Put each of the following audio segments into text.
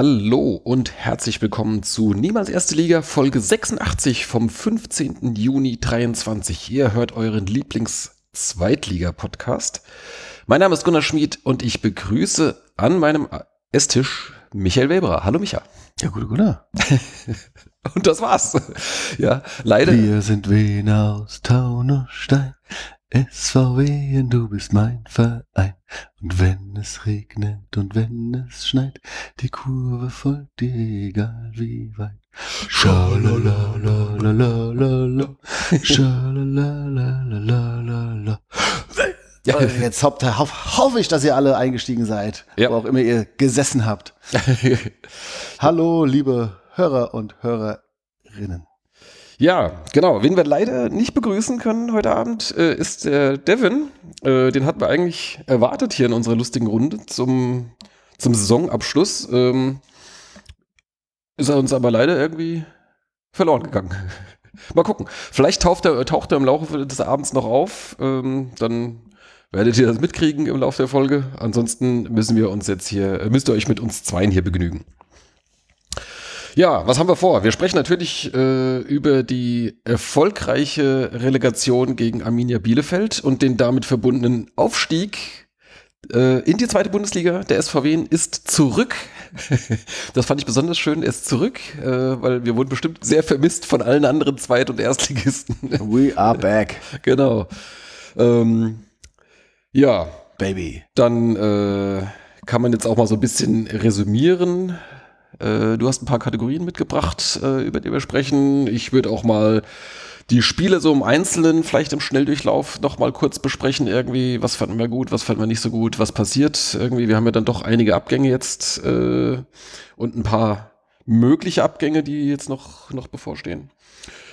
Hallo und herzlich willkommen zu Niemals Erste Liga Folge 86 vom 15. Juni 23. Ihr hört euren Lieblings-Zweitliga-Podcast. Mein Name ist Gunnar Schmid und ich begrüße an meinem Esstisch Michael Weber. Hallo Micha. Ja, gute Gunnar. und das war's. Ja, leider. Wir sind Wien aus Taunusstein. SVW du bist mein Verein. Und wenn es regnet und wenn es schneit, die Kurve folgt dir egal wie weit. Schalalalalala, schalalalalala. Ja. Jetzt hoffe hoff ich, dass ihr alle eingestiegen seid, ja. wo auch immer ihr gesessen habt. Hallo, liebe Hörer und Hörerinnen. Ja, genau. Wen wir leider nicht begrüßen können heute Abend, äh, ist der Devin. Äh, den hatten wir eigentlich erwartet hier in unserer lustigen Runde zum, zum Saisonabschluss. Ähm, ist er uns aber leider irgendwie verloren gegangen. Mal gucken. Vielleicht taucht er, taucht er im Laufe des Abends noch auf. Ähm, dann werdet ihr das mitkriegen im Laufe der Folge. Ansonsten müssen wir uns jetzt hier, müsst ihr euch mit uns zweien hier begnügen. Ja, was haben wir vor? Wir sprechen natürlich äh, über die erfolgreiche Relegation gegen Arminia Bielefeld und den damit verbundenen Aufstieg äh, in die zweite Bundesliga. Der SVW ist zurück. das fand ich besonders schön. Er ist zurück, äh, weil wir wurden bestimmt sehr vermisst von allen anderen Zweit- und Erstligisten. We are back. genau. Ähm, ja. Baby. Dann äh, kann man jetzt auch mal so ein bisschen resümieren. Äh, du hast ein paar Kategorien mitgebracht, äh, über die wir sprechen. Ich würde auch mal die Spiele so im Einzelnen, vielleicht im Schnelldurchlauf noch mal kurz besprechen. Irgendwie, was fanden wir gut, was fanden wir nicht so gut, was passiert. Irgendwie, wir haben ja dann doch einige Abgänge jetzt äh, und ein paar mögliche Abgänge, die jetzt noch, noch bevorstehen.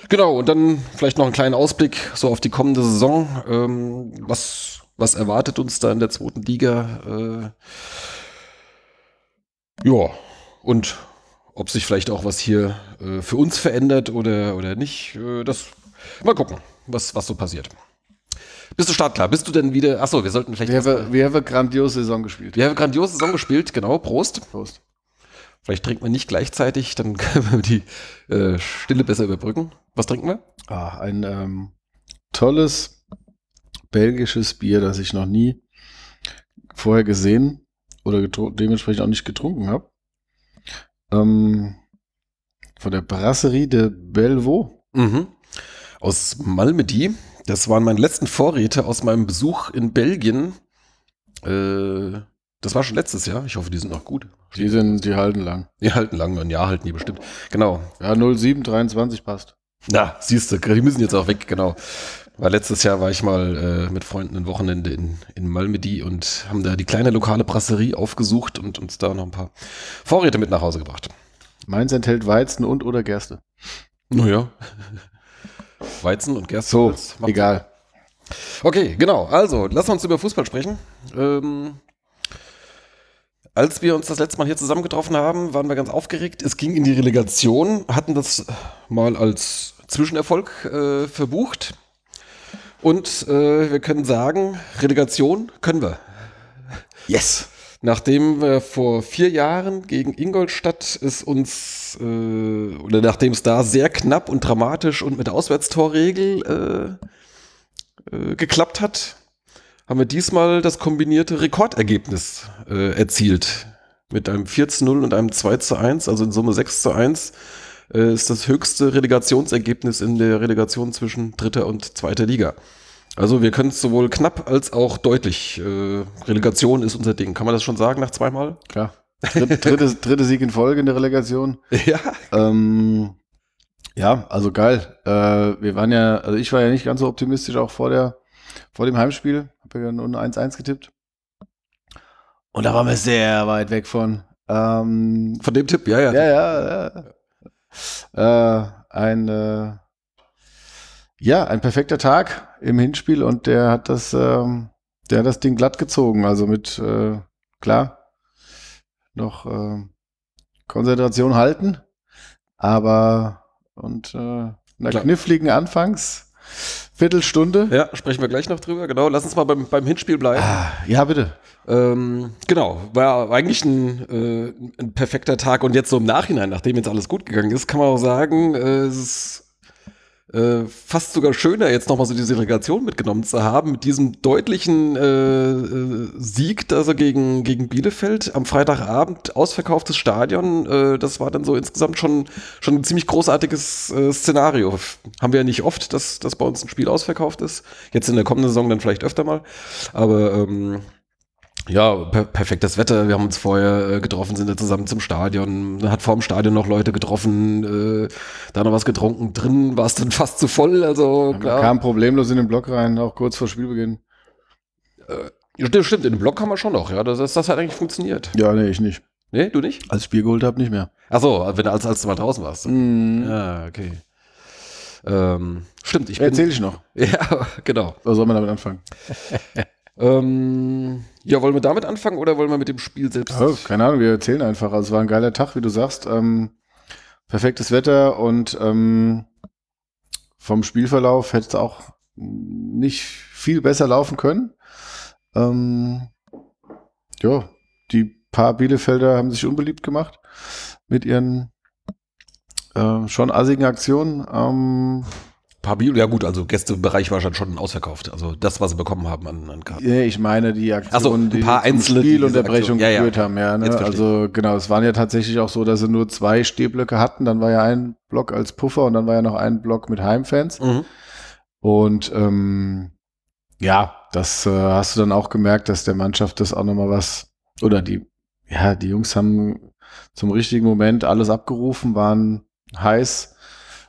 Genau, und dann vielleicht noch einen kleinen Ausblick so auf die kommende Saison. Ähm, was, was erwartet uns da in der zweiten Liga? Äh, ja, und ob sich vielleicht auch was hier äh, für uns verändert oder, oder nicht, äh, das mal gucken, was, was so passiert. Bist du startklar? Bist du denn wieder? Achso, wir sollten vielleicht. Wir haben, wir haben grandiose Saison gespielt. Wir haben grandiose Saison gespielt, genau. Prost. Prost. Vielleicht trinken wir nicht gleichzeitig, dann können wir die äh, Stille besser überbrücken. Was trinken wir? Ah, ein ähm, tolles belgisches Bier, das ich noch nie vorher gesehen oder dementsprechend auch nicht getrunken habe ähm, von der Brasserie de Bellevaux. Mhm. Aus Malmedy. Das waren meine letzten Vorräte aus meinem Besuch in Belgien. Äh, das war schon letztes Jahr. Ich hoffe, die sind noch gut. Die sind, die halten lang. Die halten lang, ein Jahr halten die bestimmt. Genau. Ja, 0723 passt. Na, siehst du, die müssen jetzt auch weg, genau. Weil letztes Jahr war ich mal äh, mit Freunden ein Wochenende in, in Malmedy und haben da die kleine lokale Brasserie aufgesucht und uns da noch ein paar Vorräte mit nach Hause gebracht. Meins enthält Weizen und oder Gerste. Naja. Weizen und Gerste. So, egal. Okay, genau. Also, lass uns über Fußball sprechen. Ähm, als wir uns das letzte Mal hier zusammengetroffen haben, waren wir ganz aufgeregt. Es ging in die Relegation, hatten das mal als Zwischenerfolg äh, verbucht und äh, wir können sagen, Relegation können wir. Yes. Nachdem wir vor vier Jahren gegen Ingolstadt es uns, äh, oder nachdem es da sehr knapp und dramatisch und mit der Auswärtstorregel äh, äh, geklappt hat, haben wir diesmal das kombinierte Rekordergebnis äh, erzielt. Mit einem 4 zu 0 und einem 2 zu 1, also in Summe 6 zu 1 äh, ist das höchste Relegationsergebnis in der Relegation zwischen dritter und zweiter Liga. Also wir können es sowohl knapp als auch deutlich. Äh, Relegation ist unser Ding. Kann man das schon sagen nach zweimal? Klar. Dritte, dritte, dritte Sieg in Folge in der Relegation. Ja. Ähm, ja, also geil. Äh, wir waren ja, also ich war ja nicht ganz so optimistisch auch vor der, vor dem Heimspiel. Hab ja nur 1-1 getippt. Und da waren wir sehr weit weg von. Ähm, von dem Tipp, ja, ja. Ja, ja, ja. Äh, ein, äh, ja, ein perfekter Tag im Hinspiel und der hat das, ähm, der hat das Ding glatt gezogen. Also mit, äh, klar, noch äh, Konzentration halten, aber und äh, einer klar. kniffligen Anfangs Viertelstunde. Ja, sprechen wir gleich noch drüber. Genau, lass uns mal beim, beim Hinspiel bleiben. Ah, ja, bitte. Ähm, genau, war eigentlich ein, äh, ein perfekter Tag und jetzt so im Nachhinein, nachdem jetzt alles gut gegangen ist, kann man auch sagen, äh, es ist äh, fast sogar schöner, jetzt nochmal so diese Relegation mitgenommen zu haben, mit diesem deutlichen äh, äh, Sieg, also gegen, gegen Bielefeld am Freitagabend, ausverkauftes Stadion, äh, das war dann so insgesamt schon, schon ein ziemlich großartiges äh, Szenario. Haben wir ja nicht oft, dass, dass bei uns ein Spiel ausverkauft ist. Jetzt in der kommenden Saison dann vielleicht öfter mal. Aber ähm, ja, per perfektes Wetter. Wir haben uns vorher äh, getroffen, sind da zusammen zum Stadion. Hat vor dem Stadion noch Leute getroffen, äh, da noch was getrunken. Drin war es dann fast zu voll. Also Man klar. kam problemlos in den Block rein, auch kurz vor Spielbeginn. Ja, das stimmt, in den Block haben wir schon noch, ja. Das, das hat eigentlich funktioniert. Ja, nee, ich nicht. Nee, du nicht? Als ich Bier geholt habe, nicht mehr. Achso, wenn du als, als du mal draußen warst. Mhm. Ja, okay. Ähm, stimmt, ich bin. Erzähl ich noch. Ja, genau. Oder soll man damit anfangen? Ähm, ja, wollen wir damit anfangen oder wollen wir mit dem Spiel selbst? Oh, keine Ahnung, wir erzählen einfach. Also es war ein geiler Tag, wie du sagst. Ähm, perfektes Wetter und ähm, vom Spielverlauf hätte es auch nicht viel besser laufen können. Ähm, ja, die paar Bielefelder haben sich unbeliebt gemacht mit ihren äh, schon assigen Aktionen. Ähm, Paar Bio, ja gut, also Gästebereich war schon, schon ausverkauft. Also das, was sie bekommen haben an, an Karten. Ich meine die Aktionen, so, ein die paar einzelne, die diese Spielunterbrechung Aktion- ja, ja. geführt haben. Ja, ne? Also genau, es waren ja tatsächlich auch so, dass sie nur zwei Stehblöcke hatten. Dann war ja ein Block als Puffer und dann war ja noch ein Block mit Heimfans. Mhm. Und ähm, ja, das äh, hast du dann auch gemerkt, dass der Mannschaft das auch nochmal was, oder die, ja, die Jungs haben zum richtigen Moment alles abgerufen, waren heiß,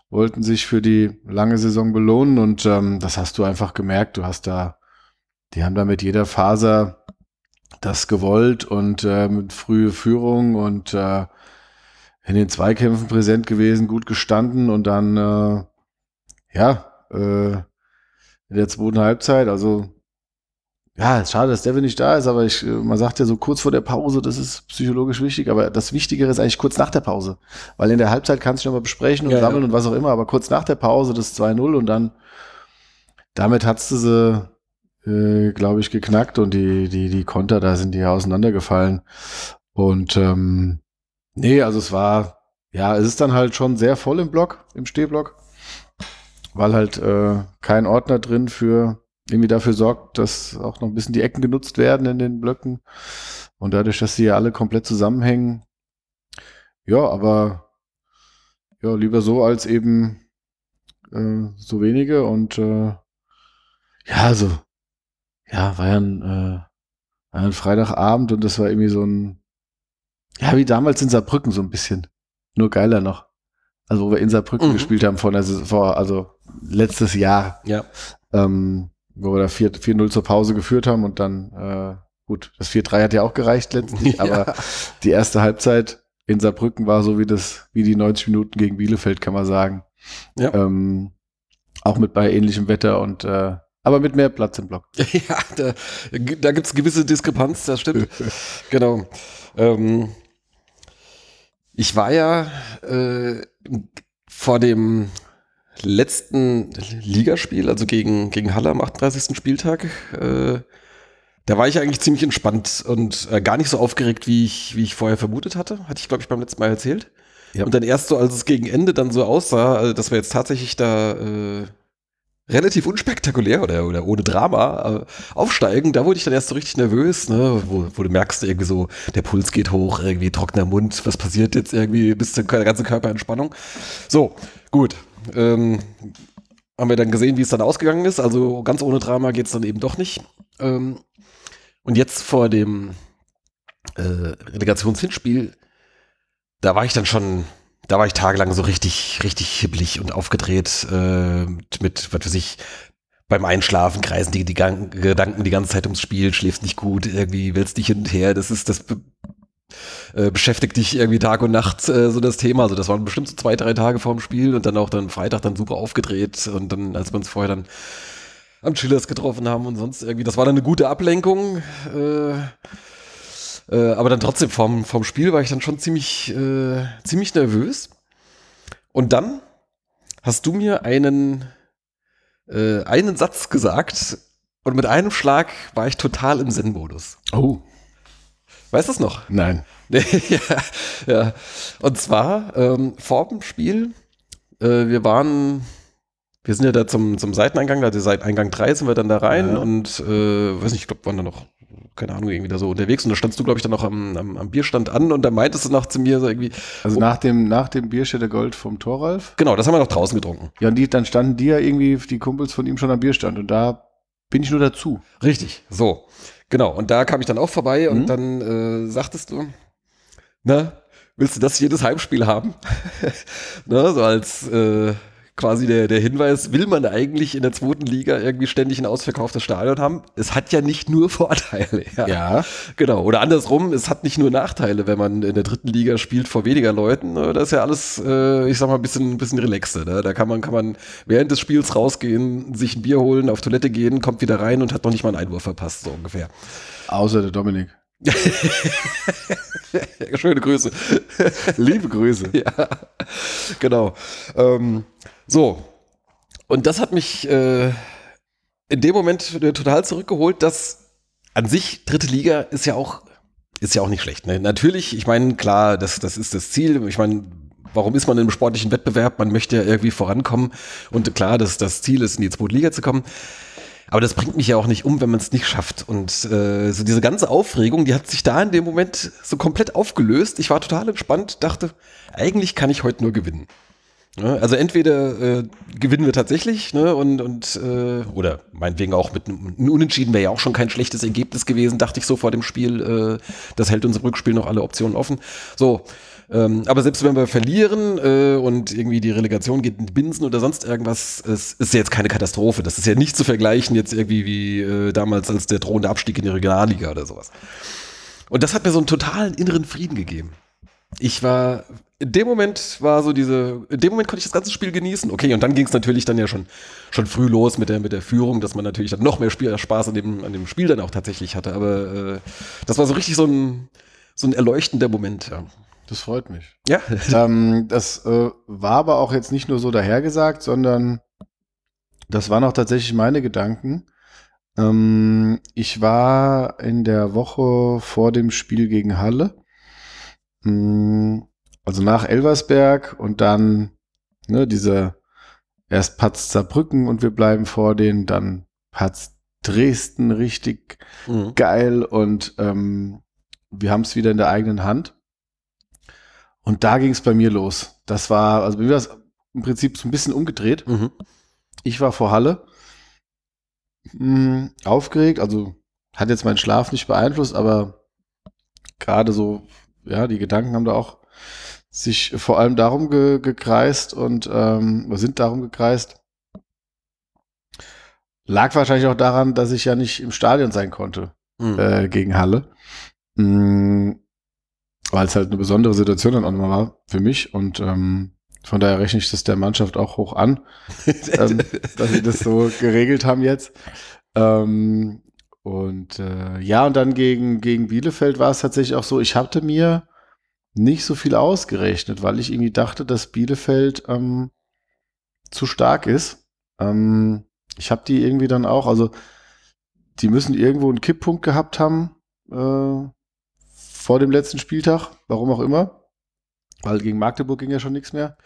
wollten sich für die lange Saison belohnen und ähm, das hast du einfach gemerkt. Du hast da, die haben da mit jeder Faser das gewollt und äh, mit frühe Führung und äh, in den Zweikämpfen präsent gewesen, gut gestanden und dann äh, ja, äh, in der zweiten Halbzeit, also ja, ist schade, dass Devin nicht da ist, aber ich, äh, man sagt ja so kurz vor der Pause, das ist psychologisch wichtig, aber das Wichtigere ist eigentlich kurz nach der Pause. Weil in der Halbzeit kannst du noch mal besprechen und Ja, sammeln ja. und was auch immer, aber kurz nach der Pause das 2-0 und dann damit hat's du sie, äh, glaube ich, geknackt und die, die, die Konter, da sind die ja auseinandergefallen. Und ähm, nee, also es war, ja, es ist dann halt schon sehr voll im Block, im Stehblock, weil halt äh, kein Ordner drin für irgendwie dafür sorgt, dass auch noch ein bisschen die Ecken genutzt werden in den Blöcken. Und dadurch, dass sie ja alle komplett zusammenhängen, ja, aber ja, lieber so als eben äh, so wenige und äh, ja, also ja, war ja ein, äh, war ein Freitagabend und das war irgendwie so ein ja, wie damals in Saarbrücken so ein bisschen. Nur geiler noch. Also, wo wir in Saarbrücken Mhm. gespielt haben vor, Saison- vor also letztes Jahr Ja. ähm, wo wir da 4 4-0 zur Pause geführt haben und dann, äh, gut, das 4-3 hat ja auch gereicht letztlich, Ja. aber die erste Halbzeit in Saarbrücken war so wie das, wie die 90 Minuten gegen Bielefeld, kann man sagen. Ja. Ähm, auch mit bei ähnlichem Wetter und äh, aber mit mehr Platz im Block. Ja, da, da gibt es gewisse Diskrepanz, das stimmt. genau. Ähm, ich war ja äh, vor dem letzten Ligaspiel, also gegen, gegen Halle am 38. Spieltag, äh, da war ich eigentlich ziemlich entspannt und äh, gar nicht so aufgeregt, wie ich, wie ich vorher vermutet hatte. Hatte ich, glaube ich, beim letzten Mal erzählt. Ja. Und dann erst so, als es gegen Ende dann so aussah, äh, dass wir jetzt tatsächlich da äh, relativ unspektakulär oder, oder ohne Drama äh, aufsteigen, da wurde ich dann erst so richtig nervös, ne? wo, wo du merkst, irgendwie so, der Puls geht hoch, irgendwie trockener Mund, was passiert jetzt irgendwie, bis der ganze Körper in Spannung. So, gut. Ähm, haben wir dann gesehen, wie es dann ausgegangen ist. Also ganz ohne Drama geht es dann eben doch nicht. Ähm, und jetzt vor dem äh, Relegationshinspiel, da war ich dann schon, da war ich tagelang so richtig, richtig hibbelig und aufgedreht äh, mit, was weiß ich, beim Einschlafen kreisen die, die Gedanken die ganze Zeit ums Spiel, schläfst nicht gut, irgendwie willst dich hin und her, das ist das äh, beschäftigt dich irgendwie Tag und Nacht äh, so das Thema. Also das waren bestimmt so zwei, drei Tage vorm Spiel und dann auch dann Freitag dann super aufgedreht und dann, als wir uns vorher dann am Chillers getroffen haben und sonst irgendwie, das war dann eine gute Ablenkung. Äh, äh, aber dann trotzdem vom, vom Spiel war ich dann schon ziemlich, äh, ziemlich nervös. Und dann hast du mir einen äh, einen Satz gesagt und mit einem Schlag war ich total im Zen-Modus. Oh. Weißt du es noch? Nein. ja, ja. Und zwar ähm, vor dem Spiel, äh, wir waren, wir sind ja da zum, zum Seiteneingang, da seit Eingang 3 sind wir dann da rein Ja. und äh, weiß nicht, ich glaube, waren da noch, keine Ahnung, irgendwie da so unterwegs und da standst du, glaube ich, dann noch am, am, am Bierstand an und da meintest du noch zu mir so irgendwie, Also nach dem, nach dem Bierstädter Gold vom Toralf. genau, das haben wir noch draußen getrunken. Ja, und die, dann standen die ja irgendwie, die Kumpels von ihm schon am Bierstand. Und da bin ich nur dazu. Richtig, so. Genau, und da kam ich dann auch vorbei und Mhm. dann äh, sagtest du, na, willst du das jedes Heimspiel haben? ne, so als äh, quasi der, der Hinweis, will man eigentlich in der zweiten Liga irgendwie ständig ein ausverkauftes Stadion haben? Es hat ja nicht nur Vorteile. Ja. Ja. Genau. Oder andersrum, es hat nicht nur Nachteile, wenn man in der dritten Liga spielt vor weniger Leuten. Ne? Das ist ja alles, äh, ich sag mal, ein bisschen, ein bisschen relaxter. Ne? Da kann man, kann man während des Spiels rausgehen, sich ein Bier holen, auf Toilette gehen, kommt wieder rein und hat noch nicht mal einen Einwurf verpasst, so ungefähr. Außer der Dominik. Schöne Grüße. Liebe Grüße. ja, genau. Ähm, so. Und das hat mich äh, in dem Moment äh, total zurückgeholt, dass an sich dritte Liga ist ja auch ist ja auch nicht schlecht. Ne? Natürlich, ich meine, klar, das, das ist das Ziel. Ich meine, warum ist man in einem sportlichen Wettbewerb? Man möchte ja irgendwie vorankommen. Und klar, das, das Ziel ist, in die zweite Liga zu kommen. Aber das bringt mich ja auch nicht um, wenn man es nicht schafft. Und äh, so diese ganze Aufregung, die hat sich da in dem Moment so komplett aufgelöst. Ich war total entspannt, dachte, eigentlich kann ich heute nur gewinnen. Ja, also entweder äh, gewinnen wir tatsächlich, ne, und, und äh, oder meinetwegen auch mit einem Unentschieden wäre ja auch schon kein schlechtes Ergebnis gewesen, dachte ich so vor dem Spiel. Äh, das hält uns im Rückspiel noch alle Optionen offen. So, ähm, aber selbst wenn wir verlieren äh, und irgendwie die Relegation geht in Binsen oder sonst irgendwas, es ist ja jetzt keine Katastrophe. Das ist ja nicht zu vergleichen jetzt irgendwie wie äh, damals als der drohende Abstieg in die Regionalliga oder sowas. Und das hat mir so einen totalen inneren Frieden gegeben. Ich war, in dem Moment war so diese, in dem Moment konnte ich das ganze Spiel genießen. Okay, und dann ging es natürlich dann ja schon, schon früh los mit der, mit der Führung, dass man natürlich dann noch mehr Spiel, Spaß an dem, an dem Spiel dann auch tatsächlich hatte. Aber äh, das war so richtig so ein, so ein erleuchtender Moment. Ja, Das freut mich. ja. ähm, das äh, war aber auch jetzt nicht nur so dahergesagt, sondern das waren auch tatsächlich meine Gedanken. Ähm, ich war in der Woche vor dem Spiel gegen Halle, Mm, also nach Elversberg und dann ne, diese erst Patz Saarbrücken und wir bleiben vor denen, dann Patz Dresden richtig Mhm. geil und ähm, wir haben es wieder in der eigenen Hand. Und da ging es bei mir los. Das war, also bei mir war es im Prinzip so ein bisschen umgedreht. Mhm. Ich war vor Halle, mh, aufgeregt, also hat jetzt meinen Schlaf nicht beeinflusst, aber gerade so, ja, die Gedanken haben da auch sich vor allem darum ge gekreist und ähm, sind darum gekreist. Lag wahrscheinlich auch daran, dass ich ja nicht im Stadion sein konnte Mhm. äh, gegen Halle. Mm, Weil es halt eine besondere Situation dann auch nochmal war für mich und ähm, von daher rechne ich das der Mannschaft auch hoch an, ähm, dass sie das so geregelt haben jetzt. Ähm, und äh, ja, und dann gegen, gegen Bielefeld war es tatsächlich auch so, ich hatte mir nicht so viel ausgerechnet, weil ich irgendwie dachte, dass Bielefeld ähm, zu stark ist. Ähm, ich habe die irgendwie dann auch, also die müssen irgendwo einen Kipppunkt gehabt haben äh, vor dem letzten Spieltag, warum auch immer. Weil gegen Magdeburg ging ja schon nichts mehr.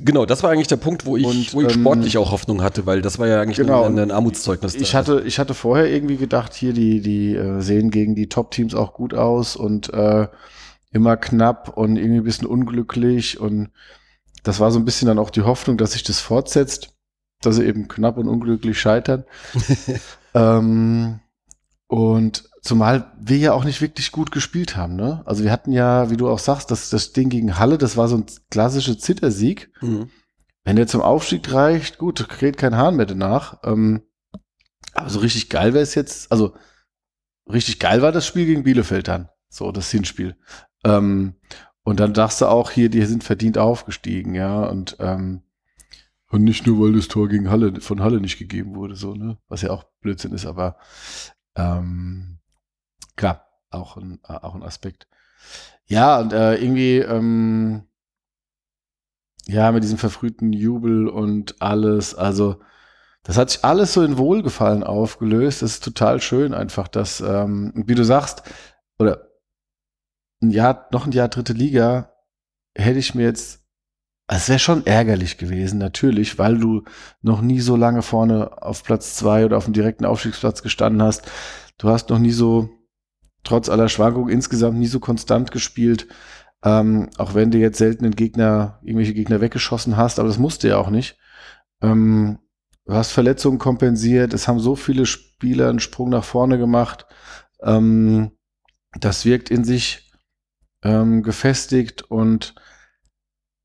Genau, das war eigentlich der Punkt, wo ich, Und, wo ich ähm, sportlich auch Hoffnung hatte, weil das war ja eigentlich Genau. ein, ein Armutszeugnis. Ich hatte, ich hatte vorher irgendwie gedacht, hier, die, die äh, sehen gegen die Top-Teams auch gut aus und äh, immer knapp und irgendwie ein bisschen unglücklich. Und das war so ein bisschen dann auch die Hoffnung, dass sich das fortsetzt, dass sie eben knapp und unglücklich scheitern. ähm, und zumal wir ja auch nicht wirklich gut gespielt haben, ne? Also wir hatten ja, wie du auch sagst, das, das Ding gegen Halle, das war so ein klassischer Zittersieg. Mhm. Wenn der zum Aufstieg reicht, gut, kräht kein Hahn mehr danach. Ähm, aber so richtig geil wäre es jetzt, also richtig geil war das Spiel gegen Bielefeld dann, so das Hinspiel. Ähm, und dann dachtest du auch hier, die sind verdient aufgestiegen, ja, und, ähm, und nicht nur, weil das Tor gegen Halle, von Halle nicht gegeben wurde, so, ne, was ja auch Blödsinn ist, aber ähm, klar, auch ein, äh, auch ein Aspekt. Ja, und äh, irgendwie, ähm, ja, mit diesem verfrühten Jubel und alles, also das hat sich alles so in Wohlgefallen aufgelöst. Das ist total schön einfach, dass, ähm, wie du sagst, oder ein Jahr, noch ein Jahr dritte Liga, hätte ich mir jetzt, es wäre schon ärgerlich gewesen, natürlich, weil du noch nie so lange vorne auf Platz zwei oder auf dem direkten Aufstiegsplatz gestanden hast. Du hast noch nie so, trotz aller Schwankungen, insgesamt nie so konstant gespielt. Ähm, auch wenn du jetzt selten einen Gegner, irgendwelche Gegner weggeschossen hast, aber das musste ja auch nicht. Ähm, du hast Verletzungen kompensiert, es haben so viele Spieler einen Sprung nach vorne gemacht. Ähm, das wirkt in sich ähm, gefestigt und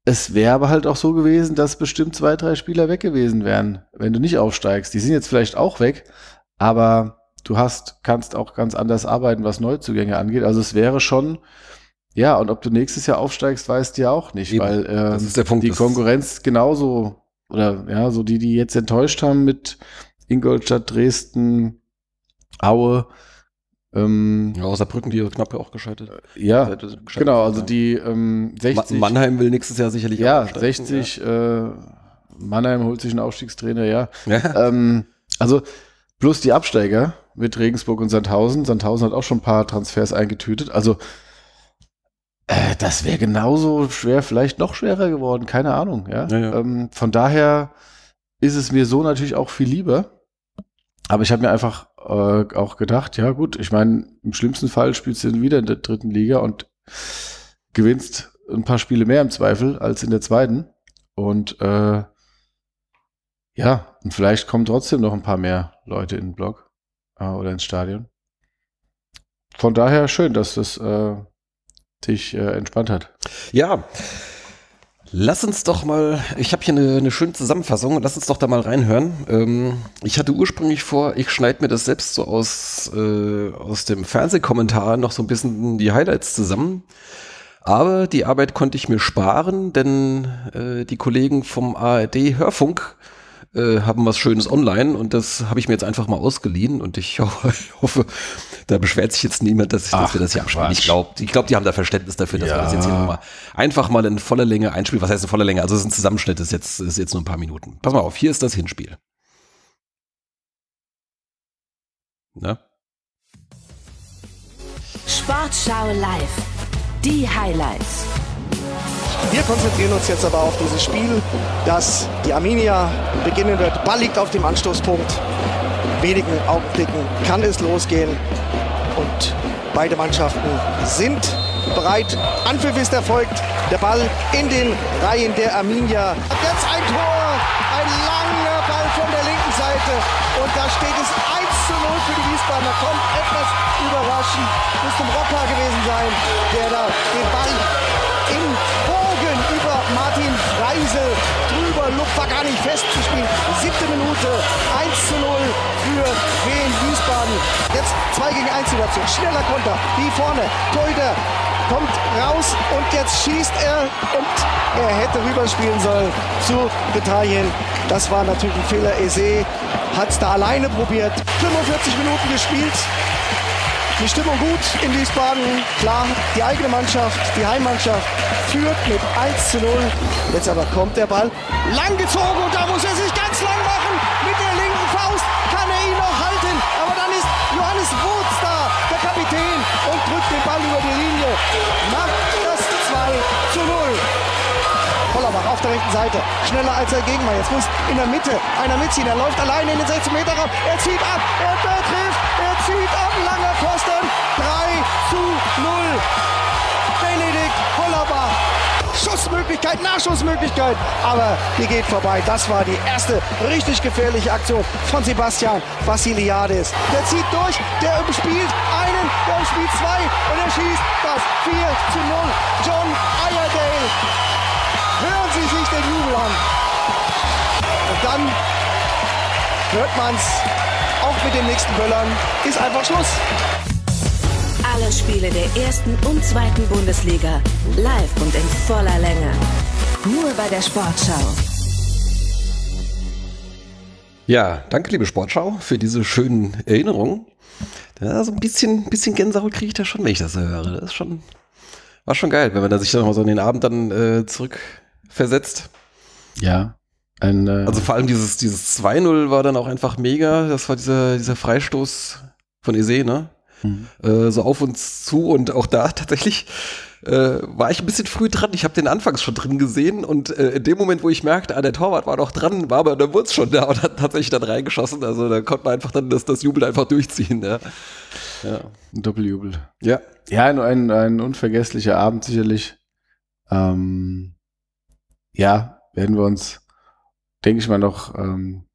es wäre aber halt auch so gewesen, dass bestimmt zwei, drei Spieler weg gewesen wären, wenn du nicht aufsteigst. Die sind jetzt vielleicht auch weg, aber du hast, kannst auch ganz anders arbeiten, was Neuzugänge angeht. Also es wäre schon, ja, und ob du nächstes Jahr aufsteigst, weißt du ja auch nicht, Eben. weil äh, Punkt, die Konkurrenz genauso, oder ja, so die, die jetzt enttäuscht haben mit Ingolstadt, Dresden, Aue, ähm, Ja, außer Brücken, die knapp auch gescheitert. ja, gescheitert genau, also die ähm, ja. 60, Ma Mannheim will nächstes Jahr sicherlich ja, auch aufsteigen, 60, äh, Mannheim holt sich einen Aufstiegstrainer, ja. Ja. Ja. ähm, also plus die Absteiger mit Regensburg und Sandhausen. Sandhausen hat auch schon ein paar Transfers eingetütet. Also äh, das wäre genauso schwer, vielleicht noch schwerer geworden, keine Ahnung. Ja? Ja, ja. Ähm, von daher ist es mir so natürlich auch viel lieber. Aber ich habe mir einfach äh, auch gedacht, ja gut, ich meine, im schlimmsten Fall spielst du wieder in der dritten Liga und gewinnst ein paar Spiele mehr im Zweifel als in der zweiten. Und äh, ja, und vielleicht kommen trotzdem noch ein paar mehr Leute in den Block äh, oder ins Stadion. Von daher schön, dass das äh, dich äh, entspannt hat. Ja. Lass uns doch mal, ich habe hier eine, eine schöne Zusammenfassung, lass uns doch da mal reinhören. Ähm, ich hatte ursprünglich vor, ich schneide mir das selbst so aus, äh, aus dem Fernsehkommentar noch so ein bisschen die Highlights zusammen. Aber die Arbeit konnte ich mir sparen, denn äh, die Kollegen vom ARD Hörfunk äh, haben was Schönes online und das habe ich mir jetzt einfach mal ausgeliehen und ich ho hoffe, da beschwert sich jetzt niemand, dass, ich, dass Ach, wir das hier abspielen. Ich glaube, ich glaub, die haben da Verständnis dafür, dass wir Ja. das jetzt hier nochmal einfach mal in voller Länge einspielen. Was heißt in voller Länge? Also es ist ein Zusammenschnitt, ist jetzt, ist jetzt nur ein paar Minuten. Pass mal auf, hier ist das Hinspiel. Ne? Sportschau live. Die Highlights. Wir konzentrieren uns jetzt aber auf dieses Spiel, das die Arminia beginnen wird. Ball liegt auf dem Anstoßpunkt. Wenigen Augenblicken kann es losgehen. Und beide Mannschaften sind bereit. Anpfiff ist erfolgt. Der Ball in den Reihen der Arminia. Jetzt ein Tor. Ein langer Ball von der linken Seite. Und da steht es 1 zu 0 für die Wiesbadener. Kommt etwas überraschend. Müsste ein Rocker gewesen sein, der da den Ball im Bogen über Martin Freisel drüber. Luft war gar nicht festzuspielen. Siebte Minute, 1 zu 0 für Wien Wiesbaden. Jetzt 2 gegen 1 Situation. Schneller Konter, wie vorne. Torhüter kommt raus und jetzt schießt er und er hätte rüberspielen sollen zu Italien. Das war natürlich ein Fehler. Eze hat es da alleine probiert. 45 Minuten gespielt. Die Stimmung gut in Wiesbaden. Klar, die eigene Mannschaft, die Heimmannschaft führt mit 1 zu 0. Jetzt aber kommt der Ball langgezogen und da muss er sich ganz lang machen. Mit der linken Faust kann er ihn noch halten. Aber dann ist Johannes Wurz da, der Kapitän, und drückt den Ball über die Linie. Macht auf der rechten Seite. Schneller als der Gegenmann. Jetzt muss in der Mitte einer mitziehen. Er läuft alleine in den 16 Meter Raum. Er zieht ab. Er trifft. Er zieht ab. Langer Pfosten. 3 zu 0. Benedikt Hollerbach. Schussmöglichkeit, Nachschussmöglichkeit. Aber die geht vorbei. Das war die erste richtig gefährliche Aktion von Sebastian Vassiliadis. Der zieht durch. Der umspielt einen. Der umspielt zwei. Und er schießt das 4 zu 0. John Iredale hören Sie sich den Jubel an. Und dann hört man's auch mit den nächsten Böllern. Ist einfach Schluss. Alle Spiele der ersten und zweiten Bundesliga live und in voller Länge. Nur bei der Sportschau. Ja, danke, liebe Sportschau, für diese schönen Erinnerungen. Ja, so ein bisschen, bisschen Gänsehaut kriege ich da schon, wenn ich das so höre. Das ist schon, war schon geil, wenn man da sich dann mal so in den Abend dann äh, zurückversetzt. Ja. Ein, äh, Also vor allem dieses, dieses 2-0 war dann auch einfach mega. Das war dieser, dieser Freistoß von Ese, ne? Mhm. Äh, so auf uns zu und auch da tatsächlich äh, war ich ein bisschen früh dran. Ich habe den anfangs schon drin gesehen und äh, in dem Moment, wo ich merkte, ah, der Torwart war noch dran, war aber der Wurz schon da und hat tatsächlich dann reingeschossen. Also da konnte man einfach dann das, das Jubel einfach durchziehen. Ja. Ja. ein Doppeljubel. ja. Ja, ein, ein, ein unvergesslicher Abend sicherlich. Ähm, ja, werden wir uns, denke ich mal, noch ähm,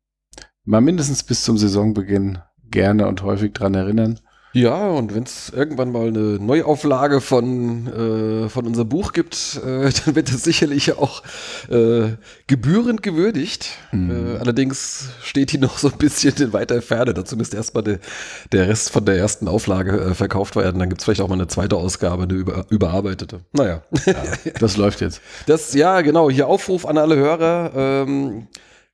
mal mindestens bis zum Saisonbeginn gerne und häufig dran erinnern. Ja, und wenn es irgendwann mal eine Neuauflage von, äh, von unserem Buch gibt, äh, dann wird es sicherlich auch äh, gebührend gewürdigt. Mhm. Äh, allerdings steht die noch so ein bisschen in weiter Ferne. Dazu müsste erstmal de, der Rest von der ersten Auflage äh, verkauft werden. Dann gibt es vielleicht auch mal eine zweite Ausgabe, eine über, überarbeitete. Naja. Das läuft jetzt. Das, ja, genau, hier Aufruf an alle Hörer. Ähm,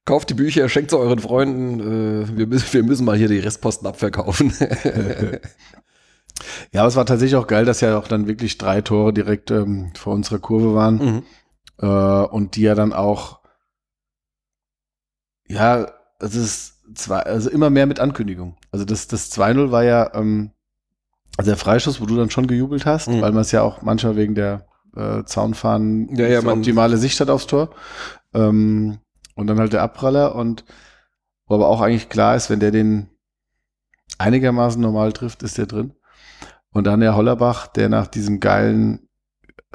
kauft die Bücher, schenkt sie euren Freunden. Äh, wir, müssen, wir müssen mal hier die Restposten abverkaufen. Ja, aber es war tatsächlich auch geil, dass ja auch dann wirklich drei Tore direkt ähm, vor unserer Kurve waren. mhm. Äh, und die ja dann auch, ja, es ist zwei, also immer mehr mit Ankündigung. Also das, das 2-0 war ja ähm, also der Freischuss, wo du dann schon gejubelt hast, Mhm. weil man es ja auch manchmal wegen der äh, Zaunfahnen Ja, ja, optimale Sicht hat aufs Tor. Ähm, und dann halt der Abpraller und wo aber auch eigentlich klar ist, wenn der den einigermaßen normal trifft, ist der drin. Und dann der Hollerbach, der nach diesem geilen,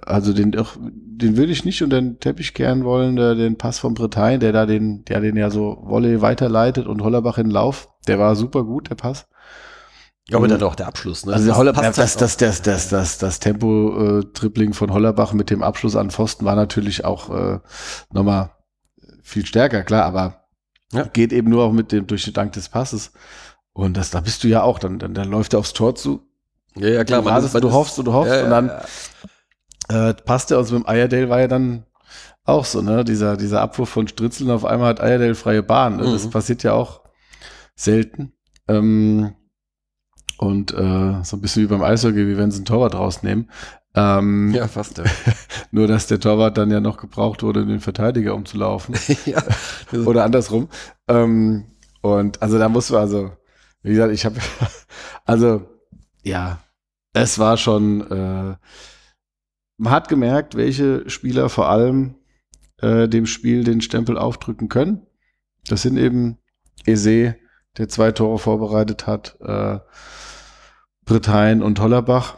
also den, doch- den würde ich nicht unter den Teppich kehren wollen, der, den Pass von Bretagne, der da den, der den ja so Wolle weiterleitet und Hollerbach in den Lauf, der war super gut, der Pass. Ja, aber dann auch der Abschluss, ne? Also Das Hollerbach, passt das, halt das, das, das, das, das Tempo-Tripling von Hollerbach mit dem Abschluss an Pfosten war natürlich auch äh, nochmal viel stärker, klar, aber Ja. geht eben nur auch mit dem durch den Dank des Passes. Und das, da bist du ja auch, dann, dann, dann läuft er aufs Tor zu. Ja, ja, klar. du, wartest, du hoffst und du hoffst ja, und dann ja, äh, passt er. Also mit dem Iredale war ja dann auch so, ne? Dieser, dieser Abwurf von Stritzeln auf einmal hat Iredale freie Bahn. Ne? Das Mhm. passiert ja auch selten. Ähm, und äh, so ein bisschen wie beim Eishockey, wie wenn sie einen Torwart rausnehmen. Ähm, ja, fast. Ja. Nur, dass der Torwart dann ja noch gebraucht wurde, um den Verteidiger umzulaufen. ja. Oder andersrum. Ähm, und also da muss man also, wie gesagt, ich habe, also ja, es war schon, äh, man hat gemerkt, welche Spieler vor allem äh, dem Spiel den Stempel aufdrücken können. Das sind eben Eze, der zwei Tore vorbereitet hat, äh, Bretagne und Hollerbach,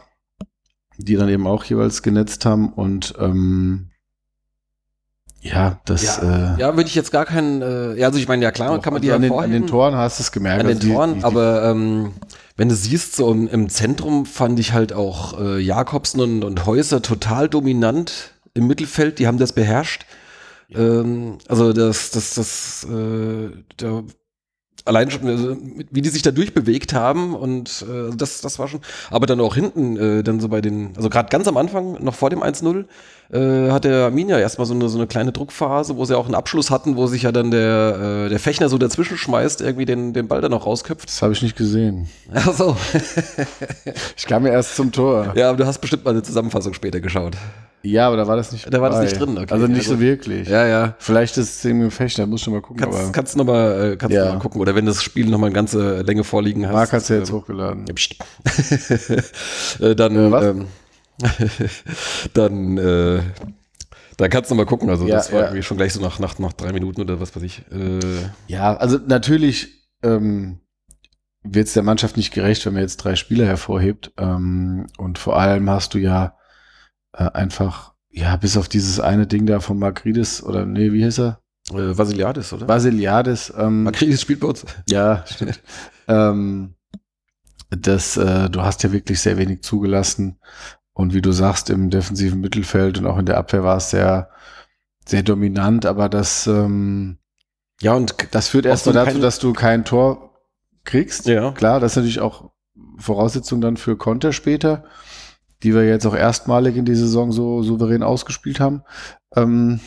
die dann eben auch jeweils genetzt haben und ähm, ja, das Ja, äh, ja, würde ich jetzt gar keinen, äh, ja, also ich meine, ja klar, kann man die also an, den, an den Toren hast du es gemerkt. An den also die- Toren, die, die, aber ähm, wenn du siehst, so im, im Zentrum fand ich halt auch äh, Jakobsen und, und Häuser total dominant im Mittelfeld, die haben das beherrscht. Ähm, also das, das, das, äh, da, allein schon, mit- wie die sich da durchbewegt haben und äh, das, das war schon, aber dann auch hinten, äh, dann so bei den, also gerade ganz am Anfang, noch vor dem 1-0, äh, hat der Arminia erstmal so eine, so eine kleine Druckphase, wo sie auch einen Abschluss hatten, wo sich ja dann der, äh, der Fechner so dazwischen schmeißt, irgendwie den, den Ball dann noch rausköpft. das habe ich nicht gesehen. Ach so. Ich kam ja erst zum Tor. Ja, aber du hast bestimmt mal eine Zusammenfassung später geschaut. Ja, aber da war das nicht Da war das dabei. nicht drin, okay. Also nicht Also- so wirklich. Ja, ja. Vielleicht ist es irgendwie ein Fechter, muss schon mal gucken. Kannst, kannst du nochmal äh, kannst Ja. noch mal gucken. Oder wenn das Spiel nochmal eine ganze Länge vorliegen hast. Marc hat es ja jetzt ähm, hochgeladen. Äh, dann, Äh, ähm, dann, äh, dann kannst du mal gucken. Also Ja, das war ja. irgendwie schon gleich so nach, nach, nach drei Minuten oder was weiß ich. Äh, Ja, also natürlich ähm, wird es der Mannschaft nicht gerecht, wenn man jetzt drei Spieler hervorhebt. Ähm, und vor allem hast du ja äh, einfach, ja, bis auf dieses eine Ding da von Magridis oder nee, wie hieß er? äh, Vasiliadis, oder? Basiliadis. Ähm, Makridis spielt bei uns. Ja, stimmt. ähm, das, äh, du hast ja wirklich sehr wenig zugelassen. Und wie du sagst, im defensiven Mittelfeld und auch in der Abwehr war es sehr, sehr dominant, aber das, ähm, Ja, und das führt erstmal dazu, dass du kein Tor kriegst. Ja. Klar, das ist natürlich auch Voraussetzung dann für Konter später, die wir jetzt auch erstmalig in die Saison so souverän ausgespielt haben. Ähm,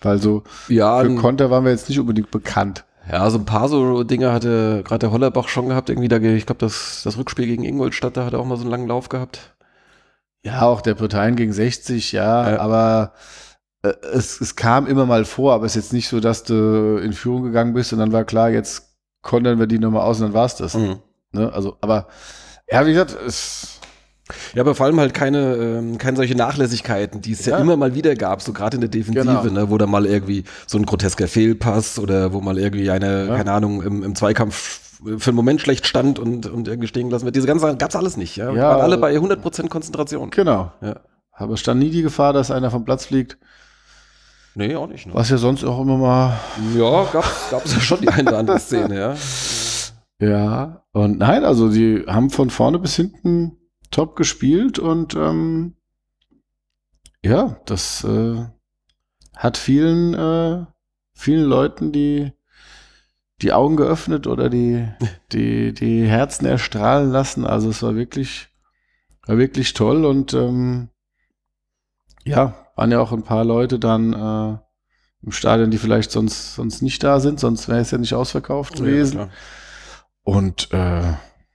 weil so ja, für Konter waren wir jetzt nicht unbedingt bekannt. ja, so ein paar so Dinge hatte gerade der Hollerbach schon gehabt. Irgendwie da, ich glaube, das, das Rückspiel gegen Ingolstadt, da hat er auch mal so einen langen Lauf gehabt. Ja, auch der Bretagne gegen 60, ja, Ja. aber äh, es, es kam immer mal vor, aber es ist jetzt nicht so, dass du in Führung gegangen bist und dann war klar, jetzt kontern wir die nochmal aus und dann war's das. Mhm. Ne? Also, aber ja, wie gesagt, es, Ja, aber vor allem halt keine, ähm, keine solche Nachlässigkeiten, die es ja. Ja. immer mal wieder gab, so gerade in der Defensive, Genau. ne, wo da mal irgendwie so ein grotesker Fehlpass oder wo mal irgendwie eine, Ja. keine Ahnung, im, im Zweikampf für einen Moment schlecht stand und, und irgendwie stehen gelassen wird. Diese ganzen Sachen gab's alles nicht. Ja? Wir Ja, waren alle also- bei 100% Konzentration. genau. Ja. Aber es stand nie die Gefahr, dass einer vom Platz fliegt, Nee, auch nicht. Ne? was ja sonst auch immer mal Ja, gab's, gab's ja schon die eine oder andere Szene, ja. Ja, und nein, also die haben von vorne bis hinten top gespielt und ähm, ja, das äh, hat vielen, äh, vielen Leuten die, die Augen geöffnet oder die, die, die Herzen erstrahlen lassen. Also es war wirklich, war wirklich toll und ähm, ja, waren ja auch ein paar Leute dann äh, im Stadion, die vielleicht sonst, sonst nicht da sind, sonst wäre es ja nicht ausverkauft gewesen. Ja. Und äh,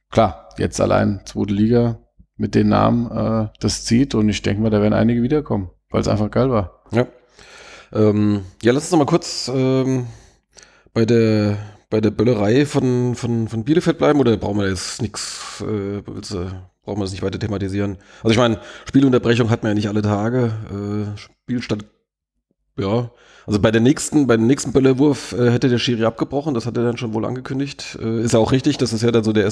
klar, jetzt allein zweite Liga mit den Namen, äh, das zieht und ich denke mal, da werden einige wiederkommen, weil es einfach geil war. Ja. Ähm, ja, lass uns noch mal kurz ähm, bei der bei der Böllerei von, von, von Bielefeld bleiben oder brauchen wir jetzt nichts, äh, brauchen wir das nicht weiter thematisieren? Also ich meine, Spielunterbrechung hat man ja nicht alle Tage. Äh, Spielstand, ja. Also bei der nächsten, bei dem nächsten Böllerwurf äh, hätte der Schiri abgebrochen, das hat er dann schon wohl angekündigt. Äh, ist ja auch richtig, das ist ja dann so der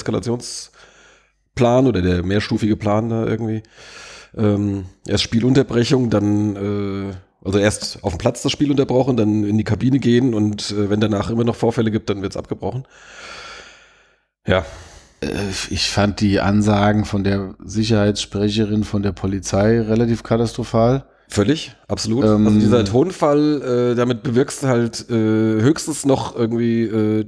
Eskalationsplan oder der mehrstufige Plan da irgendwie. Ähm, erst Spielunterbrechung, dann äh, also erst auf dem Platz das Spiel unterbrochen, dann in die Kabine gehen und äh, wenn danach immer noch Vorfälle gibt, dann wird's abgebrochen. Ja, Äh, ich fand die Ansagen von der Sicherheitssprecherin von der Polizei relativ katastrophal. völlig, absolut. Ähm, also dieser Tonfall, äh, damit bewirkst du halt äh, höchstens noch irgendwie, äh,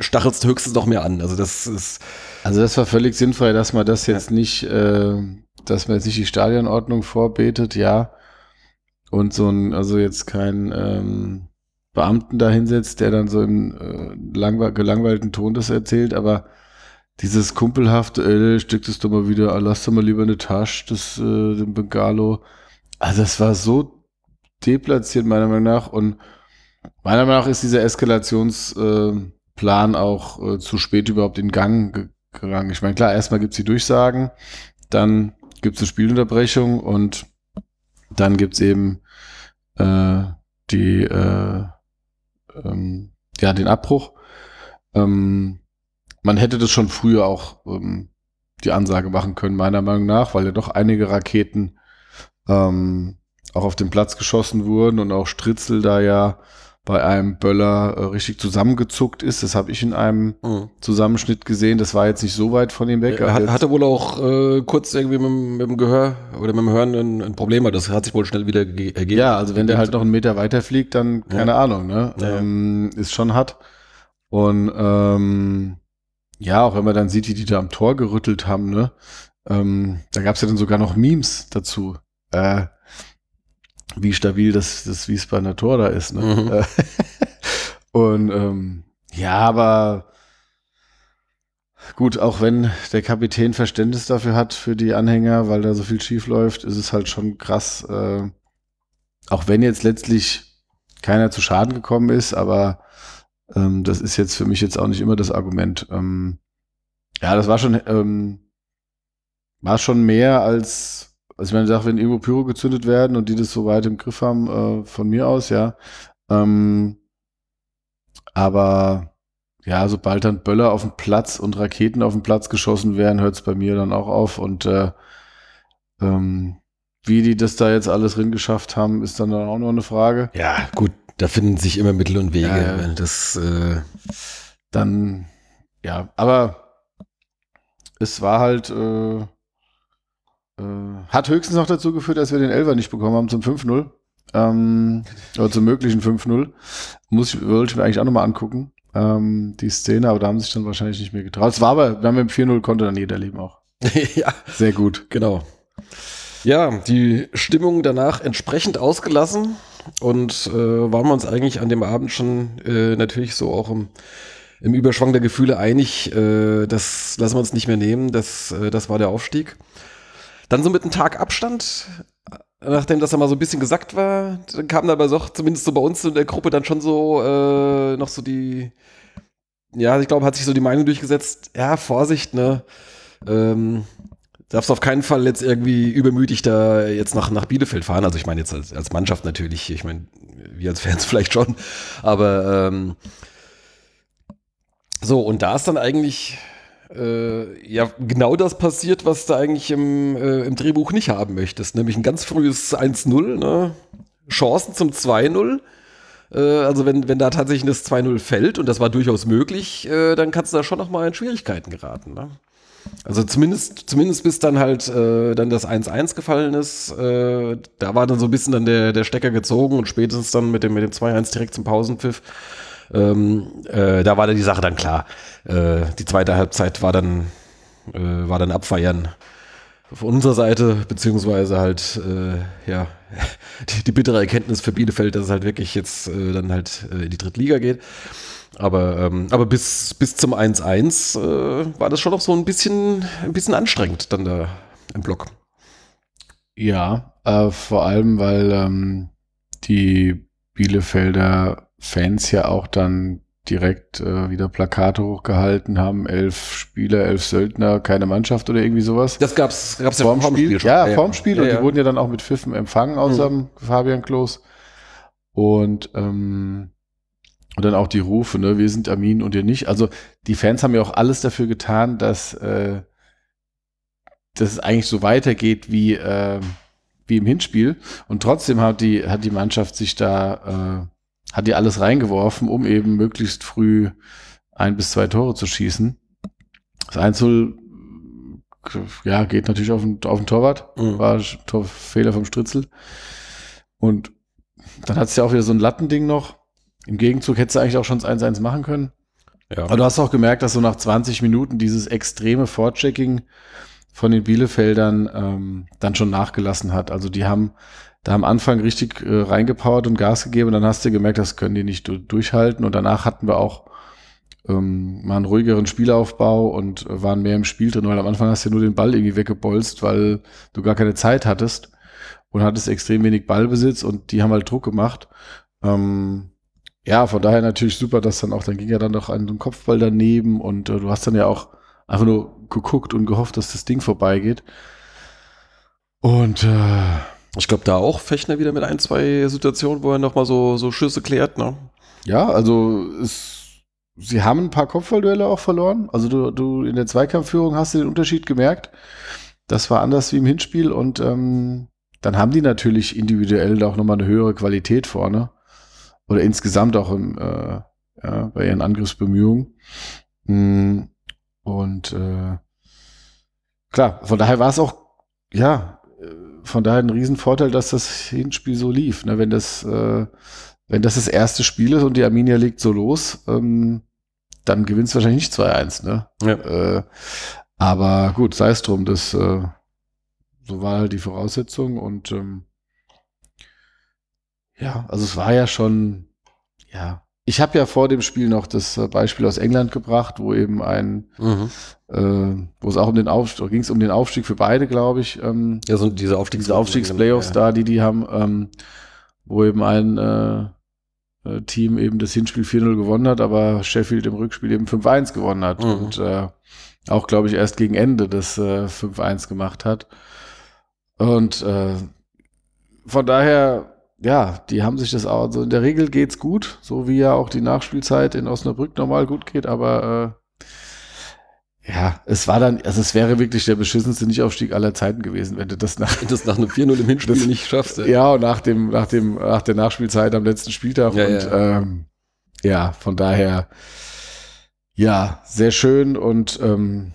stachelst höchstens noch mehr an. Also das ist, Also das war völlig sinnfrei, dass man das jetzt nicht, äh, dass man jetzt nicht die Stadionordnung vorbetet, ja. Und so ein, also jetzt kein ähm, Beamten da hinsetzt, der dann so im äh, langwe gelangweilten Ton das erzählt, aber dieses kumpelhafte, ey, steck das doch mal wieder, lass doch mal lieber eine Tasche, das, äh, den Bengalo. Also das war so deplatziert, meiner Meinung nach. Und meiner Meinung nach ist dieser Eskalationsplan äh, Plan auch äh, zu spät überhaupt in Gang ge gegangen. Ich meine, klar, erstmal gibt's die Durchsagen, dann gibt's eine Spielunterbrechung und dann gibt's eben äh, die äh, ähm, ja den Abbruch. Ähm, man hätte das schon früher auch ähm, die Ansage machen können, meiner Meinung nach, weil ja doch einige Raketen ähm, auch auf den Platz geschossen wurden und auch Stritzel da ja bei einem Böller äh, richtig zusammengezuckt ist. Das habe ich in einem mh. Zusammenschnitt gesehen. Das war jetzt nicht so weit von ihm weg. Er aber hat, hatte wohl auch äh, kurz irgendwie mit, dem- mit dem Gehör oder mit dem Hören ein, ein Problem, aber das hat sich wohl schnell wieder ge- ergeben. ja, also wenn der halt noch einen Meter weiter fliegt, dann keine Ahnung, ne? Ja, ja. Ähm, ist schon hart. Und ähm, ja, auch wenn man dann sieht, wie die da am Tor gerüttelt haben, ne? Ähm, da gab's ja dann sogar noch Memes dazu. Äh, wie stabil das, das Wiesbadener Tor da ist, ne? Mhm. Und ähm, ja, aber gut, auch wenn der Kapitän Verständnis dafür hat, für die Anhänger, weil da so viel schief läuft, ist es halt schon krass. Äh, auch wenn jetzt letztlich keiner zu Schaden gekommen ist, aber ähm, das ist jetzt für mich jetzt auch nicht immer das Argument. Ähm, ja, das war schon, ähm, war schon mehr als, also ich meine, ich sag, wenn irgendwo Pyro gezündet werden und die das so weit im Griff haben, äh, von mir aus, ja. Ähm, aber ja, sobald dann Böller auf dem Platz und Raketen auf dem Platz geschossen werden, hört es bei mir dann auch auf. Und äh, ähm, wie die das da jetzt alles drin geschafft haben, ist dann auch noch eine Frage. Ja, gut, da finden sich immer Mittel und Wege. Ja, Das, äh, Dann, ja, aber es war halt, äh, hat höchstens noch dazu geführt, dass wir den Elfer nicht bekommen haben zum 5-0. Ähm, oder zum möglichen 5-0. Muss ich, wollte ich mir eigentlich auch nochmal angucken, ähm, die Szene, aber da haben sich dann wahrscheinlich nicht mehr getraut. Es war aber, wenn wir mit dem 4-0 konnte dann jeder leben auch. ja, Sehr gut. genau. Ja, die Stimmung danach entsprechend ausgelassen und äh, waren wir uns eigentlich an dem Abend schon äh, natürlich so auch im, im Überschwang der Gefühle einig, äh, das lassen wir uns nicht mehr nehmen, das, äh, das war der Aufstieg. Dann so mit einem Tag Abstand nachdem das dann mal so ein bisschen gesagt war, dann kam dabei doch zumindest so bei uns in der Gruppe dann schon so äh, noch so die, ja, ich glaube, hat sich so die Meinung durchgesetzt, ja, Vorsicht, ne? Ähm, darfst auf keinen Fall jetzt irgendwie übermütig da jetzt nach, nach Bielefeld fahren. Also ich meine jetzt als, als Mannschaft natürlich, ich meine, wir als Fans vielleicht schon, aber ähm, so, und da ist dann eigentlich äh, ja genau das passiert, was du eigentlich im, äh, im Drehbuch nicht haben möchtest, nämlich ein ganz frühes 1-0, ne? Chancen zum 2-0. Äh, also wenn, wenn da tatsächlich das 2-0 fällt, und das war durchaus möglich, äh, dann kannst du da schon noch mal in Schwierigkeiten geraten. Ne? Also zumindest, zumindest bis dann halt äh, dann das 1-1 gefallen ist, da war dann so ein bisschen dann der, der Stecker gezogen und spätestens dann mit dem, mit dem 2-1 direkt zum Pausenpfiff ähm, äh, da war dann die Sache dann klar. Äh, die zweite Halbzeit war dann, äh, war dann Abfeiern von unserer Seite, beziehungsweise halt, äh, ja, die, die, bittere Erkenntnis für Bielefeld, dass es halt wirklich jetzt äh, dann halt äh, in die Drittliga geht. Aber, ähm, aber bis, bis zum 1-1 äh, war das schon noch so ein bisschen, ein bisschen anstrengend dann da im Block. Ja, äh, vor allem, weil ähm, die Bielefelder Fans ja auch dann direkt äh, wieder Plakate hochgehalten haben, elf Spieler, elf Söldner, keine Mannschaft oder irgendwie sowas. Das gab's, gab's ja vorm Spiel. Spiel schon. Ja, ja, vorm Spiel. Ja, und ja. die wurden ja dann auch mit Pfiffen empfangen, außer mhm. Fabian Klos. Und, ähm, und dann auch die Rufe, ne, wir sind Armin und ihr nicht. Also die Fans haben ja auch alles dafür getan, dass, äh, dass es eigentlich so weitergeht wie, äh, wie im Hinspiel. Und trotzdem hat die, hat die Mannschaft sich da äh, hat die alles reingeworfen, um eben möglichst früh ein bis zwei Tore zu schießen. Das Einzel ja, geht natürlich auf den, auf den Torwart. Mhm. War Tor Fehler vom Stritzel. Und dann hat es ja auch wieder so ein Lattending noch. Im Gegenzug hättest du eigentlich auch schon das 1-1 machen können. Ja. Aber du hast auch gemerkt, dass so nach 20 Minuten dieses extreme Vorchecking von den Bielefeldern ähm, dann schon nachgelassen hat. Also die haben da am Anfang richtig äh, reingepowert und Gas gegeben und dann hast du gemerkt, das können die nicht durchhalten und danach hatten wir auch ähm, mal einen ruhigeren Spielaufbau und äh, waren mehr im Spiel drin, weil am Anfang hast du nur den Ball irgendwie weggebolzt, weil du gar keine Zeit hattest und hattest extrem wenig Ballbesitz und die haben halt Druck gemacht. Ähm, ja, von daher natürlich super, dass dann auch, dann ging ja dann noch ein Kopfball daneben und äh, du hast dann ja auch einfach nur geguckt und gehofft, dass das Ding vorbeigeht. Und äh, ich glaube, da auch Fechner wieder mit ein, zwei Situationen, wo er nochmal so, so Schüsse klärt, ne? Ja, also es, sie haben ein paar Kopfballduelle auch verloren. Also du, du in der Zweikampfführung hast du den Unterschied gemerkt. Das war anders wie im Hinspiel und ähm, dann haben die natürlich individuell auch nochmal eine höhere Qualität vorne. Oder insgesamt auch im, äh, ja, bei ihren Angriffsbemühungen. Mm, und äh, klar, von daher war es auch, ja, von daher ein Riesenvorteil, dass das Hinspiel so lief. Ne? Wenn das, äh, wenn das das erste Spiel ist und die Arminia legt so los, ähm, dann gewinnt es wahrscheinlich nicht 2-1. Ne? Ja. Äh, aber gut, sei es drum, das äh, so war halt die Voraussetzung und ähm, ja, also es war ja schon, ja, ich habe ja vor dem Spiel noch das äh, Beispiel aus England gebracht, wo eben ein, mhm. äh, wo es auch um den Aufstieg, ging es um den Aufstieg für beide, glaube ich. Ähm, ja, so diese Aufstiegs diese Aufstiegsplayoffs ja. da, die die haben, ähm, wo eben ein äh, äh Team eben das Hinspiel 4-0 gewonnen hat, aber Sheffield im Rückspiel eben 5-1 gewonnen hat mhm. und äh, auch, glaube ich, erst gegen Ende das äh, 5-1 gemacht hat. Und äh, von daher ja, die haben sich das auch, also in der Regel geht's gut, so wie ja auch die Nachspielzeit in Osnabrück normal gut geht, aber äh, ja, es war dann, also es wäre wirklich der beschissenste Nichtaufstieg aller Zeiten gewesen, wenn du das nach, das nach einem 4-0 im Hinspiel das, nicht schaffst. Ja, ja und nach dem, nach dem, nach der Nachspielzeit am letzten Spieltag ja, und ja. Ähm, ja, von daher ja, sehr schön und ähm,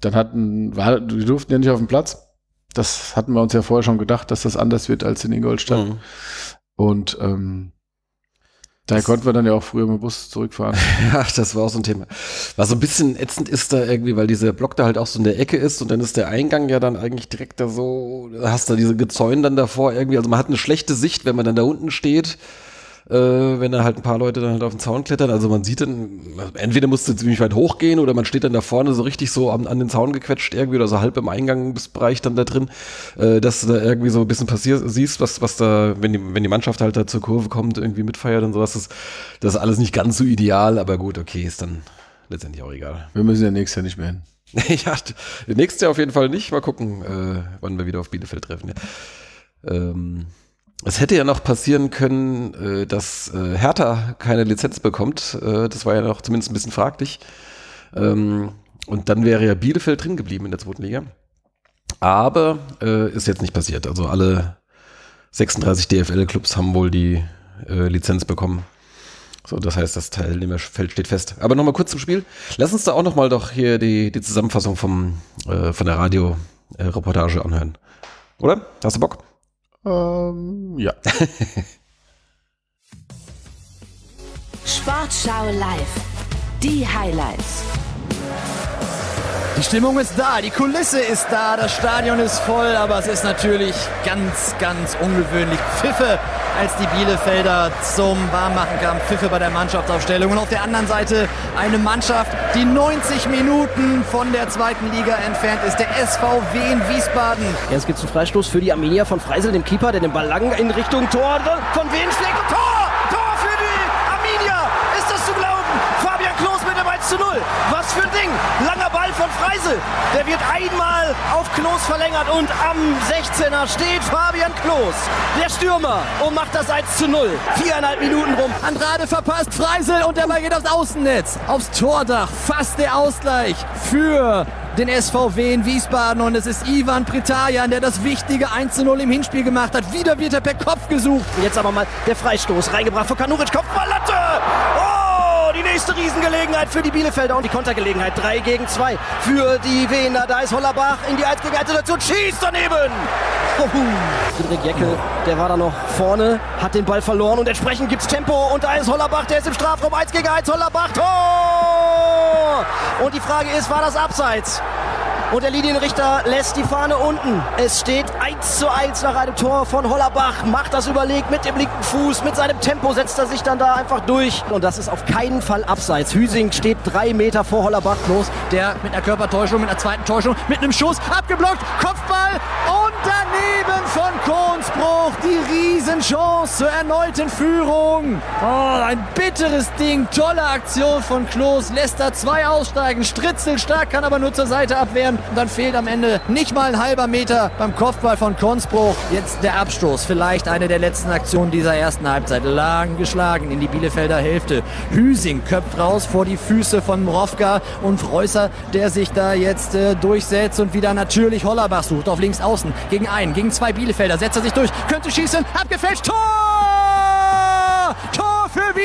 dann hatten, war, die durften ja nicht auf dem Platz das hatten wir uns ja vorher schon gedacht, dass das anders wird als in Ingolstadt. Mhm. Und ähm, da konnten wir dann ja auch früher mit dem Bus zurückfahren. Ja, das war auch so ein Thema. Was so ein bisschen ätzend ist da irgendwie, weil dieser Block da halt auch so in der Ecke ist und dann ist der Eingang ja dann eigentlich direkt da so, da hast du diese Gezäune dann davor irgendwie. Also man hat eine schlechte Sicht, wenn man dann da unten steht. Äh, wenn da halt ein paar Leute dann halt auf den Zaun klettern. Also man sieht dann, entweder musst du ziemlich weit hochgehen oder man steht dann da vorne so richtig so an, an den Zaun gequetscht irgendwie oder so halb im Eingangsbereich dann da drin, äh, dass du da irgendwie so ein bisschen passiert siehst, was, was da, wenn die, wenn die Mannschaft halt da zur Kurve kommt, irgendwie mitfeiert und sowas. Das, das ist alles nicht ganz so ideal, aber gut, okay, ist dann letztendlich auch egal. Wir müssen ja nächstes Jahr nicht mehr hin. ja, nächstes Jahr auf jeden Fall nicht. Mal gucken, äh, wann wir wieder auf Bielefeld treffen. Ja. Ähm, es hätte ja noch passieren können, äh, dass äh, Hertha keine Lizenz bekommt. Äh, das war ja noch zumindest ein bisschen fraglich. Ähm, und dann wäre ja Bielefeld drin geblieben in der zweiten Liga. Aber ist jetzt nicht passiert. Also alle 36 DFL-Clubs haben wohl die Lizenz bekommen. So, das heißt, das Teilnehmerfeld steht fest. Aber nochmal kurz zum Spiel. Lass uns da auch nochmal doch hier die, die Zusammenfassung vom, äh, von der Radio-Reportage anhören. Oder? Hast du Bock? Ähm, ja. Sportschau live. Die Highlights. Die Stimmung ist da, die Kulisse ist da, das Stadion ist voll, aber es ist natürlich ganz, ganz ungewöhnlich. Pfiffe, als die Bielefelder zum Warmmachen kamen, Pfiffe bei der Mannschaftsaufstellung. Und auf der anderen Seite eine Mannschaft, die 90 Minuten von der zweiten Liga entfernt ist, der SVW in Wiesbaden. Jetzt gibt es einen Freistoß für die Arminia von Freisel, dem Keeper, der den Ball lang in Richtung Tor von Wen schlägt! Tor zu 0. Was für ein Ding! Langer Ball von Freisel. Der wird einmal auf Klos verlängert und am 16er steht Fabian Klos, der Stürmer, und macht das 1 zu 0. Viereinhalb Minuten rum. Andrade verpasst Freisel und der Ball geht aufs Außennetz. Aufs Tordach. Fast der Ausgleich für den SVW in Wiesbaden und es ist Ivan Pritajan, der das wichtige 1 zu 0 im Hinspiel gemacht hat. Wieder wird er per Kopf gesucht. Jetzt aber mal der Freistoß reingebracht von Kanuric. Kopfballatte! Die nächste Riesengelegenheit für die Bielefelder und die Kontergelegenheit. 3 gegen 2 für die Wiener. Da ist Hollerbach in die 1 gegen 1 Situation. Schießt daneben! Friedrich Jeckel, der war da noch vorne, hat den Ball verloren und entsprechend gibt's Tempo. Und da ist Hollerbach, der ist im Strafraum 1 gegen 1. Hollerbach, Tor! Und die Frage ist, war das abseits? Und der Linienrichter lässt die Fahne unten. Es steht 1 zu 1 nach einem Tor von Hollerbach. Macht das überlegt mit dem linken Fuß, mit seinem Tempo setzt er sich dann da einfach durch. Und das ist auf keinen Fall abseits. Hüsing steht drei Meter vor Hollerbach los. Der mit einer Körpertäuschung, mit einer zweiten Täuschung, mit einem Schuss abgeblockt, Kopfball und daneben von Kohnsbruch die Riesenchance zur erneuten Führung. Oh, ein bitteres Ding, tolle Aktion von Klos, lässt da zwei aussteigen, Stritzelstark kann aber nur zur Seite abwehren und dann fehlt am Ende nicht mal ein halber Meter beim Kopfball von Kohnsbruch. Jetzt der Abstoß, vielleicht eine der letzten Aktionen dieser ersten Halbzeit. Lang geschlagen in die Bielefelder Hälfte. Hüsing köpft raus vor die Füße von Mrovka und Freusser, der sich da jetzt äh, durchsetzt und wieder natürlich Hollerbach sucht auf links außen gegen einen, gegen zwei Bielefelder, setzt er sich durch, könnte schießen, abgefälscht, Tor!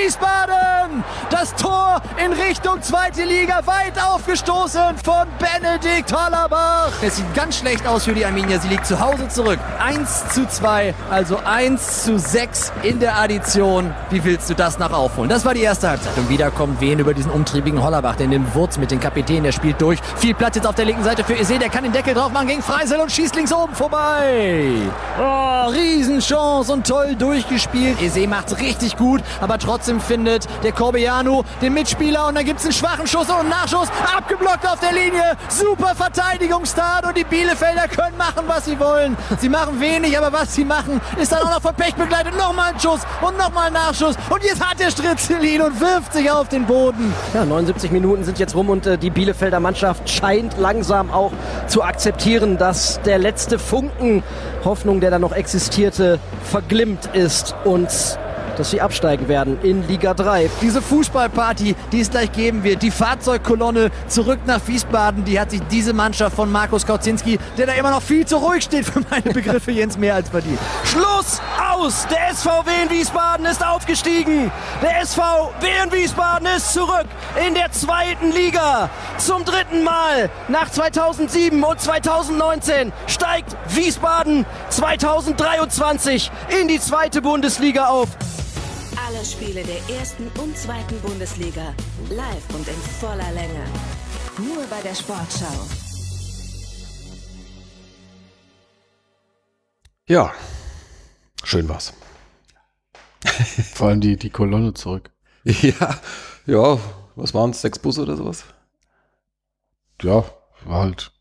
Wiesbaden! Das Tor in Richtung zweite Liga, weit aufgestoßen von Benedikt Hollerbach. Es sieht ganz schlecht aus für die Arminia, sie liegt zu Hause zurück. 1 zu 2, also 1 zu 6 in der Addition. Wie willst du das noch aufholen? Das war die erste Halbzeit. Und wieder kommt Wehen über diesen umtriebigen Hollerbach, der nimmt Wurz mit den Kapitän, der spielt durch. Viel Platz jetzt auf der linken Seite für Ese, der kann den Deckel drauf machen gegen Freisel und schießt links oben vorbei. Oh, Riesenchance und toll durchgespielt. Ese macht richtig gut, aber trotzdem findet der Corbeano den Mitspieler und dann gibt es einen schwachen Schuss und einen Nachschuss. Abgeblockt auf der Linie. Super Verteidigungstat und die Bielefelder können machen, was sie wollen. Sie machen wenig, aber was sie machen, ist dann auch noch von Pech begleitet. Nochmal ein Schuss und nochmal ein Nachschuss. Und jetzt hat der Stritzel ihn und wirft sich auf den Boden. Ja, 79 Minuten sind jetzt rum und äh, die Bielefelder Mannschaft scheint langsam auch zu akzeptieren, dass der letzte Funken Hoffnung, der da noch existierte, verglimmt ist und dass sie absteigen werden in Liga 3. Diese Fußballparty, die es gleich geben wird, die Fahrzeugkolonne zurück nach Wiesbaden, die hat sich diese Mannschaft von Markus Kauzinski, der da immer noch viel zu ruhig steht für meine Begriffe, Jens mehr als verdient. Schluss aus! Der SVW in Wiesbaden ist aufgestiegen. Der SVW in Wiesbaden ist zurück in der zweiten Liga. Zum dritten Mal nach 2007 und 2019 steigt Wiesbaden 2023 in die zweite Bundesliga auf. Alle Spiele der ersten und zweiten Bundesliga live und in voller Länge. Nur bei der Sportschau. Ja, schön war's. Vor allem die, die Kolonne zurück. Ja, ja, was waren es, sechs Busse oder sowas? Ja, war halt.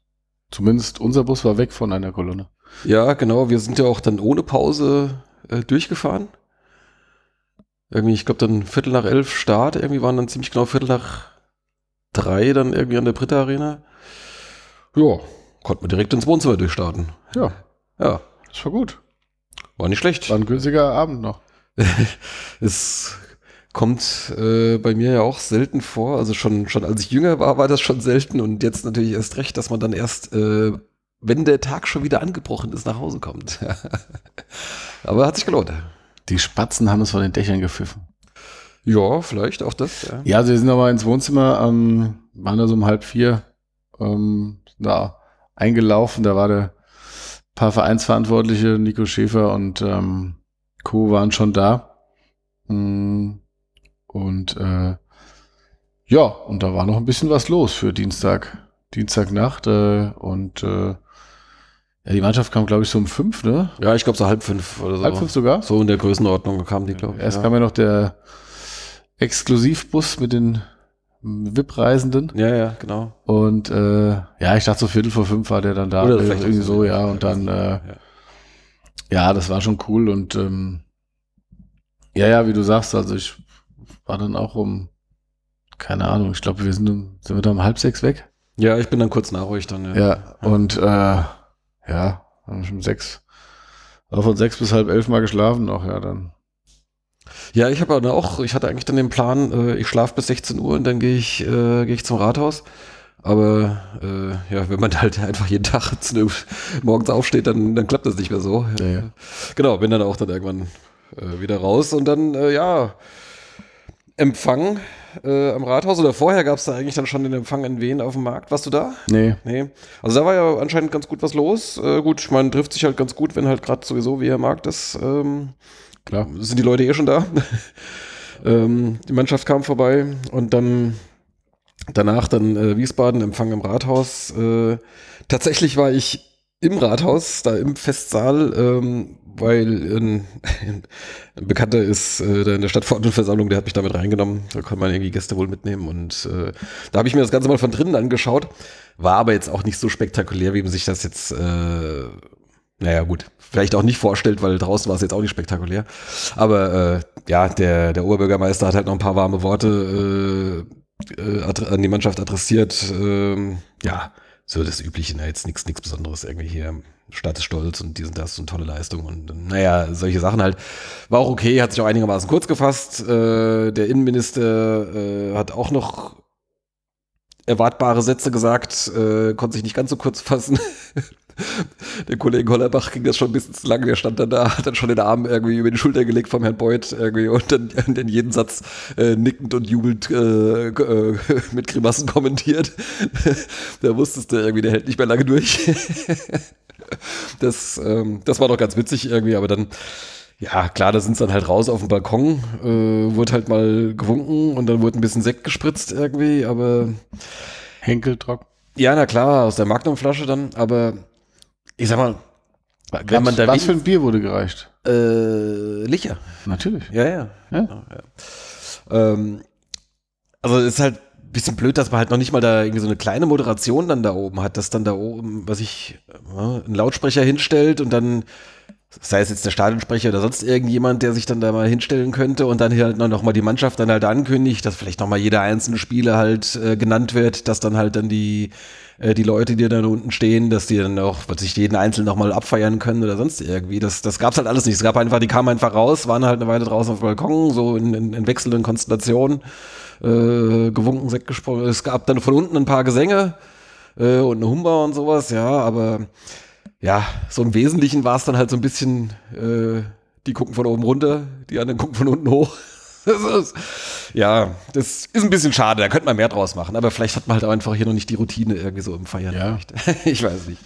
Zumindest unser Bus war weg von einer Kolonne. Ja, genau, wir sind ja auch dann ohne Pause äh, durchgefahren. Irgendwie, ich glaube dann Viertel nach elf Start, irgendwie waren dann ziemlich genau Viertel nach drei dann irgendwie an der Britta Arena. Ja, konnten wir direkt ins Wohnzimmer durchstarten. Ja, Ja, das war gut. war nicht schlecht. War ein günstiger Abend noch. Es kommt äh, bei mir ja auch selten vor. Also schon, schon als ich jünger war, war das schon selten und jetzt natürlich erst recht, dass man dann erst, äh, wenn der Tag schon wieder angebrochen ist, nach Hause kommt. Aber hat sich gelohnt. Die Spatzen haben es von den Dächern gepfiffen. Ja, vielleicht auch das. Ja. Ja, also wir sind aber ins Wohnzimmer, ähm, waren da so um halb vier ähm, da eingelaufen. Da war der paar Vereinsverantwortliche, Nico Schäfer und ähm, Co. waren schon da. Mm, Und äh, ja, und da war noch ein bisschen was los für Dienstag, Dienstagnacht. Äh, und äh, ja, die Mannschaft kam, glaube ich, so um fünf, ne? Ja, ich glaube so halb fünf oder so. Halb fünf sogar? So in der Größenordnung kam die, glaube ich. Erst ja. kam ja noch der Exklusivbus mit den VIP-Reisenden. ja, ja, genau. Und äh, ja, ich dachte so Viertel vor fünf war der dann da. Oder vielleicht irgendwie so, ja. ja. Und dann, äh, Ja. ja, das war schon cool. Und ähm, ja, ja, wie du sagst, also ich war dann auch um, keine Ahnung, ich glaube, wir sind um, sind wir da um halb sechs weg. Ja, ich bin dann kurz nach euch dann. Ja. Ja, und äh, ja, haben schon sechs, von sechs bis halb elf mal geschlafen noch, ja, dann. Ja, ich habe auch, ich hatte eigentlich dann den Plan, äh, ich schlafe bis 16 Uhr und dann gehe ich, äh, gehe ich zum Rathaus. Aber äh, ja, wenn man halt einfach jeden Tag morgens aufsteht, dann, dann klappt das nicht mehr so. Ja, ja. Genau, bin dann auch dann irgendwann äh, wieder raus und dann, äh, ja, Empfang äh, am Rathaus. Oder vorher gab es da eigentlich dann schon den Empfang in Wien auf dem Markt. Warst du da? Nee, Nee. Also da war ja anscheinend ganz gut was los. Äh, gut, meine, trifft sich halt ganz gut, wenn halt gerade sowieso, wie er mag, das ähm, klar. sind die Leute eh schon da. ähm, die Mannschaft kam vorbei und dann danach dann äh, Wiesbaden, Empfang im Rathaus. Äh, tatsächlich war ich im Rathaus, da im Festsaal, ähm, weil ein, ein Bekannter ist äh, in der Stadtverordnetenversammlung, der hat mich damit reingenommen. Da kann man irgendwie Gäste wohl mitnehmen. Und äh, da habe ich mir das Ganze mal von drinnen angeschaut. War aber jetzt auch nicht so spektakulär, wie man sich das jetzt, äh, naja gut, vielleicht auch nicht vorstellt, weil draußen war es jetzt auch nicht spektakulär. Aber äh, ja, der, der Oberbürgermeister hat halt noch ein paar warme Worte äh, äh, an die Mannschaft adressiert. Ähm, ja, so das Übliche, ne, jetzt nichts nichts Besonderes irgendwie hier. Stadt ist stolz und dies und das und tolle Leistung und naja, solche Sachen halt. War auch okay, hat sich auch einigermaßen kurz gefasst. Äh, der Innenminister äh, hat auch noch erwartbare Sätze gesagt, äh, konnte sich nicht ganz so kurz fassen. Der Kollege Hollerbach ging das schon ein bisschen zu lang, der stand dann da, hat dann schon den Arm irgendwie über die Schulter gelegt vom Herrn Beuth irgendwie und dann, dann jeden Satz äh, nickend und jubelnd äh, äh, mit Grimassen kommentiert. da wusstest du irgendwie, der hält nicht mehr lange durch. das, ähm, das war doch ganz witzig irgendwie, aber dann, ja, klar, da sind sie dann halt raus auf dem Balkon, äh, wurde halt mal gewunken und dann wurde ein bisschen Sekt gespritzt irgendwie, aber Henkel trocken. ja, na klar, aus der Magnumflasche dann, aber ich sag mal, wenn man da was für ein Bier wurde gereicht? äh, Licher. Natürlich. Ja, ja. Ja? Genau, ja. Ähm, also es ist halt ein bisschen blöd, dass man halt noch nicht mal da irgendwie so eine kleine Moderation dann da oben hat, dass dann da oben, was ich, äh, einen Lautsprecher hinstellt und dann, sei es jetzt der Stadionsprecher oder sonst irgendjemand, der sich dann da mal hinstellen könnte und dann hier halt noch mal die Mannschaft dann halt ankündigt, dass vielleicht noch mal jeder einzelne Spieler halt äh, genannt wird, dass dann halt dann die äh, die Leute, die dann unten stehen, dass die dann auch was sich jeden Einzelnen noch mal abfeiern können oder sonst irgendwie. Das, das gab's halt alles nicht. Es gab einfach, die kamen einfach raus, waren halt eine Weile draußen auf dem Balkon, so in, in, in wechselnden Konstellationen, äh, gewunken, Sekt gesprochen. Es gab dann von unten ein paar Gesänge äh, und eine Humba und sowas, ja, aber ja, so im Wesentlichen war es dann halt so ein bisschen, äh, die gucken von oben runter, die anderen gucken von unten hoch. Das ist, ja, das ist ein bisschen schade, da könnte man mehr draus machen, aber vielleicht hat man halt auch einfach hier noch nicht die Routine irgendwie so im Feiern. Ja. Ich weiß nicht.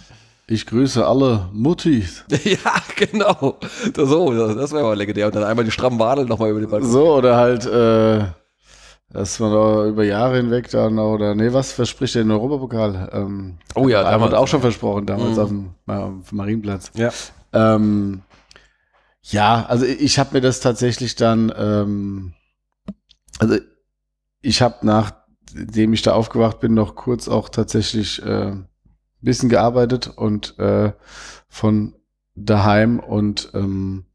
Ich grüße alle Muttis. Ja, genau. Das, so, das wäre mal legendär. Und dann einmal die strammen Wadeln nochmal über den Balkon. So, oder halt, äh, dass man da über Jahre hinweg dann, oder, nee, was verspricht der den Europapokal? Ähm, Oh ja, da damals. wurde auch schon versprochen, damals Mhm. auf, dem, auf dem Marienplatz. Ja. Ähm, Ja, also ich habe mir das tatsächlich dann, ähm, also ich habe nachdem ich da aufgewacht bin, noch kurz auch tatsächlich äh, ein bisschen gearbeitet und äh, von daheim und ähm,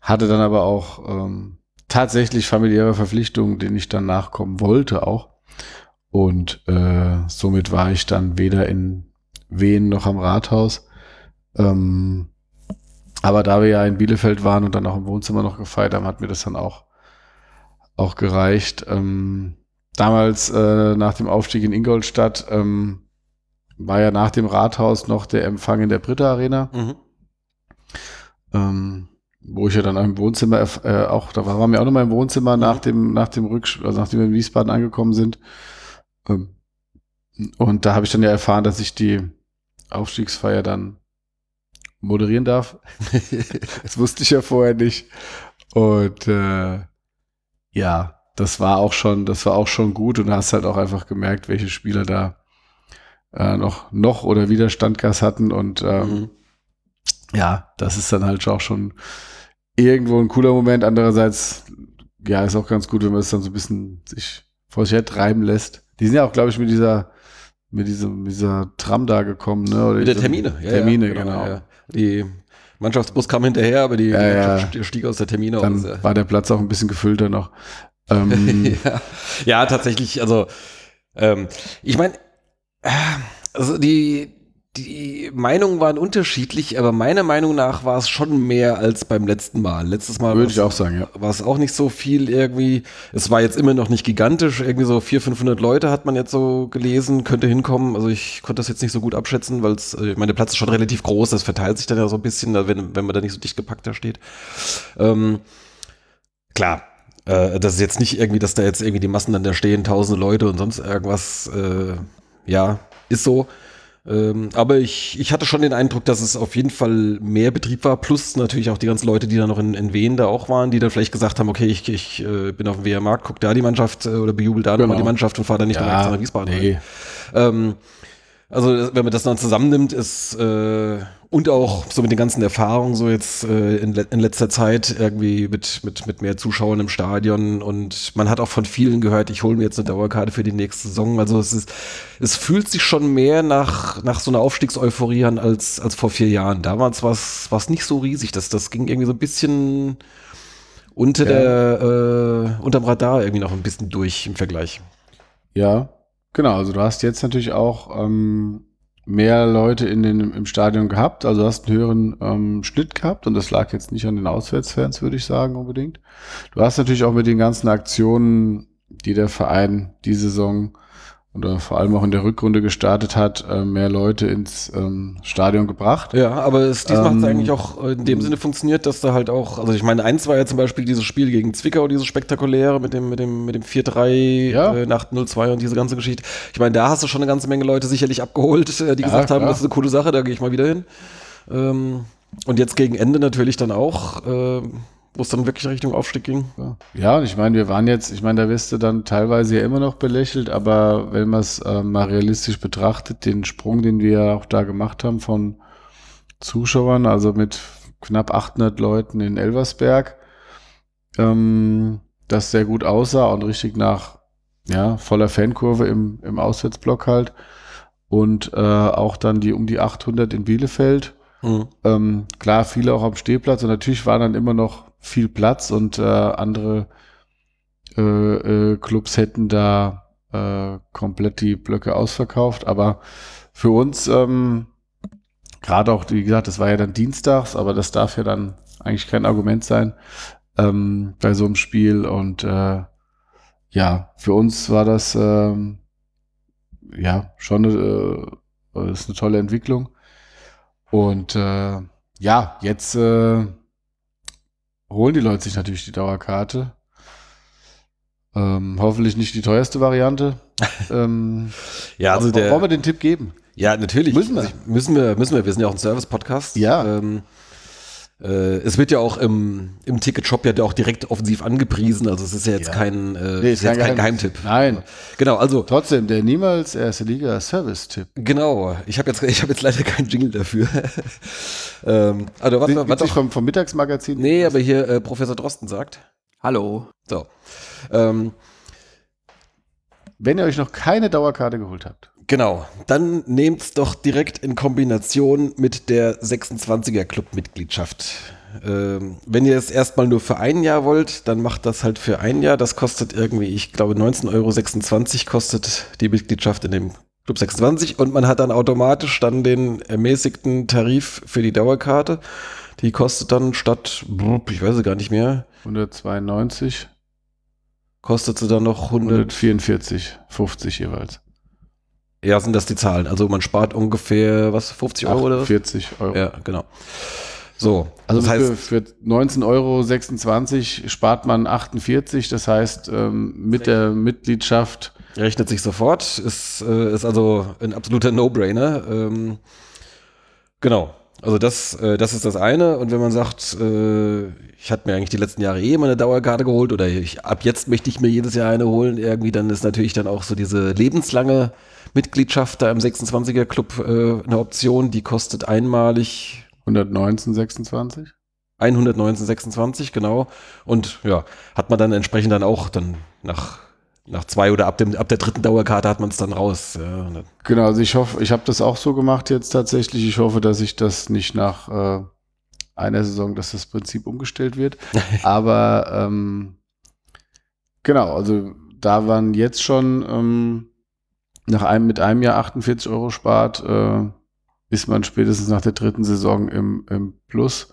hatte dann aber auch ähm, tatsächlich familiäre Verpflichtungen, denen ich dann nachkommen wollte auch. Und äh, somit war ich dann weder in Wien noch am Rathaus. Ähm, aber da wir ja in Bielefeld waren und dann auch im Wohnzimmer noch gefeiert haben, hat mir das dann auch, auch gereicht. Ähm, damals äh, nach dem Aufstieg in Ingolstadt ähm, war ja nach dem Rathaus noch der Empfang in der Britta Arena. Mhm. Ähm, wo ich ja dann im Wohnzimmer äh, auch, da waren wir auch nochmal im Wohnzimmer nach dem, nach dem Rücksch also nachdem wir in Wiesbaden angekommen sind. Ähm, und da habe ich dann ja erfahren, dass ich die Aufstiegsfeier dann moderieren darf. das wusste ich ja vorher nicht. Und äh, ja, das war auch schon, das war auch schon gut und hast halt auch einfach gemerkt, welche Spieler da äh, noch, noch oder wieder Standgas hatten und ähm, Mhm. ja, das ist dann halt auch schon irgendwo ein cooler Moment. Andererseits, ja, ist auch ganz gut, wenn man es dann so ein bisschen sich vor sich her treiben lässt. Die sind ja auch, glaube ich, mit dieser, mit diesem, mit dieser Tram da gekommen, ne? Oder Mit der Termine. Ja, Termine, ja, genau. Ja. Die Mannschaftsbus kam hinterher, aber die, Ja, ja. Stieg aus der Termine aus. Dann ja. war der Platz auch ein bisschen gefüllter noch. Ähm, ja. ja, tatsächlich, also ähm, ich meine, äh, also die, die Meinungen waren unterschiedlich, aber meiner Meinung nach war es schon mehr als beim letzten Mal. Letztes Mal Würde ich auch sagen, ja. war es auch nicht so viel irgendwie. Es war jetzt immer noch nicht gigantisch, irgendwie so 400, 500 Leute hat man jetzt so gelesen, könnte hinkommen. Also ich konnte das jetzt nicht so gut abschätzen, weil es, äh, ich meine, der Platz ist schon relativ groß, das verteilt sich dann ja so ein bisschen, wenn, wenn man da nicht so dicht gepackt da steht. Ähm, klar, äh, das ist jetzt nicht irgendwie, dass da jetzt irgendwie die Massen dann da stehen, tausende Leute und sonst irgendwas. Äh, ja, ist so. Ähm, aber ich, ich hatte schon den Eindruck, dass es auf jeden Fall mehr Betrieb war, plus natürlich auch die ganzen Leute, die da noch in, in Wien da auch waren, die dann vielleicht gesagt haben, okay, ich, ich äh, bin auf dem WR-Markt, guck da die Mannschaft äh, oder bejubel da nochmal Genau. die Mannschaft und fahr dann nicht ja, nach Wiesbaden. rein. nee. Ähm, also wenn man das dann zusammennimmt, ist äh, und auch so mit den ganzen Erfahrungen so jetzt äh, in, le in letzter Zeit irgendwie mit, mit, mit mehr Zuschauern im Stadion und man hat auch von vielen gehört, ich hole mir jetzt eine Dauerkarte für die nächste Saison. Also es ist, es fühlt sich schon mehr nach, nach so einer Aufstiegseuphorie an als, als vor vier Jahren. Damals war es nicht so riesig. Das, das ging irgendwie so ein bisschen unter der, äh, unterm Radar irgendwie noch ein bisschen durch im Vergleich. Ja, genau. Also du hast jetzt natürlich auch ähm, mehr Leute in den, im Stadion gehabt. Also hast einen höheren ähm, Schnitt gehabt und das lag jetzt nicht an den Auswärtsfans, würde ich sagen, unbedingt. Du hast natürlich auch mit den ganzen Aktionen, die der Verein die Saison oder vor allem auch in der Rückrunde gestartet hat, äh, mehr Leute ins ähm, Stadion gebracht. Ja, aber es, diesmal hat Ähm, es eigentlich auch in dem Sinne funktioniert, dass da halt auch, also ich meine, eins war ja zum Beispiel dieses Spiel gegen Zwickau, dieses spektakuläre mit dem, mit dem, mit dem 4-3 Ja. äh, nach 0-2 und diese ganze Geschichte. Ich meine, da hast du schon eine ganze Menge Leute sicherlich abgeholt, äh, die Ja, gesagt haben, klar. das ist eine coole Sache, da gehe ich mal wieder hin. Ähm, und jetzt gegen Ende natürlich dann auch, äh, wo es dann wirklich Richtung Aufstieg ging. Ja. Und ich meine, wir waren jetzt, ich meine, da wirst du dann teilweise ja immer noch belächelt, aber wenn man es äh, mal realistisch betrachtet, den Sprung, den wir ja auch da gemacht haben von Zuschauern, also mit knapp 800 Leuten in Elversberg, ähm, das sehr gut aussah und richtig nach ja, voller Fankurve im, im Auswärtsblock halt und äh, auch dann die um die 800 in Bielefeld. Mhm. Ähm, klar, viele auch am Stehplatz und natürlich war dann immer noch viel Platz und äh, andere äh, äh, Clubs hätten da äh, komplett die Blöcke ausverkauft, aber für uns ähm, gerade auch, wie gesagt, das war ja dann dienstags, aber das darf ja dann eigentlich kein Argument sein ähm, bei so einem Spiel und äh, ja, für uns war das ähm, ja schon eine, äh, ist eine tolle Entwicklung. Und äh, ja, jetzt äh, holen die Leute sich natürlich die Dauerkarte. Ähm, hoffentlich nicht die teuerste Variante. ähm, Ja, also wollen der, wir den Tipp geben? Ja, natürlich. Müssen wir. Müssen wir, müssen wir. Wir sind ja auch ein Service-Podcast. Ja. Ähm, Äh, es wird ja auch im, im Ticketshop ja auch direkt offensiv angepriesen, also es ist ja jetzt Ja. kein, äh, Nee, ist jetzt kein Geheimtipp. Nein. Genau, also Trotzdem, der niemals erste Liga Service-Tipp. genau. Ich habe jetzt, ich habe jetzt leider keinen Jingle dafür. ähm, also sich auch, vom, vom Mittagsmagazin. nee, aber hier äh, Professor Drosten sagt. Hallo. So. Ähm, Wenn ihr euch noch keine Dauerkarte geholt habt, Genau, dann nehmt's doch direkt in Kombination mit der 26er Club-Mitgliedschaft. Ähm, wenn ihr es erstmal nur für ein Jahr wollt, dann macht das halt für ein Jahr. Das kostet irgendwie, ich glaube, 19,26 Euro kostet die Mitgliedschaft in dem Club 26 und man hat dann automatisch dann den ermäßigten Tarif für die Dauerkarte. Die kostet dann statt, ich weiß es gar nicht mehr, 192, kostet sie dann noch 100, 144, 50 jeweils. Ja, sind das die Zahlen. Also man spart ungefähr, was, 50 Euro oder was? 40 Euro. Ja, genau. So, Also das heißt, für, für 19,26 Euro spart man 48. Das heißt, ähm, mit der Mitgliedschaft rechnet sich sofort, ist, äh, ist also ein absoluter No-Brainer. Ähm, genau. Also das, äh, das ist das eine. Und wenn man sagt, äh, ich hatte mir eigentlich die letzten Jahre eh immer eine Dauerkarte geholt oder ich, ab jetzt möchte ich mir jedes Jahr eine holen, irgendwie, dann ist natürlich dann auch so diese lebenslange Mitgliedschaft da im 26er Club äh, eine Option, die kostet einmalig 119, 26. 119,26, genau. Und ja, hat man dann entsprechend dann auch dann nach, nach zwei oder ab, dem, ab der dritten Dauerkarte hat man es dann raus. Ja, dann- Genau, also ich hoffe, ich habe das auch so gemacht jetzt tatsächlich. Ich hoffe, dass ich das nicht nach äh, einer Saison, dass das Prinzip umgestellt wird. Aber ähm, genau, also da waren jetzt schon ähm, nach einem mit einem Jahr 48 Euro spart, äh, ist man spätestens nach der dritten Saison im, im Plus.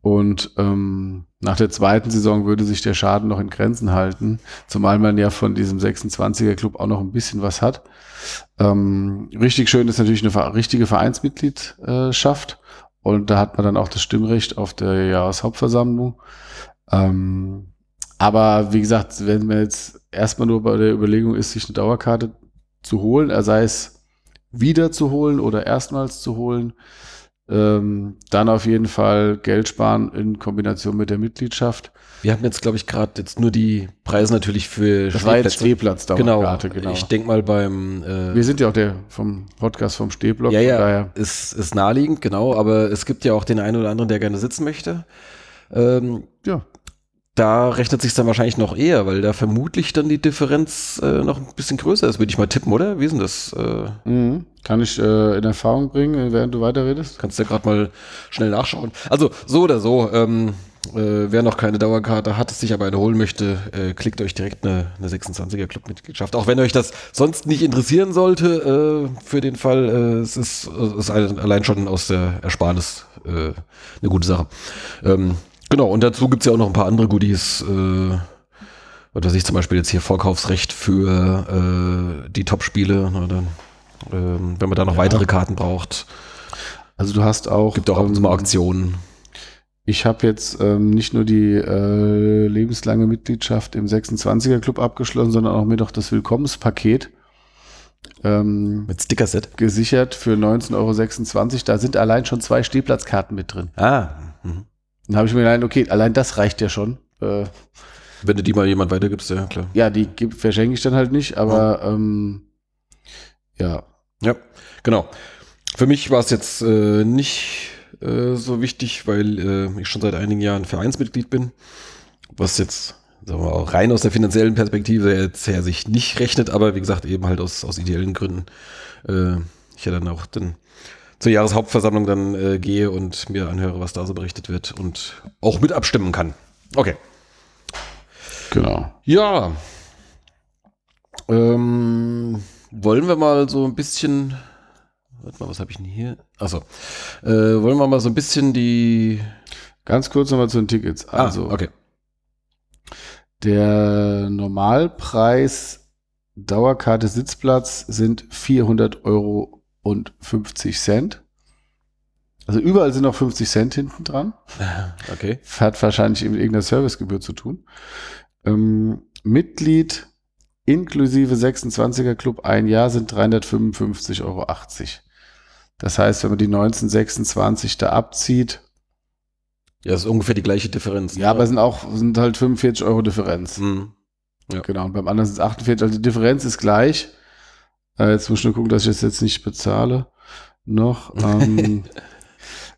Und ähm, nach der zweiten Saison würde sich der Schaden noch in Grenzen halten, zumal man ja von diesem 26er Club auch noch ein bisschen was hat. Ähm, richtig schön ist natürlich eine richtige Vereinsmitgliedschaft und da hat man dann auch das Stimmrecht auf der Jahreshauptversammlung. Ähm, aber wie gesagt, wenn man jetzt erstmal nur bei der Überlegung ist, sich eine Dauerkarte zu holen, er sei es wieder zu holen oder erstmals zu holen, ähm, dann auf jeden Fall Geld sparen in Kombination mit der Mitgliedschaft. Wir haben jetzt, glaube ich, gerade jetzt nur die Preise natürlich für Das Stehplätze. Stehplatz-Dauerkarte, Genau. genau. Ich denke mal beim äh, Wir sind ja auch der vom Podcast vom Stehblock, ja, ja, ist, ist naheliegend, genau, aber es gibt ja auch den einen oder anderen, der gerne sitzen möchte. Ähm, Ja. Da rechnet sich dann wahrscheinlich noch eher, weil da vermutlich dann die Differenz äh, noch ein bisschen größer ist, würde ich mal tippen, oder? Wie ist denn das? Äh, Mhm. Kann ich äh, in Erfahrung bringen, während du weiterredest? kannst du ja gerade mal schnell nachschauen. Also so oder so, ähm, äh, wer noch keine Dauerkarte hat, sich aber eine holen möchte, äh, klickt euch direkt eine, eine 26er Clubmitgliedschaft. Auch wenn euch das sonst nicht interessieren sollte, äh, für den Fall, äh, es ist, es ist ein- allein schon aus der Ersparnis äh, eine gute Sache. Ähm, genau, und dazu gibt's ja auch noch ein paar andere Goodies. Äh, was weiß ich, zum Beispiel jetzt hier Vorkaufsrecht für äh, die Top-Spiele. dann, ähm, wenn man da noch weitere Karten braucht. Also du hast auch. Gibt auch mal ähm, Auktionen. Ich habe jetzt ähm, nicht nur die äh, lebenslange Mitgliedschaft im 26er Club abgeschlossen, sondern auch mir doch das Willkommenspaket ähm, Mit Stickerset. gesichert für 19,26 Euro. Da sind allein schon zwei Stehplatzkarten mit drin. Ah. Mhm. Dann habe ich mir gedacht, okay, allein das reicht ja schon. Äh, Wenn du die mal jemand weitergibst, ja klar. ja, die verschenke ich dann halt nicht, aber ähm, ja, Ja, genau. Für mich war es jetzt äh, nicht äh, so wichtig, weil äh, ich schon seit einigen Jahren Vereinsmitglied bin, was jetzt sagen wir, auch rein aus der finanziellen Perspektive jetzt her sich nicht rechnet, aber wie gesagt eben halt aus, aus ideellen Gründen. Äh, ich ja dann auch dann zur Jahreshauptversammlung dann äh, gehe und mir anhöre, was da so berichtet wird und auch mit abstimmen kann. Okay. genau. Ja. Ähm, wollen wir mal so ein bisschen. Warte mal, was habe ich denn hier? Achso. Äh, wollen wir mal so ein bisschen die. Ganz kurz nochmal zu den Tickets. Also, ah, okay. Der Normalpreis Dauerkarte Sitzplatz sind 400 Euro und 50 Cent. Also überall sind noch 50 Cent hinten dran. Okay. Hat wahrscheinlich mit irgendeiner Servicegebühr zu tun. Ähm, Mitglied inklusive 26er Club ein Jahr sind 355,80 Euro. Das heißt, wenn man die 1926 da abzieht, Ja, ist ungefähr die gleiche Differenz. Ja, aber es sind auch sind halt 45 Euro Differenz. Mhm. Ja. Genau, und beim anderen sind es 48. Also die Differenz ist gleich. Äh, jetzt muss ich nur gucken, dass ich das jetzt nicht bezahle. Noch. Ähm,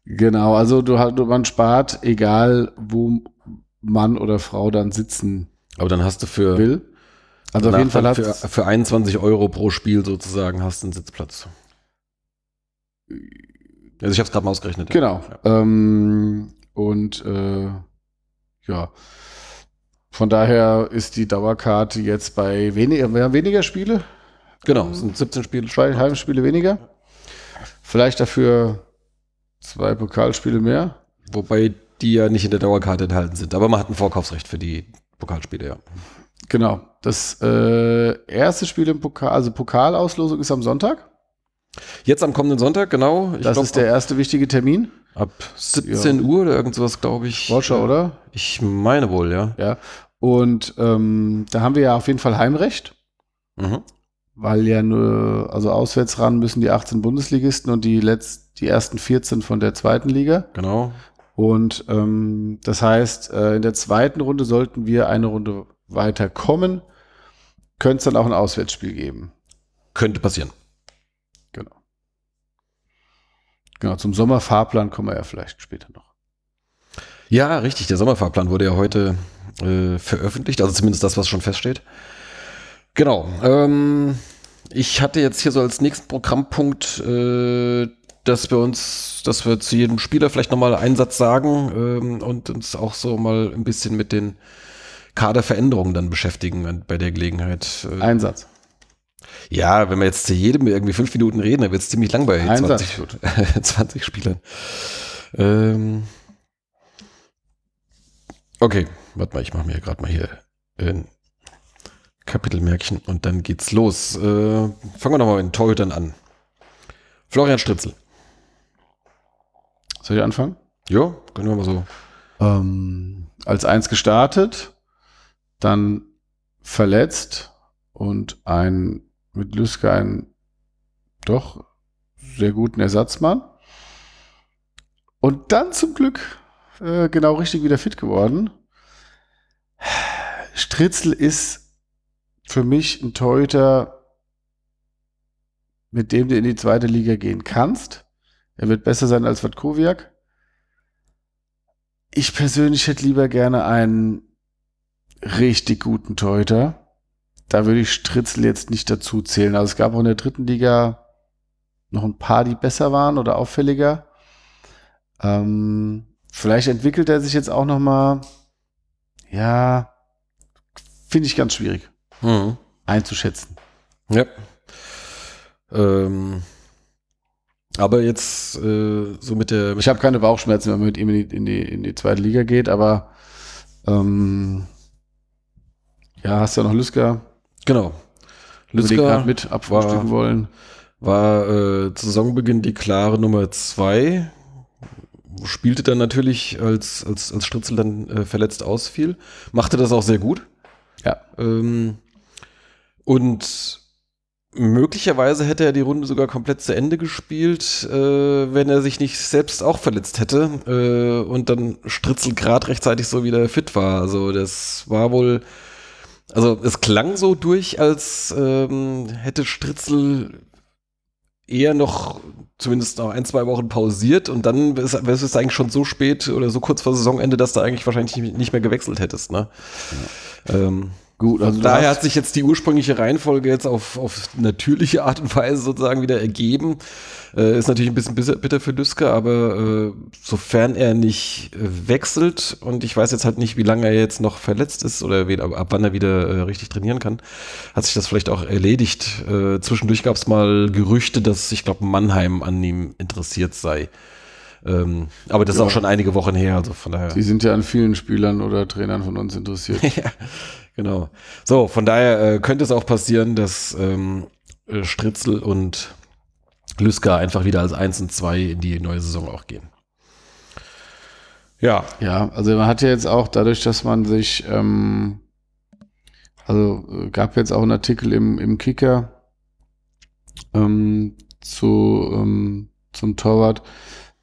genau, also du, halt- man spart, egal wo Mann oder Frau dann sitzen Aber dann hast du für, will. Also auf jeden Fall für, für 21 Euro pro Spiel sozusagen hast du einen Sitzplatz. Also ich habe es gerade mal ausgerechnet. Genau. Ja. Ähm, und äh, ja, von daher ist die Dauerkarte jetzt bei weniger, wir haben weniger Spiele, Genau, es sind 17 Spiele. zwei Heimspiele weniger. Vielleicht dafür zwei Pokalspiele mehr. Wobei die ja nicht in der Dauerkarte enthalten sind. Aber man hat ein Vorkaufsrecht für die Pokalspiele, ja. Genau. Das äh, erste Spiel im Pokal, also Pokalauslosung ist am Sonntag. Jetzt am kommenden Sonntag, genau. Ich das glaub, ist der erste wichtige Termin. ab 17 Uhr oder irgend sowas, glaube ich. Äh, oder? Ich meine wohl, ja. Ja. Und ähm, da haben wir ja auf jeden Fall Heimrecht. Mhm. Weil ja nur, also auswärts ran müssen die 18 Bundesligisten und die letzt, die ersten 14 von der zweiten Liga. Genau. Und ähm, das heißt, äh, in der zweiten Runde sollten wir eine Runde weiter kommen, könnte es dann auch ein Auswärtsspiel geben. Könnte passieren. Genau. Genau, zum Sommerfahrplan kommen wir ja vielleicht später noch. Ja, richtig. Der Sommerfahrplan wurde ja heute äh, veröffentlicht, also zumindest das, was schon feststeht. Genau. Ähm, ich hatte jetzt hier so als nächsten Programmpunkt, äh, dass wir uns, dass wir zu jedem Spieler vielleicht nochmal einen Satz sagen ähm, und uns auch so mal ein bisschen mit den Kaderveränderungen dann beschäftigen bei der Gelegenheit. Äh, Ein Satz. ja, wenn wir jetzt zu jedem irgendwie fünf Minuten reden, dann wird es ziemlich lang bei Ein 20, Satz. 20 Spielern. Ähm, okay, warte mal, ich mache mir gerade mal hier ein Kapitelmärkchen und dann geht's los. Äh, fangen wir nochmal mit den Torhütern an. Florian Stritzel. Soll ich anfangen? Ja, können wir mal so. ähm, als eins gestartet, dann verletzt und ein mit Lüske einen doch sehr guten Ersatzmann. Und dann zum Glück äh, genau richtig wieder fit geworden. Stritzel ist für mich ein Torhüter, mit dem du in die zweite Liga gehen kannst. Er wird besser sein als Vatkowiak. Ich persönlich hätte lieber gerne einen richtig guten Torhüter. Da würde ich Stritzel jetzt nicht dazu zählen. Also es gab auch in der dritten Liga noch ein paar, die besser waren oder auffälliger. Ähm, vielleicht entwickelt er sich jetzt auch noch mal. Ja, finde ich ganz schwierig Mhm. einzuschätzen. Ja. Ähm, aber jetzt äh, so mit der. Ich habe keine Bauchschmerzen, wenn man mit ihm in die, in die, in die zweite Liga geht, aber ähm, ja, hast ja noch Lüsker, genau. Lüsker gerade mit abfrühstücken wollen. war äh, zu Saisonbeginn die klare Nummer zwei. Spielte dann natürlich, als, als, als Stritzel dann äh, verletzt ausfiel. Machte das auch sehr gut. Ja. Ähm, und möglicherweise hätte er die Runde sogar komplett zu Ende gespielt, äh, wenn er sich nicht selbst auch verletzt hätte äh, und dann Stritzel gerade rechtzeitig so wieder fit war. Also das war wohl, also es klang so durch, als ähm, hätte Stritzel eher noch zumindest noch ein, zwei Wochen pausiert und dann ist ist es eigentlich schon so spät oder so kurz vor Saisonende, dass du eigentlich wahrscheinlich nicht- mehr gewechselt hättest. Ne? Ähm, Gut, also Daher hat sich jetzt die ursprüngliche Reihenfolge jetzt auf, auf natürliche Art und Weise sozusagen wieder ergeben. Äh, ist natürlich ein bisschen bitter für Lüske, aber äh, sofern er nicht wechselt und ich weiß jetzt halt nicht, wie lange er jetzt noch verletzt ist oder wie, ab, wann er wieder äh, richtig trainieren kann, hat sich das vielleicht auch erledigt. Äh, zwischendurch gab es mal Gerüchte, dass ich glaube Mannheim an ihm interessiert sei. Ähm, aber das ist Ja. auch schon einige Wochen her, also von daher. Die sind ja an vielen Spielern oder Trainern von uns interessiert. ja, genau. So, von daher äh, könnte es auch passieren, dass ähm, äh, Stritzel und Lüska einfach wieder als 1 und 2 in die neue Saison auch gehen. Ja, Ja, also man hat ja jetzt auch dadurch, dass man sich, ähm, also äh, gab jetzt auch einen Artikel im, im Kicker ähm, zu, ähm, zum Torwart.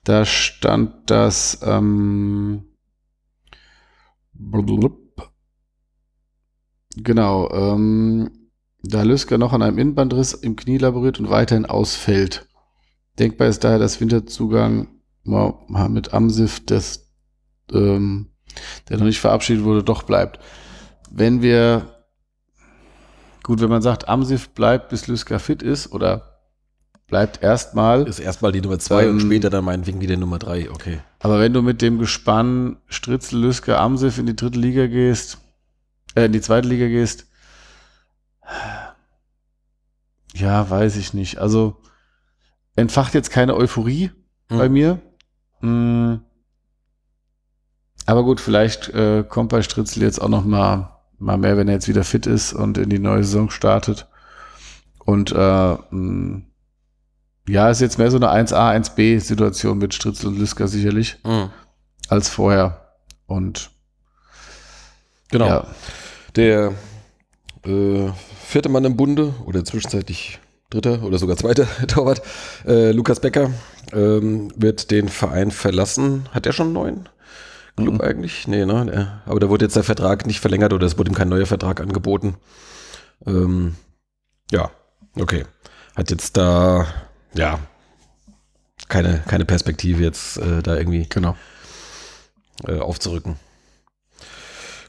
Da stand, dass ähm, Blub. Genau, ähm, da Lüsker noch an einem Innenbandriss im Knie laboriert und weiterhin ausfällt. Denkbar ist daher, dass Winterzugang Mohamed Amsif, das, ähm, der noch nicht verabschiedet wurde, doch bleibt. Wenn wir, gut, wenn man sagt, Amsif bleibt, bis Lüsker fit ist, oder bleibt erstmal, Ist erstmal die Nummer zwei und Ähm, später dann meinetwegen wieder Nummer drei. Okay. aber wenn du mit dem Gespann Stritzel, Lüsker, Amsif in die dritte Liga gehst, äh, in die zweite Liga gehst, ja, weiß ich nicht. Also entfacht jetzt keine Euphorie Hm. bei mir. Mm. Aber gut, vielleicht äh, kommt bei Stritzel jetzt auch noch mal, mal mehr, wenn er jetzt wieder fit ist und in die neue Saison startet. Und äh, mh, ja, ist jetzt mehr so eine 1A, 1B-Situation mit Stritzel und Lüsker sicherlich Mhm. als vorher. Und Genau. ja, Der äh, vierte Mann im Bunde oder zwischenzeitlich dritter oder sogar zweiter Torwart, äh, Lukas Becker, ähm, wird den Verein verlassen. Hat er schon einen neuen Club Mhm. eigentlich? Nee, ne? Der- Aber da wurde jetzt der Vertrag nicht verlängert oder es wurde ihm kein neuer Vertrag angeboten. Ähm, ja, okay. Hat jetzt da, ja, keine, keine Perspektive jetzt äh, da irgendwie genau. äh, aufzurücken.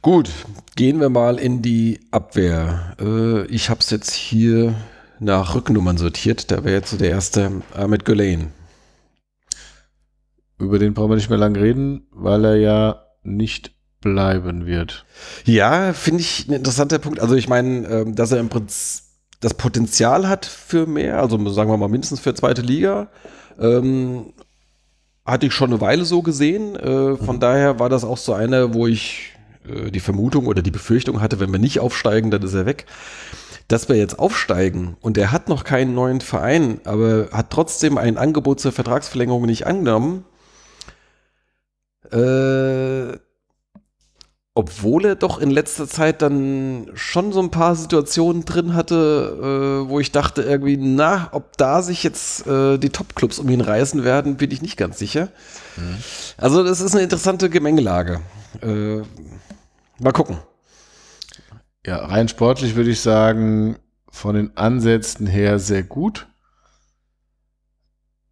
Gut, gehen wir mal in die Abwehr. Äh, ich habe es jetzt hier nach Rückennummern sortiert. Da wäre jetzt so der erste Ahmed Gulain. Über den brauchen wir nicht mehr lang reden, weil er ja nicht bleiben wird. Ja, finde ich ein interessanter Punkt. Also ich meine, ähm, dass er im Prinzip das Potenzial hat für mehr, also sagen wir mal mindestens für zweite Liga. Ähm, hatte ich schon eine Weile so gesehen. Äh, von daher war das auch so einer, wo ich äh, die Vermutung oder die Befürchtung hatte, wenn wir nicht aufsteigen, dann ist er weg. Dass wir jetzt aufsteigen und er hat noch keinen neuen Verein, aber hat trotzdem ein Angebot zur Vertragsverlängerung nicht angenommen. Äh, obwohl er doch in letzter Zeit dann schon so ein paar Situationen drin hatte, äh, wo ich dachte irgendwie, na, ob da sich jetzt äh, die Top-Clubs um ihn reißen werden, bin ich nicht ganz sicher. Also das ist eine interessante Gemengelage. Äh, mal gucken. Ja, rein sportlich würde ich sagen, von den Ansätzen her sehr gut.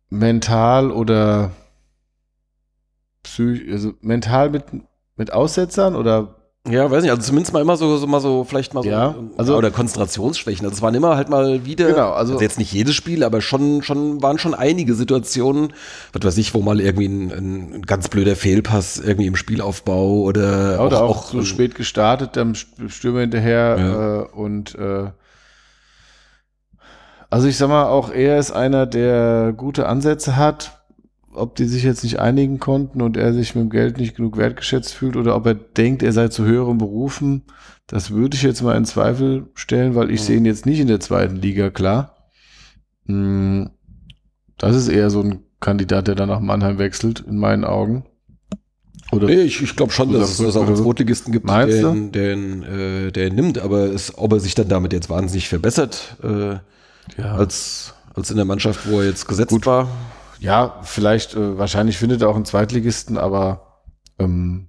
Mental oder psych, also mental mit, mit Aussetzern oder Ja, weiß nicht, also zumindest mal immer so, so mal so, vielleicht mal so, Ja, also- oder Konzentrationsschwächen. Also es waren immer halt mal wieder, Genau, also- jetzt nicht jedes Spiel, aber schon, schon, waren schon einige Situationen, was weiß ich, wo mal irgendwie ein, ein, ganz blöder Fehlpass irgendwie im Spielaufbau oder, Ja, oder auch, so ähm, spät gestartet, dann St- Stürmer hinterher Ja. äh, und äh, also ich sag mal, auch er ist einer, der gute Ansätze hat. Ob die sich jetzt nicht einigen konnten und er sich mit dem Geld nicht genug wertgeschätzt fühlt oder ob er denkt, er sei zu höheren Berufen, das würde ich jetzt mal in Zweifel stellen, weil ich Mhm. sehe ihn jetzt nicht in der zweiten Liga, klar. Mm, Das ist eher so ein Kandidat, der dann nach Mannheim wechselt, in meinen Augen. Oder Nee, ich, ich glaube schon, dass es dass auch einen so. Zweitligisten gibt, der, ihn, äh, der nimmt, aber es, ob er sich dann damit jetzt wahnsinnig verbessert, äh, ja. als, als in der Mannschaft, wo er jetzt gesetzt war. Ja, vielleicht, äh, wahrscheinlich findet er auch einen Zweitligisten, aber ähm,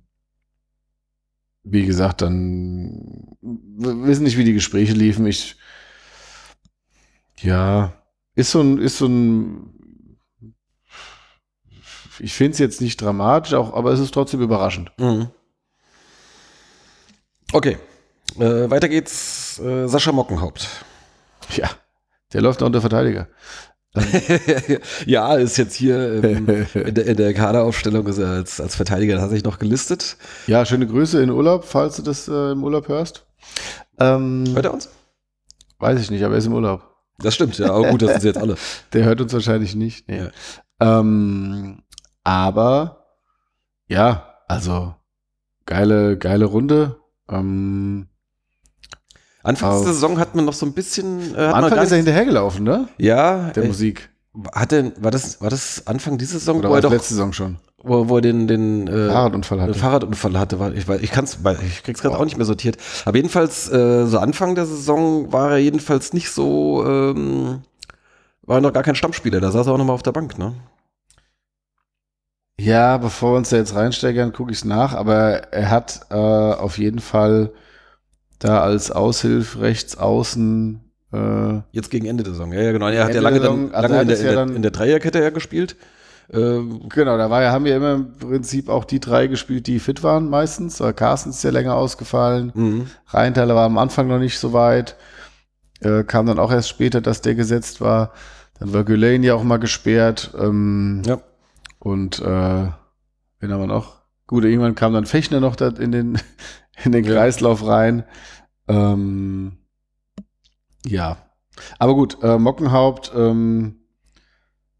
wie gesagt, dann wissen nicht, wie die Gespräche liefen. Ich ja, ist so ein, ist so ein ich finde es jetzt nicht dramatisch, auch, aber es ist trotzdem überraschend. Mhm. Okay. Äh, weiter geht's. Äh, Sascha Mockenhaupt. Ja, der läuft noch unter Verteidiger. ja, ist jetzt hier ähm, in, der, in der Kaderaufstellung ist er als, als Verteidiger tatsächlich noch gelistet. Ja, schöne Grüße in Urlaub, falls du das äh, im Urlaub hörst. Ähm, Hört er uns? weiß ich nicht, aber er ist im Urlaub. Das stimmt, ja, aber gut, das sind sie jetzt alle. Der hört uns wahrscheinlich nicht. Nee. Ja. Ähm, aber ja, also geile, geile Runde. Ähm, Anfangs Auf- der Saison hat man noch so ein bisschen. Äh, Anfang ist er hinterhergelaufen, ne? ja, Der äh, Musik. hat er, war, das, war das Anfang dieser Saison, Oder wo war das doch letzte Saison schon? wo, wo er den, den äh, Fahrradunfall hatte. Fahrradunfall hatte. War, ich ich kann's, ich krieg's gerade auch nicht mehr sortiert. Aber jedenfalls, äh, so Anfang der Saison war er jedenfalls nicht so, ähm, war noch gar kein Stammspieler. Da saß er auch noch mal auf der Bank, ne? Ja, bevor wir uns da jetzt reinsteigern, gucke ich es nach, aber er hat äh, auf jeden Fall da als Aushilf rechts außen äh, Jetzt gegen Ende der Saison. Ja, ja, genau. Er hat Ende ja lange, dann, also lange in, der, in, der, in der Dreierkette ja gespielt. Ähm, Genau, da war ja, haben wir immer im Prinzip auch die drei gespielt, die fit waren meistens. Äh, Carsten ist ja länger ausgefallen. mhm. Rheintaler war am Anfang noch nicht so weit. Äh, kam dann auch erst später, dass der gesetzt war. Dann war Gülain ja auch mal gesperrt. Ähm, Ja. Und äh, wen haben wir noch? Gut, irgendwann kam dann Fechner noch da in den, in den. Kreislauf rein. Ähm, ja. Aber gut, äh, Mockenhaupt, ähm,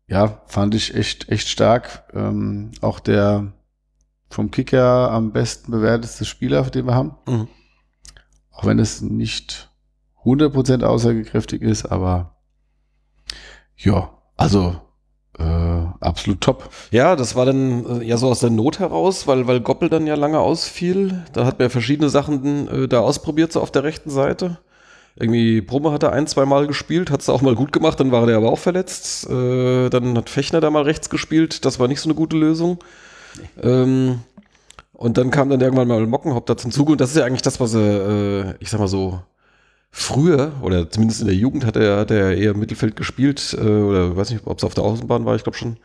ja, fand ich echt, echt stark. Ähm, auch der vom Kicker am besten bewertete Spieler, den wir haben. Mhm. Auch wenn es nicht 100% aussagekräftig ist, aber ja, also äh, absolut top. Ja, das war dann äh, ja so aus der Not heraus, weil, weil Goppel dann ja lange ausfiel. Da hat man ja verschiedene Sachen äh, da ausprobiert, so auf der rechten Seite. Irgendwie Brumme hat er ein, zwei Mal gespielt, hat es auch mal gut gemacht, dann war der aber auch verletzt. Äh, dann hat Fechner da mal rechts gespielt, das war nicht so eine gute Lösung. Ähm, und dann kam dann irgendwann mal Mockenhaupt da zum Zuge und das ist ja eigentlich das, was er, äh, ich sag mal so, früher, oder zumindest in der Jugend hat er, hat er eher im Mittelfeld gespielt, äh, oder weiß nicht, ob es auf der Außenbahn war, ich glaube schon.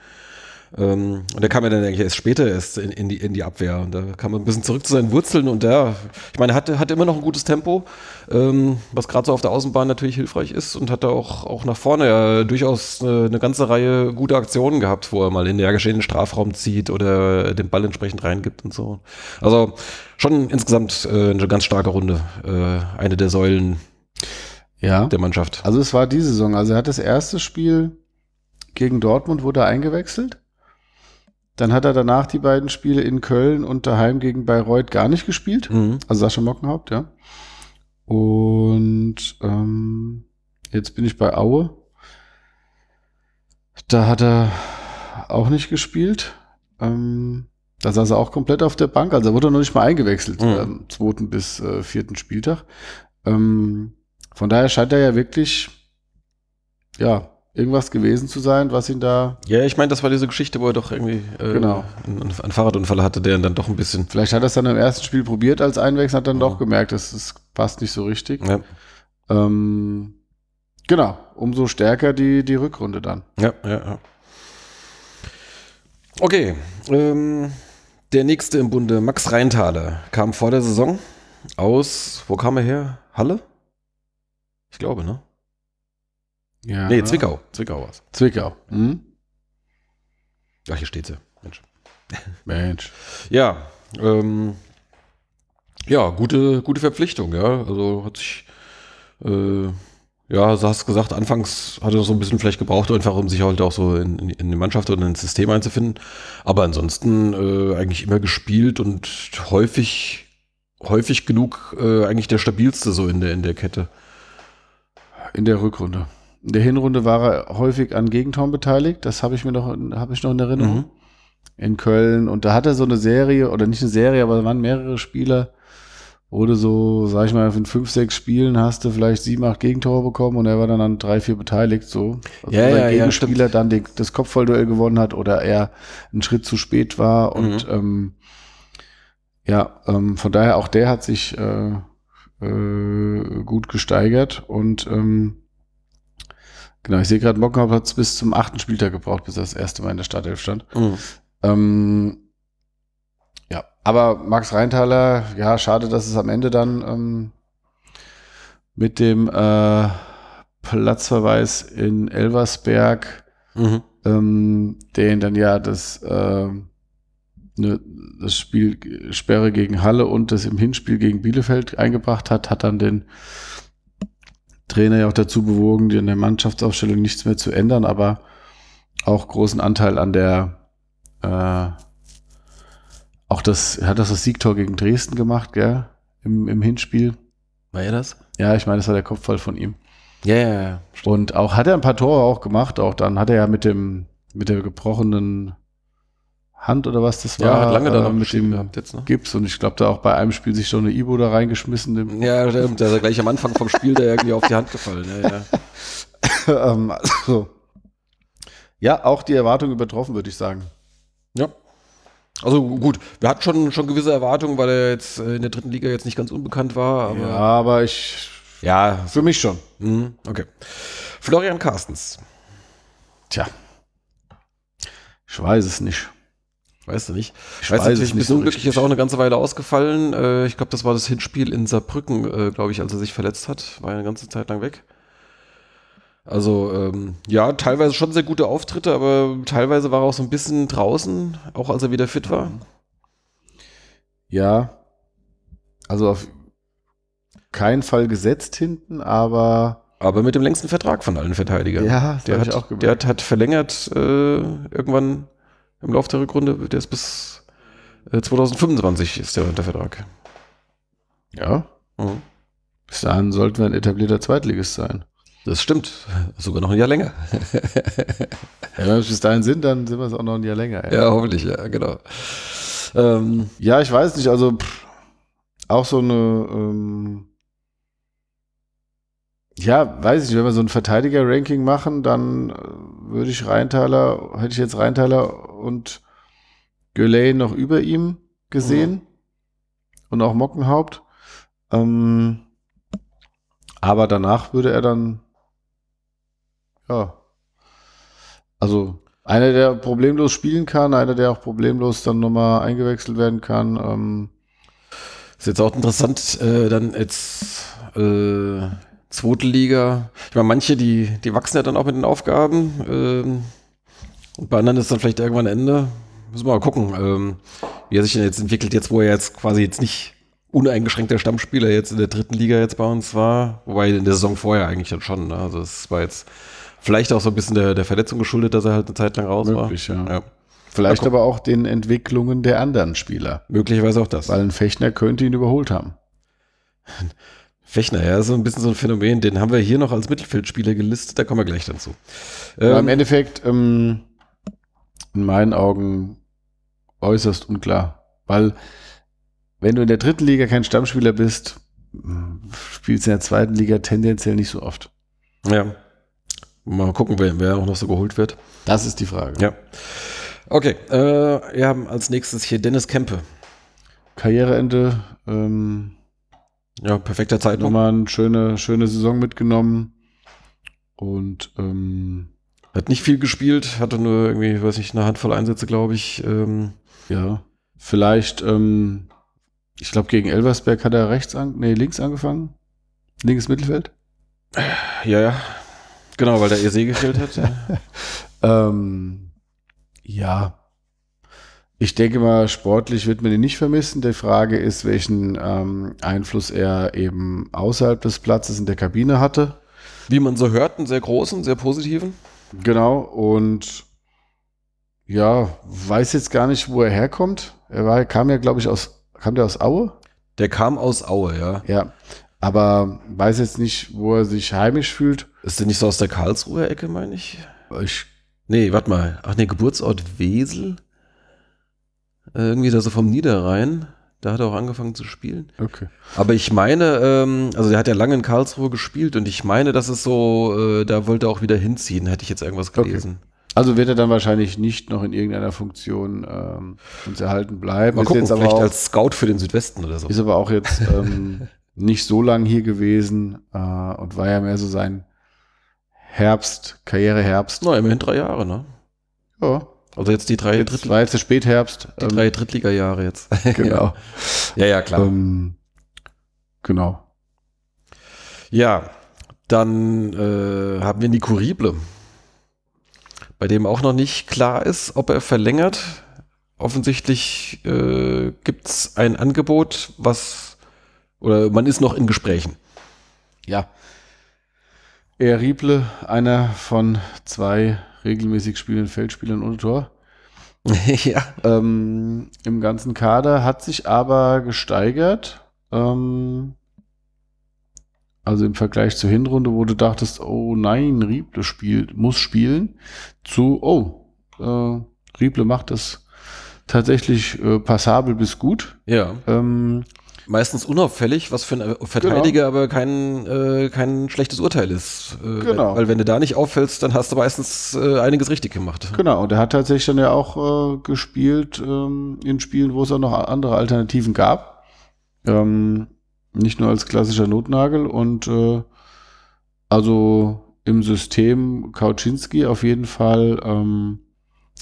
Ähm, und der kam ja dann eigentlich erst später erst in, in, die, in die Abwehr. Und da kam er ein bisschen zurück zu seinen Wurzeln und der, ich meine, hat, hat immer noch ein gutes Tempo, ähm, was gerade so auf der Außenbahn natürlich hilfreich ist und hat da auch, auch nach vorne ja durchaus eine, eine ganze Reihe guter Aktionen gehabt, wo er mal in den geschehenen Strafraum zieht oder den Ball entsprechend reingibt und so. Also schon insgesamt äh, eine ganz starke Runde. Äh, eine der Säulen Ja. der Mannschaft. Also es war diese Saison. Also er hat das erste Spiel gegen Dortmund wurde eingewechselt. Dann hat er danach die beiden Spiele in Köln und daheim gegen Bayreuth gar nicht gespielt. Mhm. Also Sascha Mockenhaupt, ja. Und ähm, jetzt bin ich bei Aue. Da hat er auch nicht gespielt. Ähm, da saß er auch komplett auf der Bank. Also er wurde noch nicht mal eingewechselt Mhm. am zweiten bis äh, vierten Spieltag. Ähm, von daher scheint er ja wirklich, ja, irgendwas gewesen zu sein, was ihn da Ja, ich meine, das war diese Geschichte, wo er doch irgendwie äh, Genau. einen, einen Fahrradunfall hatte, der ihn dann doch ein bisschen. Vielleicht hat er es dann im ersten Spiel probiert als Einwechsel, hat dann Mhm. doch gemerkt, dass es passt nicht so richtig. Ja, Ähm, genau, umso stärker die, die Rückrunde dann. ja, ja. ja. Okay, ähm, der nächste im Bunde, Max Reintaler, kam vor der Saison aus, wo kam er her? Halle? Ich glaube, ne? Ja. Nee, Zwickau. Zwickau war's. Zwickau. Hm? Ach, hier steht sie. Mensch. Mensch. Ja, ähm, ja, gute, gute Verpflichtung, ja. Also hat sich, äh, ja, du hast gesagt, anfangs hat er so ein bisschen vielleicht gebraucht, einfach um sich halt auch so in, in, in die Mannschaft oder ins System einzufinden. Aber ansonsten äh, eigentlich immer gespielt und häufig, häufig genug äh, eigentlich der stabilste so in der, in der Kette. In der Rückrunde. In der Hinrunde war er häufig an Gegentoren beteiligt. Das habe ich mir noch, habe ich noch in Erinnerung. Mhm. In Köln. Und da hat er so eine Serie, oder nicht eine Serie, aber da waren mehrere Spieler, wo du so, sag ich mal, in fünf, sechs Spielen hast du vielleicht sieben, acht Gegentore bekommen und er war dann an drei, vier beteiligt, so. Also Ja, ja, sein ja, Gegenspieler dann den, das Kopfballduell gewonnen hat oder er einen Schritt zu spät war und, ähm, ja, ähm, von daher auch der hat sich äh, äh, gut gesteigert und ähm, genau, ich sehe gerade, Mockenhaupt hat es bis zum achten Spieltag gebraucht, bis er das erste Mal in der Startelf stand. Mhm. Ähm, ja, aber Max Reintaler, ja, schade, dass es am Ende dann ähm, mit dem äh, Platzverweis in Elversberg, Mhm. ähm, den dann ja das, äh, ne, das Spiel Sperre gegen Halle und das im Hinspiel gegen Bielefeld eingebracht hat, hat dann den Trainer ja auch dazu bewogen, in der Mannschaftsaufstellung nichts mehr zu ändern, aber auch großen Anteil an der äh, auch das, hat das das Siegtor gegen Dresden gemacht, gell? Im, im Hinspiel. War er das? Ja, ich meine, das war der Kopfball von ihm. Ja, ja, ja. Und auch hat er ein paar Tore auch gemacht, auch dann hat er ja mit dem, mit der gebrochenen Hand oder was das war, Ja, hat lange da äh, noch mit dem gehabt jetzt, ne? Gips und ich glaube, da auch bei einem Spiel sich schon eine Ibo da reingeschmissen. Dem, Ja, stimmt. Der ist ja gleich am Anfang vom Spiel da irgendwie auf die Hand gefallen. Ja, ja. ähm, also, ja, auch die Erwartung übertroffen, würde ich sagen. Ja. Also gut, wir hatten schon, schon gewisse Erwartungen, weil er jetzt äh, in der dritten Liga jetzt nicht ganz unbekannt war. Aber ja, aber ich, ja, für mich schon. mhm, okay. Florian Carstens, Tja. Ich weiß es nicht. Weißt du nicht. Ich weiß weiß natürlich, ein nicht bisschen so unglücklich ist auch eine ganze Weile ausgefallen. Äh, ich glaube, das war das Hinspiel in Saarbrücken, äh, glaube ich, als er sich verletzt hat. War eine ganze Zeit lang weg. Also, ähm, ja, teilweise schon sehr gute Auftritte, aber teilweise war er auch so ein bisschen draußen, auch als er wieder fit war. Ja. Also auf keinen Fall gesetzt hinten, aber Aber mit dem längsten Vertrag von allen Verteidigern. ja, der hat, auch gemerkt. der hat, hat verlängert äh, irgendwann im Laufe der Rückrunde. Der ist bis äh, 2025 ist der unter Vertrag. ja. Mhm. Bis dahin sollten wir ein etablierter Zweitligist sein. Das stimmt. Sogar noch ein Jahr länger. Ja, wenn wir bis dahin sind, dann sind wir es auch noch ein Jahr länger. ja, hoffentlich, ja, genau. Ähm, Ja, ich weiß nicht, also pff, auch so eine, ähm, ja, weiß ich nicht, wenn wir so ein Verteidiger-Ranking machen, dann äh, würde ich Rheintaler, hätte ich jetzt Rheintaler und Göley noch über ihm gesehen und auch Mockenhaupt. Ähm, aber danach würde er dann, ja, also einer, der problemlos spielen kann, einer, der auch problemlos dann nochmal eingewechselt werden kann. Ähm, ist jetzt auch interessant, äh, dann jetzt äh, zweite Liga. Ich meine, manche, die, die wachsen ja dann auch mit den Aufgaben. Ähm, und bei anderen ist dann vielleicht irgendwann Ende. Müssen wir mal gucken, ähm, wie er sich denn jetzt entwickelt, jetzt wo er jetzt quasi jetzt nicht uneingeschränkter Stammspieler jetzt in der dritten Liga jetzt bei uns war. Wobei in der Saison vorher eigentlich dann schon. Ne? Also es war jetzt vielleicht auch so ein bisschen der, der Verletzung geschuldet, dass er halt eine Zeit lang raus Möglich, war. ja. vielleicht Ja, guck. aber auch den Entwicklungen der anderen Spieler. Möglicherweise auch das. Weil ein Fechner könnte ihn überholt haben. Fechner, ja, so ein bisschen so ein Phänomen, den haben wir hier noch als Mittelfeldspieler gelistet, da kommen wir gleich dazu. Aber im Ähm, Endeffekt, ähm, in meinen Augen äußerst unklar. Weil, wenn du in der dritten Liga kein Stammspieler bist, spielst du in der zweiten Liga tendenziell nicht so oft. ja. Mal gucken, wer, wer auch noch so geholt wird. Das ist die Frage. Ja. Okay, äh, wir haben als nächstes hier Dennis Kempe. Karriereende, ähm, Ja, perfekter Zeitpunkt. nochmal eine schöne, schöne Saison mitgenommen. Und ähm, Hat nicht viel gespielt, hatte nur irgendwie, weiß nicht, eine Handvoll Einsätze, glaube ich. Ähm, ja, vielleicht, ähm, ich glaube, gegen Elversberg hat er rechts an, nee, links angefangen. Linkes Mittelfeld. ja, ja. Genau, weil der EC gefehlt hat. ja. Ähm, ja. Ich denke mal, sportlich wird man ihn nicht vermissen. Die Frage ist, welchen ähm, Einfluss er eben außerhalb des Platzes in der Kabine hatte. Wie man so hört, einen sehr großen, sehr positiven. Genau. Und ja, weiß jetzt gar nicht, wo er herkommt. Er war, kam ja, glaube ich, aus, kam der aus Aue? Der kam aus Aue, ja. Ja. Aber weiß jetzt nicht, wo er sich heimisch fühlt. Ist der nicht so aus der Karlsruher Ecke, meine ich? Ich, Nee, warte mal. Ach nee, Geburtsort Wesel. Äh, Irgendwie da so vom Niederrhein. Da hat er auch angefangen zu spielen. okay. Aber ich meine, ähm, also der hat ja lange in Karlsruhe gespielt und ich meine, dass es so, äh, da wollte er auch wieder hinziehen, hätte ich jetzt irgendwas Okay. gelesen. Also wird er dann wahrscheinlich nicht noch in irgendeiner Funktion ähm, uns erhalten bleiben. Mal Ist gucken, jetzt aber vielleicht auch, als Scout für den Südwesten oder so. Ist aber auch jetzt ähm, nicht so lang hier gewesen äh, und war ja mehr so sein Herbst, Karriereherbst. Na, immerhin drei Jahre, ne? Ja, Also jetzt die drei, jetzt Dritt, war jetzt der Spätherbst. die drei Drittliga-Jahre jetzt. genau. ja, ja, klar. Ähm, genau. Ja, dann äh, haben wir Nico Rieble, bei dem auch noch nicht klar ist, ob er verlängert. Offensichtlich äh, gibt es ein Angebot, was, oder man ist noch in Gesprächen. Ja. Er Rieble, einer von zwei regelmäßig spielenden Feldspielern ohne Tor. ja. ähm, im ganzen Kader, hat sich aber gesteigert. Ähm, also im Vergleich zur Hinrunde, wo du dachtest, oh nein, Rieble spielt, muss spielen, zu, oh, äh, Rieble macht das tatsächlich äh, passabel bis gut. Ja. Ähm, meistens unauffällig, was für einen Verteidiger aber kein, äh, kein schlechtes Urteil ist. Äh, Genau. Weil, weil wenn du da nicht auffällst, dann hast du meistens äh, einiges richtig gemacht. Genau, und er hat tatsächlich dann ja auch äh, gespielt ähm, in Spielen, wo es auch noch andere Alternativen gab. Ähm, nicht nur als klassischer Notnagel und äh, also im System Kauczynski auf jeden Fall ähm,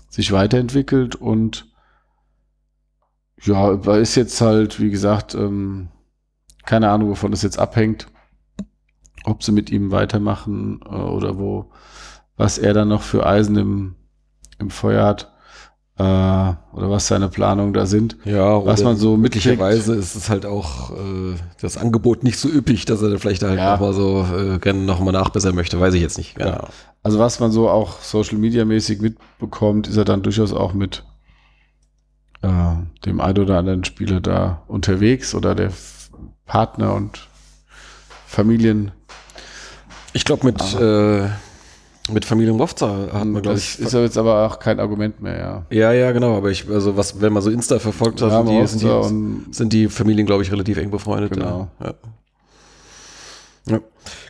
sich weiterentwickelt und ja, ist jetzt halt, wie gesagt, ähm, keine Ahnung, wovon das jetzt abhängt, ob sie mit ihm weitermachen äh, oder wo, was er dann noch für Eisen im, im Feuer hat äh, oder was seine Planungen da sind. Ja, Was man so möglicherweise ist es halt auch äh, das Angebot nicht so üppig, dass er da vielleicht halt Ja. noch mal so äh, gerne noch mal nachbessern möchte, weiß ich jetzt nicht. Genau. Also was man so auch Social Media mäßig mitbekommt, ist er dann durchaus auch mit äh, dem ein oder anderen Spieler da unterwegs oder der F- Partner und Familien. Ich glaube mit äh, mit Familie Mofza hat man glaube Das ich ist ja jetzt aber auch kein Argument mehr, ja. ja ja genau, aber ich also was wenn man so Insta verfolgt hat, Ja, sind, die, sind, die, sind die Familien glaube ich relativ eng befreundet. Genau. Ja. Ja.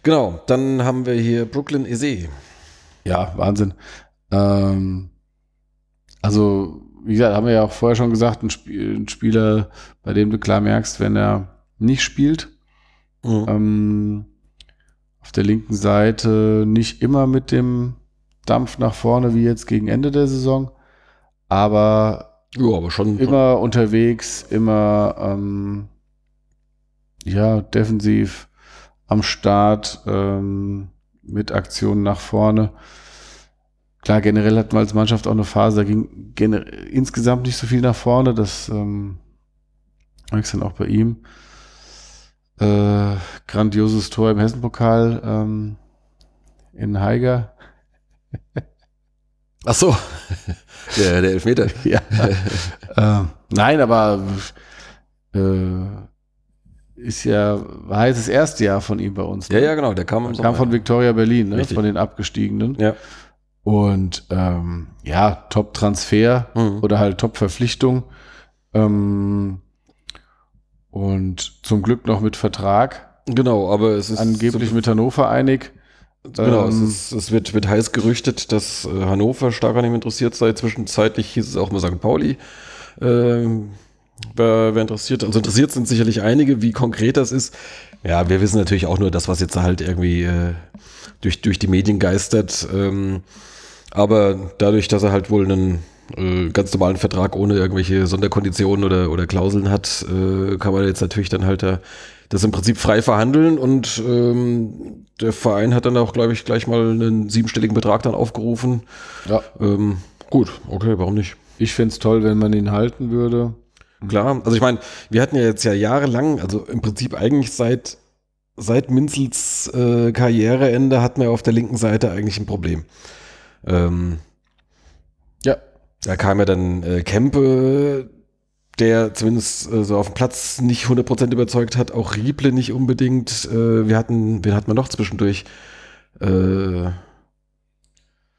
Genau, dann haben wir hier Brooklyn Eze. Ja, Wahnsinn. Ähm, also, wie gesagt, haben wir ja auch vorher schon gesagt, ein, Spiel, ein Spieler, bei dem du klar merkst, wenn er nicht spielt, Mhm. ähm, auf der linken Seite nicht immer mit dem Dampf nach vorne wie jetzt gegen Ende der Saison, aber Ja, aber schon immer unterwegs, immer ähm, ja defensiv am Start ähm, mit Aktionen nach vorne. Klar, generell hatten wir als Mannschaft auch eine Phase, da ging insgesamt nicht so viel nach vorne. Das ähm, merkst du dann auch bei ihm. Äh, grandioses Tor im Hessenpokal ähm, in Haiger. Ach so. der, der Elfmeter. Ja. äh, nein, aber äh, ist ja, war jetzt das erste Jahr von ihm bei uns. Ja, ja, genau, der kam kam von Victoria Berlin, ne? Von den Abgestiegenen. Ja. Und ähm, ja, Top-Transfer Mhm. oder halt Top-Verpflichtung. Ähm, und zum Glück noch mit Vertrag. Genau, aber es ist Angeblich mit Hannover einig. Genau, es, Ähm, ist, es wird, wird heiß gerüchtet, dass äh, Hannover stark an ihm interessiert sei. Zwischenzeitlich hieß es auch mal St. Pauli. Ähm, wer, wer interessiert, also interessiert sind sicherlich einige, wie konkret das ist. Ja, wir wissen natürlich auch nur das, was jetzt halt irgendwie äh, durch, durch die Medien geistert. Ähm, aber dadurch, dass er halt wohl einen äh, ganz normalen Vertrag ohne irgendwelche Sonderkonditionen oder, oder Klauseln hat, äh, kann man jetzt natürlich dann halt da, das im Prinzip frei verhandeln und ähm, der Verein hat dann auch, glaube ich, gleich mal einen siebenstelligen Betrag dann aufgerufen. Ja, Ähm, gut, okay, warum nicht? ich find's toll, wenn man ihn halten würde. Klar, also ich meine, wir hatten ja jetzt ja jahrelang, also im Prinzip eigentlich seit, seit Minzels äh, Karriereende hatten wir auf der linken Seite eigentlich ein Problem. Ähm, Ja. da kam ja dann äh, Kempe, der zumindest äh, so auf dem Platz nicht 100% überzeugt hat, auch Rieble nicht unbedingt. Äh, wir hatten, wen hatten wir noch zwischendurch? Äh,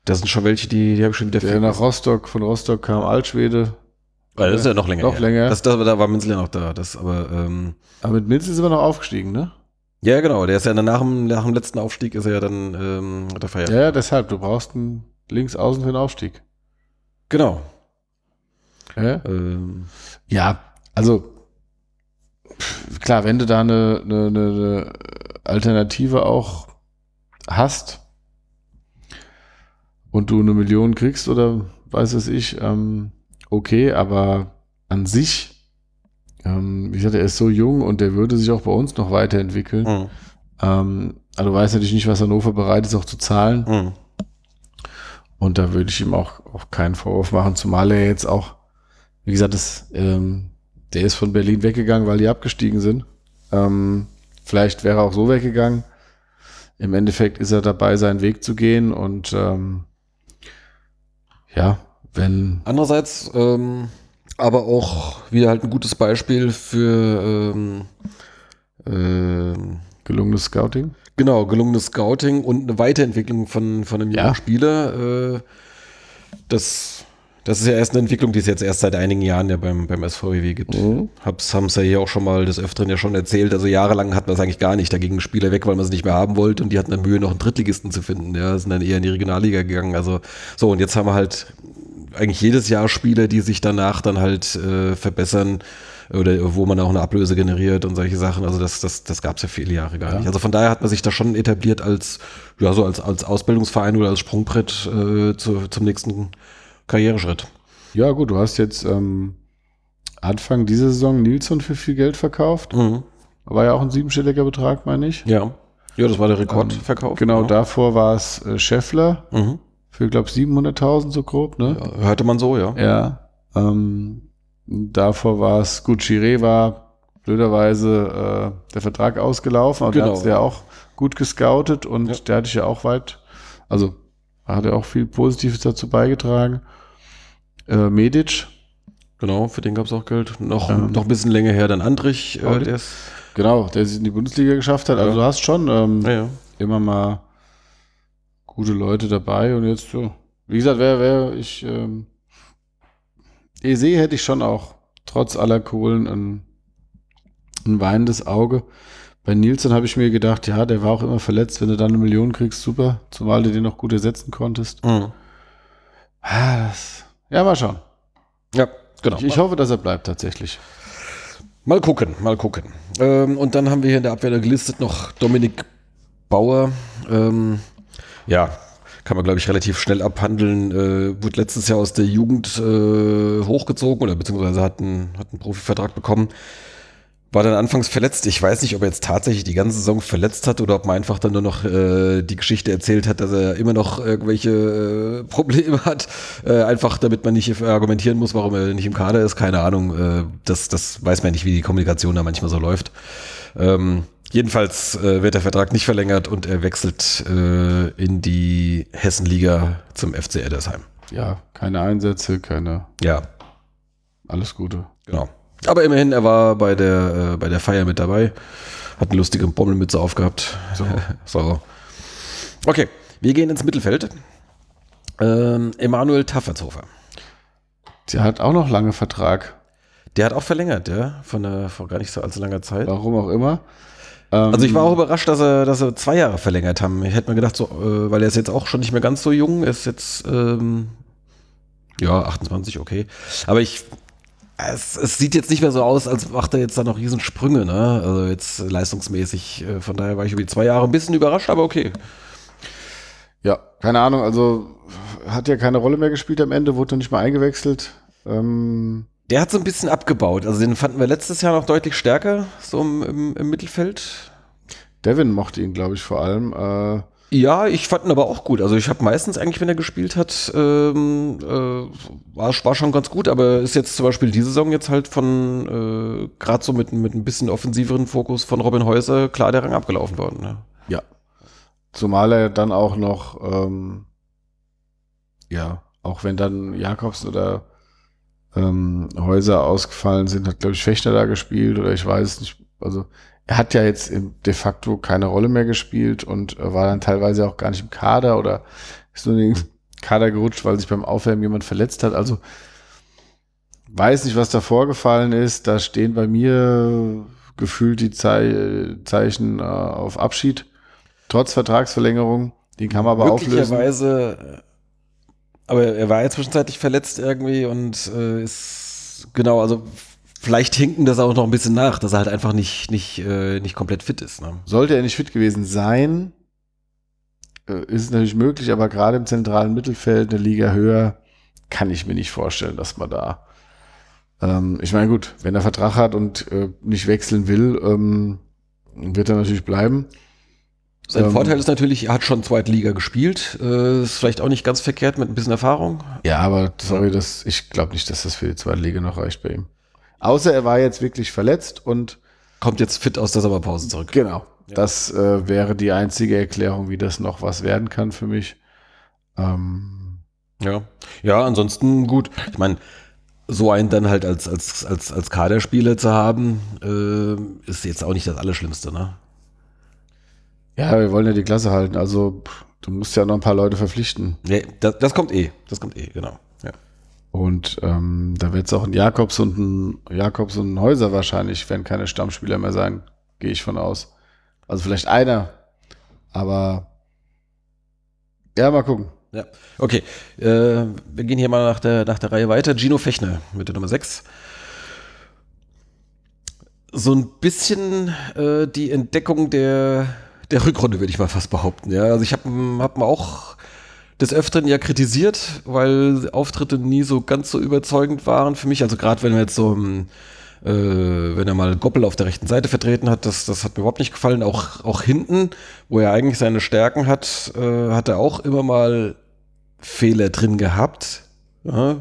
da sind schon welche, die, die habe ich schon wieder Der nach Rostock, von Rostock kam Altschwede. Weil das ist ja noch länger. Noch her. länger. Das, das, da war Minzel ja noch da. Das, aber ähm, Aber mit Minzel sind wir noch aufgestiegen, ne? Ja, genau. Der ist ja dann nach dem, nach dem letzten Aufstieg ist er ja dann ähm, hat er feiert. Ja, ja, deshalb. Du brauchst einen Linksaußen für den Aufstieg. Genau. Ja, Ähm, ja also klar, wenn du da eine, eine, eine, eine Alternative auch hast und du eine Million kriegst oder weiß es ich, ähm, okay, aber an sich, ähm, wie gesagt, er ist so jung und der würde sich auch bei uns noch weiterentwickeln. mh, Ähm, aber du weißt natürlich nicht, was Hannover bereit ist, auch zu zahlen. mh. Und da würde ich ihm auch, auch keinen Vorwurf machen, zumal er jetzt auch, wie gesagt, das, ähm, der ist von Berlin weggegangen, weil die abgestiegen sind. Ähm, vielleicht wäre er auch so weggegangen. Im Endeffekt ist er dabei, seinen Weg zu gehen und ähm, ja, wenn Andererseits ähm, aber auch wieder halt ein gutes Beispiel für ähm, ähm, gelungenes Scouting. Genau, gelungenes Scouting und eine Weiterentwicklung von, von einem jungen Ja. Spieler. Äh, das, Das ist ja erst eine Entwicklung, die es jetzt erst seit einigen Jahren ja beim, beim SVW gibt. Mhm. Hab's, haben's ja hier auch schon mal des Öfteren ja schon erzählt. Also jahrelang hat man es eigentlich gar nicht. Da gingen Spieler weg, weil man sie nicht mehr haben wollte und die hatten dann Mühe, noch einen Drittligisten zu finden. Ja, sind dann eher in die Regionalliga gegangen. Also so, und jetzt haben wir halt eigentlich jedes Jahr Spieler, die sich danach dann halt äh, verbessern oder wo man auch eine Ablöse generiert und solche Sachen. Also das, das, das gab es ja viele Jahre gar Ja. nicht. Also von daher hat man sich da schon etabliert als, ja, so als, als Ausbildungsverein oder als Sprungbrett äh, zu, zum nächsten Karriereschritt. Ja, gut, du hast jetzt ähm, Anfang dieser Saison Nilsson für viel Geld verkauft. Mhm. War ja auch ein siebenstelliger Betrag, meine ich. Ja. Ja, das war der Rekordverkauf. Genau, davor war es äh, Scheffler Mhm. Für, glaube ich, 700.000 so grob, ne? Ja, hörte man so, ja. Ja. Ähm, davor war es, gut, Chiré war blöderweise äh, der Vertrag ausgelaufen, aber Genau. der hat ja auch gut gescoutet und Ja. der hatte ich ja auch weit, also hat er auch viel Positives dazu beigetragen. Äh, Medic, Genau, für den gab es auch Geld. Noch, Ähm. noch ein bisschen länger her dann Andrich, äh, der ist. genau, der sich in die Bundesliga geschafft hat. Also du hast schon ähm, immer mal gute Leute dabei und jetzt so. Wie gesagt, wer, wer ich ähm, Ese hätte ich schon auch trotz aller Kohlen ein, ein weinendes Auge. Bei Nielsen habe ich mir gedacht, ja, der war auch immer verletzt. Wenn du dann eine Million kriegst, super. Zumal du den noch gut ersetzen konntest. Mhm. Ah, das, ja, mal schauen. Ja, genau. Ich, ich hoffe, dass er bleibt tatsächlich. Mal gucken, mal gucken. Ähm, und dann haben wir hier in der Abwehr gelistet noch Dominik Bauer. Ähm, ja, kann man, glaube ich, relativ schnell abhandeln. Äh, wurde letztes Jahr aus der Jugend äh, hochgezogen oder beziehungsweise hat einen, hat einen Profivertrag bekommen. War dann anfangs verletzt. Ich weiß nicht, ob er jetzt tatsächlich die ganze Saison verletzt hat oder ob man einfach dann nur noch äh, die Geschichte erzählt hat, dass er immer noch irgendwelche äh, Probleme hat. Äh, einfach damit man nicht argumentieren muss, warum er nicht im Kader ist. Keine Ahnung. Äh, das, das weiß man nicht, wie die Kommunikation da manchmal so läuft. Ähm, jedenfalls äh, wird der Vertrag nicht verlängert und er wechselt äh, in die Hessenliga zum FC Eddersheim. Ja, keine Einsätze, keine, Ja, alles Gute. Genau. Aber immerhin, er war bei der, äh, bei der Feier mit dabei. Hat eine lustige Bommelmütze aufgehabt. So. so. Okay, wir gehen ins Mittelfeld. Ähm, Emanuel Taffertshofer. Der hat auch noch lange Vertrag. Der hat auch verlängert, ja, von der, vor gar nicht so allzu langer Zeit. Warum auch immer. Ähm, Also ich war auch überrascht, dass er, dass er zwei Jahre verlängert haben. Ich hätte mir gedacht, so, äh, weil er ist jetzt auch schon nicht mehr ganz so jung, er ist jetzt ähm, ja 28, okay. Aber ich es, es sieht jetzt nicht mehr so aus, als macht er jetzt da noch Riesensprünge, ne? Also jetzt leistungsmäßig. Äh, von daher war ich über die zwei Jahre ein bisschen überrascht, aber okay. Ja, keine Ahnung, also hat ja keine Rolle mehr gespielt am Ende, wurde nicht mal eingewechselt. Ähm, Der hat so ein bisschen abgebaut. Also den fanden wir letztes Jahr noch deutlich stärker, so im, im, im Mittelfeld. Devin mochte ihn, glaube ich, vor allem. Äh, Ja, ich fand ihn aber auch gut. Also ich habe meistens eigentlich, wenn er gespielt hat, ähm, äh, war, war schon ganz gut, aber ist jetzt zum Beispiel diese Saison jetzt halt von, äh, gerade so mit, mit ein bisschen offensiveren Fokus von Robin Häuser klar der Rang abgelaufen worden. Ne? ja. Zumal er dann auch noch, ähm, ja, auch wenn dann Jakobs oder ähm, Häuser ausgefallen sind, hat, glaube ich, Fechter da gespielt oder ich weiß nicht. Also er hat ja jetzt de facto keine Rolle mehr gespielt und äh, war dann teilweise auch gar nicht im Kader oder ist nur in den Kader gerutscht, weil sich beim Aufwärmen jemand verletzt hat. Also weiß nicht, was da vorgefallen ist. Da stehen bei mir gefühlt die Zei Zeichen äh, auf Abschied. Trotz Vertragsverlängerung. Den kann man aber auflösen. Möglicherweise, aber er war ja zwischenzeitlich verletzt irgendwie und äh, ist, genau, also vielleicht hinken das auch noch ein bisschen nach, dass er halt einfach nicht, nicht, äh, nicht komplett fit ist. Ne? Sollte er nicht fit gewesen sein, äh, ist es natürlich möglich, aber gerade im zentralen Mittelfeld, eine Liga höher, kann ich mir nicht vorstellen, dass man da. Ähm, ich meine, gut, wenn er Vertrag hat und äh, nicht wechseln will, ähm, wird er natürlich bleiben. Sein Ähm, Vorteil ist natürlich, er hat schon zweite Liga gespielt, äh, ist vielleicht auch nicht ganz verkehrt mit ein bisschen Erfahrung. Ja, aber sorry, das, ich glaube nicht, dass das für die zweite Liga noch reicht bei ihm. Außer er war jetzt wirklich verletzt und Kommt jetzt fit aus der Sommerpause zurück. Genau. Das äh, wäre die einzige Erklärung, wie das noch was werden kann für mich. Ähm, Ja. Ja, ansonsten gut. Ich meine, so einen dann halt als, als, als, als Kaderspieler zu haben, äh, ist jetzt auch nicht das Allerschlimmste, ne? Ja, wir wollen ja die Klasse halten. Also pff, du musst ja noch ein paar Leute verpflichten. Nee, das, das kommt eh. Das kommt eh, genau. Ja. Und ähm, da wird es auch ein Jakobs und ein Jakobs und ein Häuser wahrscheinlich, werden keine Stammspieler mehr sein, gehe ich von aus. Also vielleicht einer, aber ja, mal gucken. Ja, okay. Äh, wir gehen hier mal nach der, nach der Reihe weiter. Gino Fechner mit der Nummer 6. So ein bisschen äh, die Entdeckung der, der Rückrunde, würde ich mal fast behaupten. Ja, also ich habe hab auch des Öfteren ja kritisiert, weil Auftritte nie so ganz so überzeugend waren für mich. Also gerade wenn wir jetzt so äh, wenn er mal Goppel auf der rechten Seite vertreten hat, das, das hat mir überhaupt nicht gefallen. Auch, auch hinten, wo er eigentlich seine Stärken hat, äh, hat er auch immer mal Fehler drin gehabt. Ja.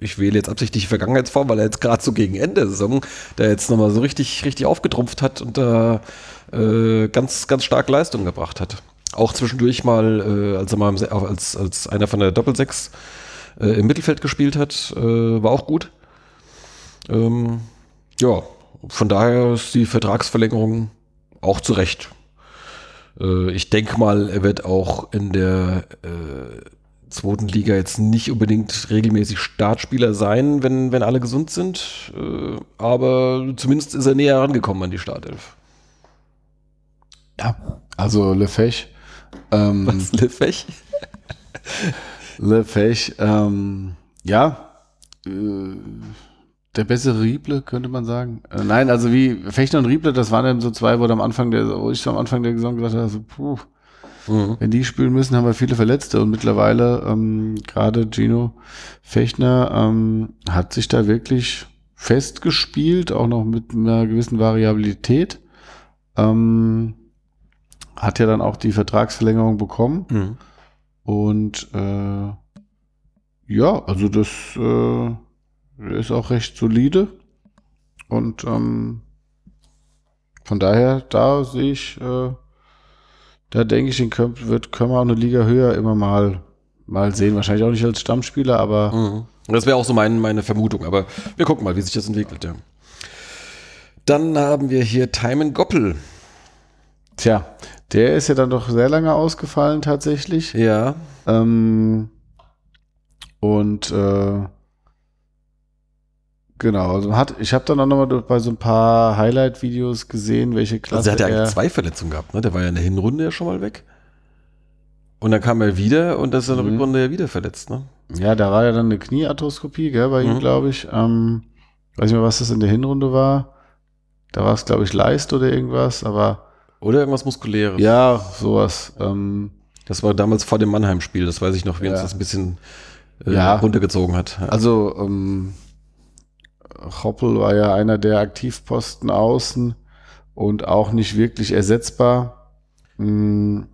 Ich wähle jetzt absichtlich die Vergangenheitsform, weil er jetzt gerade so gegen Ende der Saison, der jetzt nochmal so richtig, richtig aufgetrumpft hat und da äh, ganz, ganz stark Leistung gebracht hat. Auch zwischendurch mal, äh, als er mal als, als einer von der Doppelsechs äh, im Mittelfeld gespielt hat, äh, war auch gut. Ähm, ja, von daher ist die Vertragsverlängerung auch zu Recht. Äh, ich denke mal, er wird auch in der äh, zweiten Liga jetzt nicht unbedingt regelmäßig Startspieler sein, wenn, wenn alle gesund sind. Äh, aber zumindest ist er näher herangekommen an die Startelf. Ja, also Lefech. Ähm, Was, Lefech? Lefech, ähm, ja, äh, der bessere Rieble, könnte man sagen. Äh, nein, also wie Fechter und Rieble, das waren dann so zwei, wo, am Anfang der, wo ich so am Anfang der Saison gesagt habe, also, puh, mhm. wenn die spielen müssen, haben wir viele Verletzte. Und mittlerweile, ähm, gerade Gino Fechner, ähm, hat sich da wirklich festgespielt, auch noch mit einer gewissen Variabilität. Ähm, hat ja dann auch die Vertragsverlängerung bekommen. Mhm. Und äh, ja, also das äh, ist auch recht solide. Und ähm, von daher, da sehe ich, äh, da denke ich, den können, wird, können wir auch eine Liga höher immer mal, mal sehen. Wahrscheinlich auch nicht als Stammspieler, aber. Mhm. Das wäre auch so mein, meine Vermutung, aber wir gucken mal, wie sich das entwickelt, ja. Dann haben wir hier Timon Goppel. Tja, der ist ja dann doch sehr lange ausgefallen tatsächlich. Ja. Ähm, und äh, Genau, also hat, ich habe dann auch nochmal bei so ein paar Highlight-Videos gesehen, welche Klasse. Also er hat ja eigentlich zwei Verletzungen gehabt, ne? Der war ja in der Hinrunde ja schon mal weg. Und dann kam er wieder und das ist in der mhm. Rückrunde ja wieder verletzt, ne? Ja, da war ja dann eine Kniearthroskopie, gell, bei mhm. ihm, glaube ich. Ähm, weiß nicht mehr, was das in der Hinrunde war. Da war es, glaube ich, Leist oder irgendwas, aber. Oder irgendwas Muskuläres. Ja, sowas. Ähm, das war damals vor dem Mannheim-Spiel, das weiß ich noch, wie ja. uns das ein bisschen äh, ja. runtergezogen hat. Also, ähm, Hoppel war ja einer der Aktivposten außen und auch nicht wirklich ersetzbar mh, hm,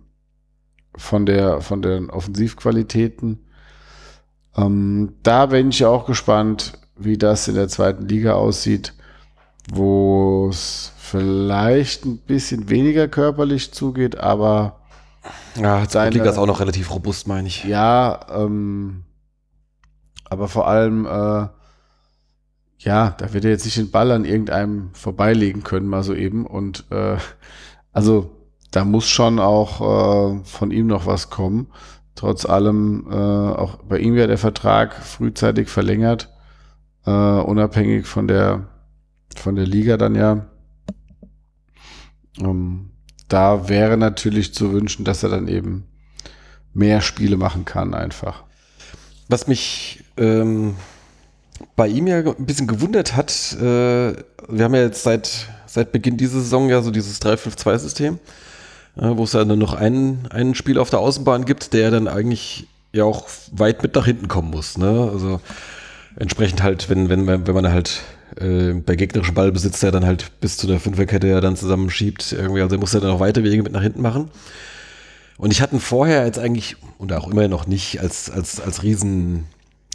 von der von den Offensivqualitäten. Ähm, da bin ich auch gespannt, wie das in der zweiten Liga aussieht, wo es vielleicht ein bisschen weniger körperlich zugeht, aber ja, die Liga ist auch noch relativ robust, meine ich. Ja, ähm, aber vor allem äh, ja, da wird er jetzt nicht den Ball an irgendeinem vorbeilegen können, mal so eben. Und äh, also da muss schon auch äh, von ihm noch was kommen. Trotz allem, äh, auch bei ihm wird der Vertrag frühzeitig verlängert, äh, unabhängig von der von der Liga dann ja. Um, da wäre natürlich zu wünschen, dass er dann eben mehr Spiele machen kann, einfach. Was mich ähm, bei ihm ja ein bisschen gewundert hat, äh, wir haben ja jetzt seit, seit Beginn dieser Saison ja so dieses 3-5-2-System, äh, wo es ja nur noch einen, einen Spieler auf der Außenbahn gibt, der dann eigentlich ja auch weit mit nach hinten kommen muss. Ne? Also entsprechend halt, wenn, wenn, wenn man halt äh, bei gegnerischem Ballbesitz der dann halt bis zu der Fünferkette ja dann zusammenschiebt, irgendwie, also er muss ja dann auch weite Wege mit nach hinten machen. Und ich hatte ihn vorher jetzt eigentlich, und auch immer noch nicht, als, als, als riesen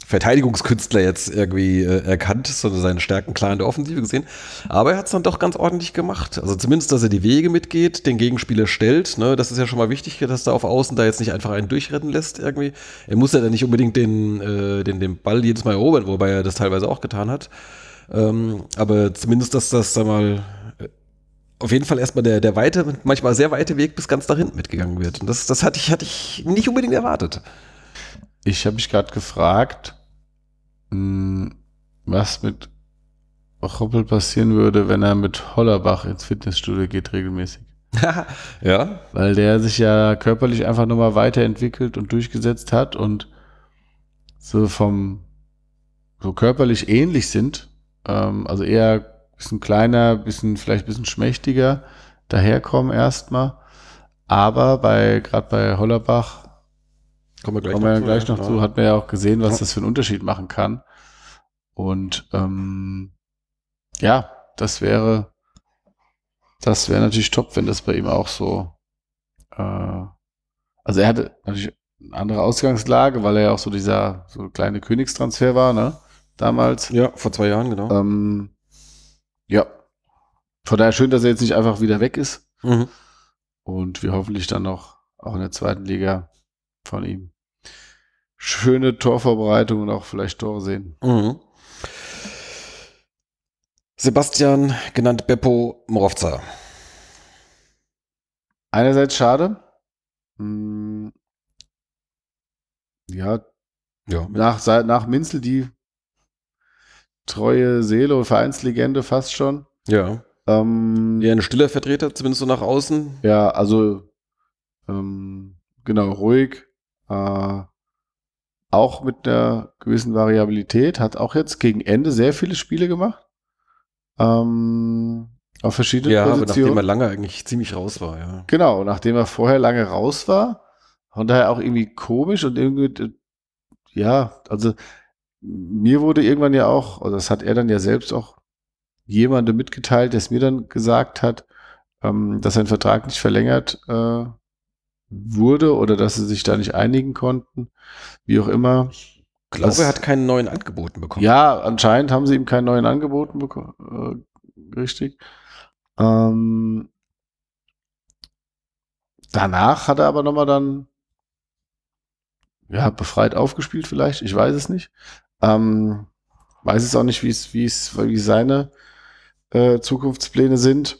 Verteidigungskünstler jetzt irgendwie äh, erkannt, sondern seine Stärken klar in der Offensive gesehen. Aber er hat es dann doch ganz ordentlich gemacht. Also zumindest, dass er die Wege mitgeht, den Gegenspieler stellt. Ne? Das ist ja schon mal wichtig, dass er auf Außen da jetzt nicht einfach einen durchrennen lässt irgendwie. Er muss ja dann nicht unbedingt den, äh, den, den Ball jedes Mal erobern, wobei er das teilweise auch getan hat. Ähm, aber zumindest, dass das da mal äh, auf jeden Fall erstmal der, der weite, manchmal sehr weite Weg bis ganz nach hinten mitgegangen wird. Und das, das hatte ich, hatte ich nicht unbedingt erwartet. Ich habe mich gerade gefragt, mh, was mit Hoppel passieren würde, wenn er mit Hollerbach ins Fitnessstudio geht regelmäßig. ja. Weil der sich ja körperlich einfach nochmal weiterentwickelt und durchgesetzt hat und so vom so körperlich ähnlich sind. Ähm, also eher bisschen kleiner, bisschen, vielleicht bisschen schmächtiger daherkommen erstmal. Aber bei, gerade bei Hollerbach, Kommen wir gleich kommen wir noch gleich zu, noch ja. zu, hat man ja auch gesehen, was das für einen Unterschied machen kann. Und ähm, ja, das wäre, das wäre natürlich top, wenn das bei ihm auch so, äh, also er hatte natürlich eine andere Ausgangslage, weil er ja auch so dieser so kleine Königstransfer war, ne? Damals. Ja, vor zwei Jahren, genau. Ähm, ja. Von daher schön, dass er jetzt nicht einfach wieder weg ist Mhm. und wir hoffentlich dann noch auch in der zweiten Liga von ihm schöne Torvorbereitung und auch vielleicht Tore sehen. Mhm. Sebastian, genannt Beppo Morovca. Einerseits schade. Hm, ja, Ja, nach, nach Minzel die treue Seele und Vereinslegende fast schon. ja. Ähm, Eher ein stiller Vertreter, zumindest so nach außen. Ja, also ähm, genau, ruhig. Äh, auch mit einer gewissen Variabilität. Hat auch jetzt gegen Ende sehr viele Spiele gemacht. Ähm, auf verschiedenen Ja, aber Positionen. nachdem er lange eigentlich ziemlich raus war, ja. Genau, nachdem er vorher lange raus war. Von daher auch irgendwie komisch und irgendwie, äh, ja, also mir wurde irgendwann ja auch, also das hat er dann ja selbst auch jemandem mitgeteilt, der es mir dann gesagt hat, ähm, dass sein Vertrag nicht verlängert äh, wurde oder dass sie sich da nicht einigen konnten, wie auch immer. Ich glaube, Das- er hat keinen neuen angeboten bekommen. Ja, anscheinend haben sie ihm keinen neuen angeboten bekommen. Äh, richtig. Ähm, danach hat er aber nochmal dann ja, befreit aufgespielt vielleicht. Ich weiß es nicht. Ähm, weiß es auch nicht, wie es, wie es, wie seine äh, Zukunftspläne sind.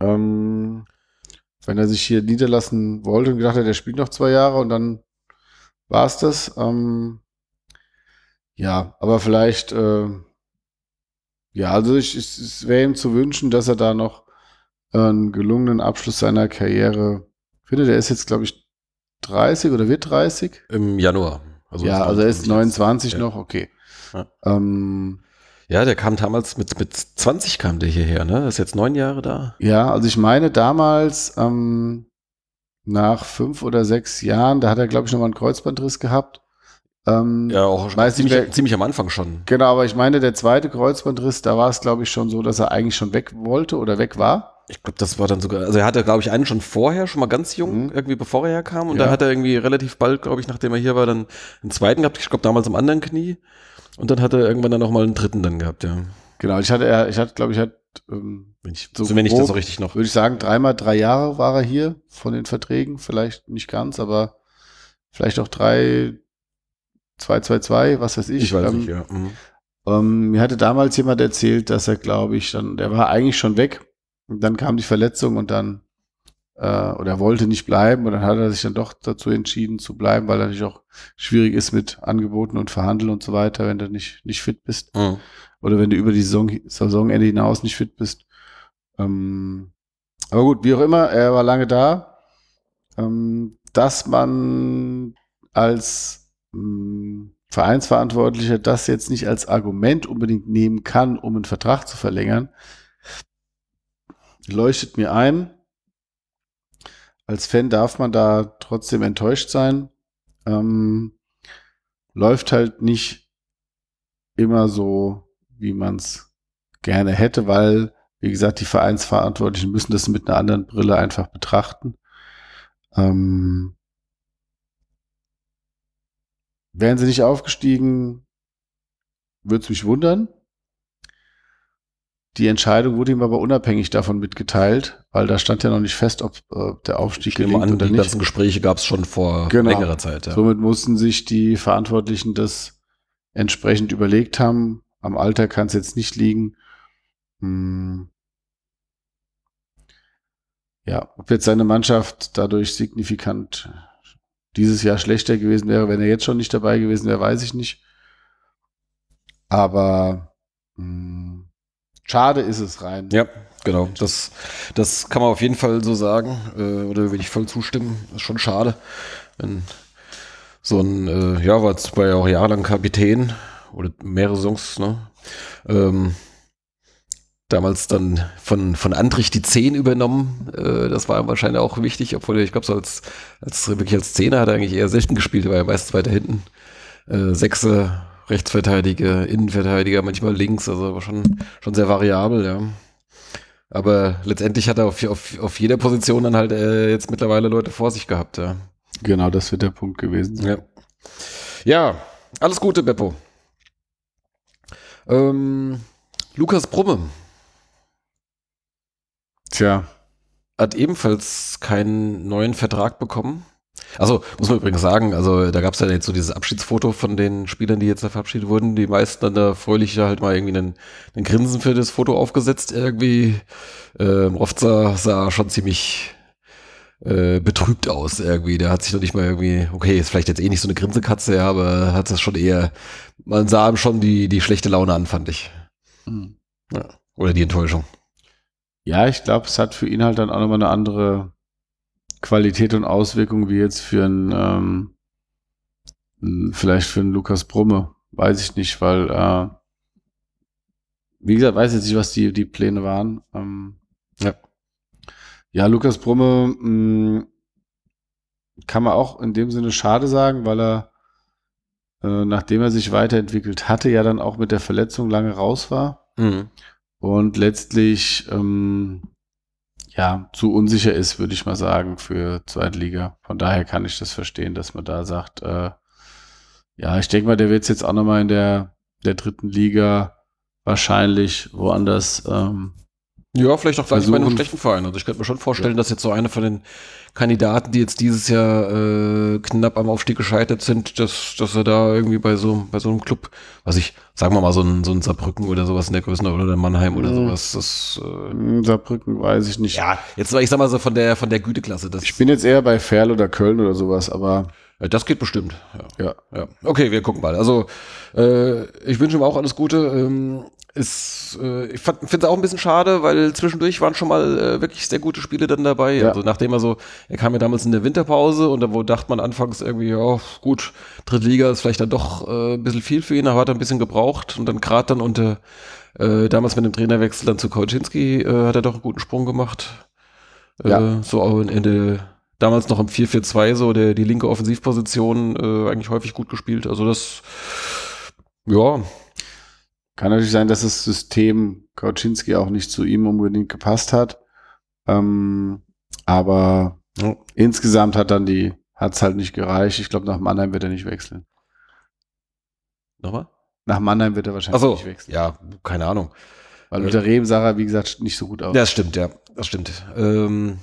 Ähm, wenn er sich hier niederlassen wollte und gedacht hat, er spielt noch zwei Jahre und dann war es das. Ähm, ja, aber vielleicht, äh, ja, also ich, ich, es wäre ihm zu wünschen, dass er da noch einen gelungenen Abschluss seiner Karriere findet. Er ist jetzt, glaube ich, 30 oder wird 30. Im Januar. Ja, also er ist 29 Ja. noch, okay. Ja. Ähm, Ja, der kam damals mit, mit 20 kam der hierher, ne? Ist jetzt neun Jahre da. ja, also ich meine damals, ähm, nach fünf oder sechs Jahren, da hat er, glaube ich, nochmal einen Kreuzbandriss gehabt. Ähm, Ja, auch Weiß nicht, ziemlich, wer- ziemlich am Anfang schon. Genau, aber ich meine, der zweite Kreuzbandriss, da war es, glaube ich, schon so, dass er eigentlich schon weg wollte oder weg war. Ich glaube, das war dann sogar, also er hatte, glaube ich, einen schon vorher, schon mal ganz jung, Mhm. irgendwie bevor er herkam. Und Ja. dann hat er irgendwie relativ bald, glaube ich, nachdem er hier war, dann einen zweiten gehabt. Ich glaube, damals am anderen Knie. Und dann hat er irgendwann dann nochmal einen dritten dann gehabt, ja. Genau, ich hatte, ich hatte, glaube ich, hat, ähm, Wenn ich, So so, wenn ich das grob so richtig noch. würde ich sagen, dreimal drei Jahre war er hier von den Verträgen. Vielleicht nicht ganz, aber vielleicht auch drei, zwei, zwei, zwei, was weiß ich. Ich weiß ähm, nicht, ja. Mhm. Ähm, mir hatte damals jemand erzählt, dass er, glaube ich, dann, der war eigentlich schon weg. Und dann kam die Verletzung und dann, äh, oder er wollte nicht bleiben und dann hat er sich dann doch dazu entschieden zu bleiben, weil er natürlich auch schwierig ist mit Angeboten und Verhandeln und so weiter, wenn du nicht, nicht fit bist. Mhm. Oder wenn du über die Saison, Saisonende hinaus nicht fit bist. Ähm, aber gut, wie auch immer, er war lange da. Ähm, dass man als ähm, Vereinsverantwortlicher das jetzt nicht als Argument unbedingt nehmen kann, um einen Vertrag zu verlängern, leuchtet mir ein. Als Fan darf man da trotzdem enttäuscht sein. Ähm, läuft halt nicht immer so, wie man es gerne hätte, weil, wie gesagt, die Vereinsverantwortlichen müssen das mit einer anderen Brille einfach betrachten. Ähm, wären sie nicht aufgestiegen, würde es mich wundern. Die Entscheidung wurde ihm aber unabhängig davon mitgeteilt, weil da stand ja noch nicht fest, ob äh, der Aufstieg Ich nehme gelingt an, oder die nicht. ganzen Gespräche gab es schon vor Genau. längerer Zeit, ja. Somit mussten sich die Verantwortlichen das entsprechend überlegt haben. Am Alter kann es jetzt nicht liegen. Hm. Ja, ob jetzt seine Mannschaft dadurch signifikant dieses Jahr schlechter gewesen wäre, wenn er jetzt schon nicht dabei gewesen wäre, weiß ich nicht. Aber mh, schade ist es rein. Ja, genau. Das, das kann man auf jeden Fall so sagen. Äh, oder will ich voll zustimmen. ist schon schade. Wenn so ein, äh, ja, war jetzt ja auch jahrelang Kapitän oder mehrere Songs, ne? Ähm, damals dann von, von Andrich die 10 übernommen. Äh, das war wahrscheinlich auch wichtig, obwohl ich glaube, so als, als wirklich als Zehner hat er eigentlich eher selten gespielt, er war ja meistens weiter hinten. Äh, Sechse, Rechtsverteidiger, Innenverteidiger, manchmal links, also war schon, schon sehr variabel, ja. Aber letztendlich hat er auf, auf, auf jeder Position dann halt äh, jetzt mittlerweile Leute vor sich gehabt, ja. Genau, das wird der Punkt gewesen sein. Ja, ja alles Gute, Beppo. Ähm, Lukas Brumme Tja, hat ebenfalls keinen neuen Vertrag bekommen. Also muss man übrigens sagen, also da gab es ja jetzt so dieses Abschiedsfoto von den Spielern, die jetzt da verabschiedet wurden. Die meisten dann da fröhlich halt mal irgendwie einen, einen Grinsen für das Foto aufgesetzt irgendwie. Ähm, oft sah, sah schon ziemlich äh, betrübt aus irgendwie. Der hat sich noch nicht mal irgendwie, okay, ist vielleicht jetzt eh nicht so eine Grinsekatze, ja, aber hat das schon eher, man sah ihm schon die, die schlechte Laune an, fand ich. Hm. Ja. Oder die Enttäuschung. Ja, ich glaube, es hat für ihn halt dann auch nochmal eine andere Qualität und Auswirkung wie jetzt für einen, ähm, vielleicht für einen Lukas Brumme. Weiß ich nicht, weil, äh, wie gesagt, weiß jetzt nicht, was die, die Pläne waren. Ähm, Ja. ja, Lukas Brumme mh, kann man auch in dem Sinne schade sagen, weil er, äh, nachdem er sich weiterentwickelt hatte, ja dann auch mit der Verletzung lange raus war Mhm. und letztlich ähm, ja zu unsicher ist, würde ich mal sagen, für Zweitliga. Von daher kann ich das verstehen, dass man da sagt, äh, ja, ich denke mal, der wird es jetzt auch nochmal in der, der dritten Liga wahrscheinlich woanders. Ähm, Ja, vielleicht auch gleich bei einem Versuchen- schlechten Verein. Also ich könnte mir schon vorstellen, dass jetzt so einer von den Kandidaten, die jetzt dieses Jahr äh, knapp am Aufstieg gescheitert sind, dass, dass er da irgendwie bei so, bei so einem Club, was ich, sagen wir mal, so ein, so ein Saarbrücken oder sowas in der Größenordnung oder Mannheim oder Mhm. sowas, das äh, Saarbrücken weiß ich nicht. ja, jetzt ich sag mal so von der von der Güteklasse. Das, Ich bin jetzt eher bei Ferl oder Köln oder sowas, aber das geht bestimmt. Ja. ja. Ja, okay, wir gucken mal. Also äh, ich wünsche ihm auch alles Gute. Ähm, ist, äh, ich finde es auch ein bisschen schade, weil zwischendurch waren schon mal äh, wirklich sehr gute Spiele dann dabei. Ja. Also nachdem er so, er kam ja damals in der Winterpause und da wo dachte man anfangs irgendwie, ja gut, Drittliga ist vielleicht dann doch äh, ein bisschen viel für ihn, aber hat er ein bisschen gebraucht und dann gerade dann unter äh, damals mit dem Trainerwechsel dann zu Kauczynski äh, hat er doch einen guten Sprung gemacht. Äh, Ja. So auch in, in der damals noch im 4-4-2 so der, die linke Offensivposition äh, eigentlich häufig gut gespielt. Also das, ja, Kann natürlich sein, dass das System Kauczynski auch nicht zu ihm unbedingt gepasst hat. Ähm, aber Ja. insgesamt hat dann die, hat es halt nicht gereicht. Ich glaube, nach Mannheim wird er nicht wechseln. nochmal? Nach Mannheim wird er wahrscheinlich Achso, nicht wechseln. ja, keine Ahnung. Weil unter Rehm sah er, wie gesagt, nicht so gut aus. Das stimmt, ja, das stimmt. Ähm,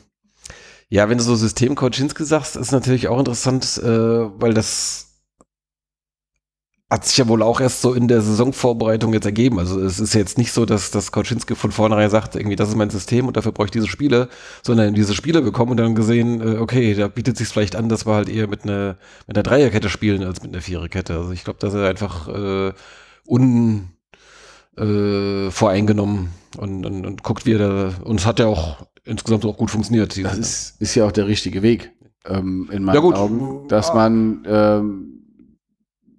ja, wenn du so System Kauczynski sagst, ist natürlich auch interessant, äh, weil das hat sich ja wohl auch erst so in der Saisonvorbereitung jetzt ergeben. Also es ist ja jetzt nicht so, dass, dass Kauczynski von vornherein sagt, irgendwie, das ist mein System und dafür brauche ich diese Spiele, sondern diese Spiele bekommen und dann gesehen, äh, okay, da bietet sich vielleicht an, dass wir halt eher mit einer mit einer Dreierkette spielen als mit einer Viererkette. Also ich glaube, dass er einfach äh, un äh, voreingenommen und, und, und guckt, wie er da, und es hat ja auch insgesamt auch gut funktioniert. Das ist, ist ja auch der richtige Weg, ähm, in meinen Ja. Augen, dass man ähm,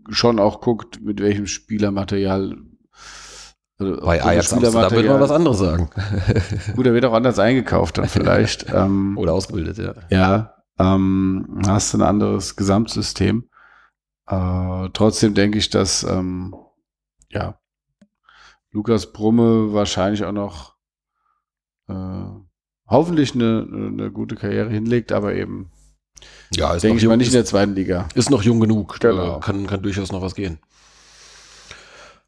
schon auch guckt, mit welchem Spielermaterial. also bei Ajax Amsterdam würde man was anderes sagen. Gut, er wird auch anders eingekauft dann vielleicht. ähm, Oder ausgebildet, ja. Ja, ähm, hast du ein anderes Gesamtsystem. Äh, trotzdem denke ich, dass ähm, ja, Lukas Brumme wahrscheinlich auch noch äh, hoffentlich eine, eine gute Karriere hinlegt, aber eben, Ja, ist, denke ich mal, jung, nicht in der zweiten Liga. ist noch jung genug. Genau. Kann, kann durchaus noch was gehen.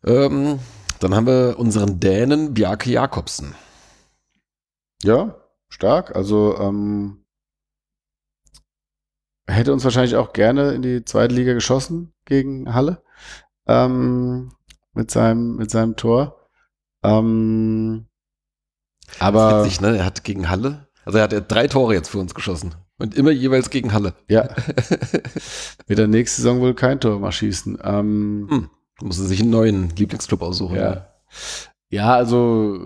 Ähm, dann haben wir unseren Dänen Bjarke Jakobsen. Ja, stark. Also ähm, hätte uns wahrscheinlich auch gerne in die zweite Liga geschossen gegen Halle ähm, mit seinem mit seinem Tor. Ähm, aber Witzig, ne? Er hat gegen Halle, also er hat ja drei Tore jetzt für uns geschossen. Und immer jeweils gegen Halle. ja, wird er nächste Saison wohl kein Tor mal schießen. Ähm, Hm. Muss er sich einen neuen Lieblingsclub aussuchen. Ja. Ja, also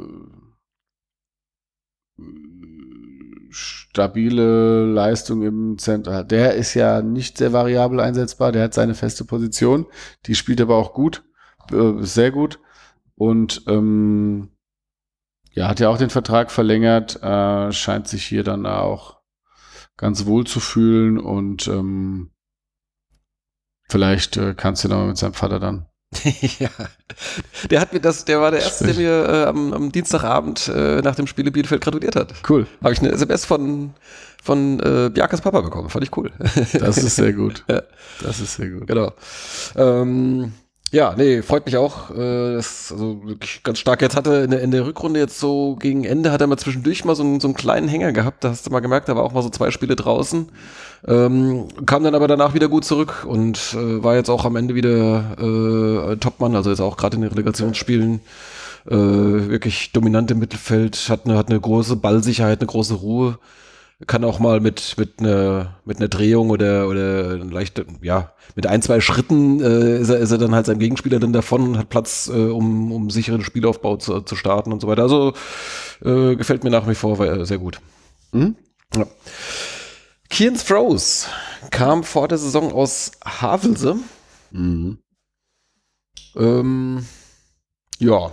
stabile Leistung im Center. Der ist ja nicht sehr variabel einsetzbar. Der hat seine feste Position. Die spielt aber auch gut, äh, sehr gut. Und ähm, ja, hat ja auch den Vertrag verlängert. Äh, scheint sich hier dann auch ganz wohl zu fühlen und ähm, vielleicht äh, kannst du noch mal mit seinem Vater dann ja. Der hat mir das, der war der Erste, der mir äh, am, am, Dienstagabend äh, nach dem Spiel in Bielefeld gratuliert hat. Cool. Habe ich eine SMS von, von äh, Bjarkes Papa bekommen. Fand ich cool. Das ist sehr gut. ja. Das ist sehr gut. Genau. Ähm, ja, nee, freut mich auch. Äh, das, also wirklich ganz stark. Jetzt hatte in der, in der Rückrunde jetzt so gegen Ende hat er mal zwischendurch mal so einen, so einen kleinen Hänger gehabt. Da hast du mal gemerkt, da war auch mal so zwei Spiele draußen. Ähm, kam dann aber danach wieder gut zurück und äh, war jetzt auch am Ende wieder äh, Topmann, also jetzt auch gerade in den Relegationsspielen äh, wirklich dominant im Mittelfeld, hat eine, hat eine große Ballsicherheit, eine große Ruhe kann auch mal mit mit einer mit einer Drehung oder oder leicht ja mit ein zwei Schritten äh, ist er ist er dann halt seinem Gegenspieler dann davon und hat Platz äh, um um sicheren Spielaufbau zu, zu starten und so weiter also äh, gefällt mir nach wie vor äh, sehr gut mhm. ja. Kian Throws kam vor der Saison aus Havelse mhm. ähm, ja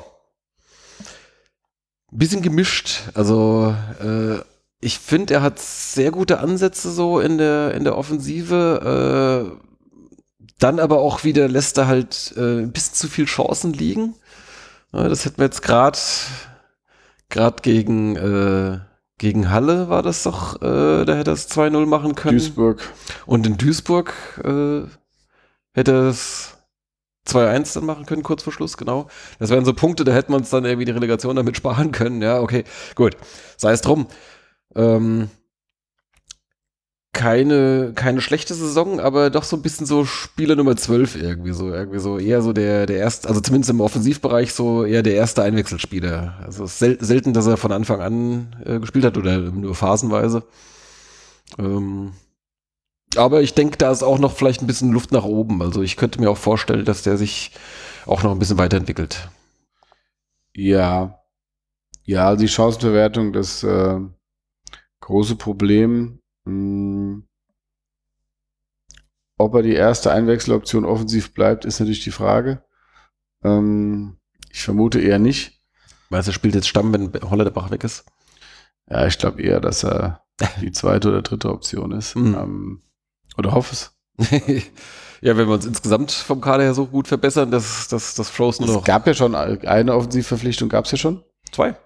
bisschen gemischt also äh, ich finde, er hat sehr gute Ansätze so in der, in der Offensive. Äh, dann aber auch wieder lässt er halt äh, ein bisschen zu viel Chancen liegen. Ja, das hätten wir jetzt gerade gerade gegen, äh, gegen Halle war das doch, äh, da hätte er es 2-0 machen können. Duisburg. Und in Duisburg äh, hätte es 2-1 dann machen können, kurz vor Schluss, genau. Das wären so Punkte, da hätten wir uns dann irgendwie die Relegation damit sparen können. Ja, okay, gut. Sei es drum. Ähm, keine, keine schlechte Saison, aber doch so ein bisschen so Spieler Nummer 12 irgendwie so, irgendwie so eher so der, der erste, also zumindest im Offensivbereich so eher der erste Einwechselspieler. Also sel selten, dass er von Anfang an äh, gespielt hat oder nur phasenweise. Ähm, aber ich denke, da ist auch noch vielleicht ein bisschen Luft nach oben. Also ich könnte mir auch vorstellen, dass der sich auch noch ein bisschen weiterentwickelt. Ja. Ja, die Chancenverwertung, das äh große Problem, mh, hm, ob er die erste Einwechseloption offensiv bleibt, ist natürlich die Frage. Ähm, ich vermute eher nicht. Weil er spielt jetzt Stamm, wenn Hollerbach weg ist? Ja, ich glaube eher, dass er die zweite oder dritte Option ist. Mhm. Ähm, oder hoffe es. ja, wenn wir uns insgesamt vom Kader her so gut verbessern, dass das, das Frozen noch. Es gab ja schon eine Offensivverpflichtung, gab es ja schon? Zwei.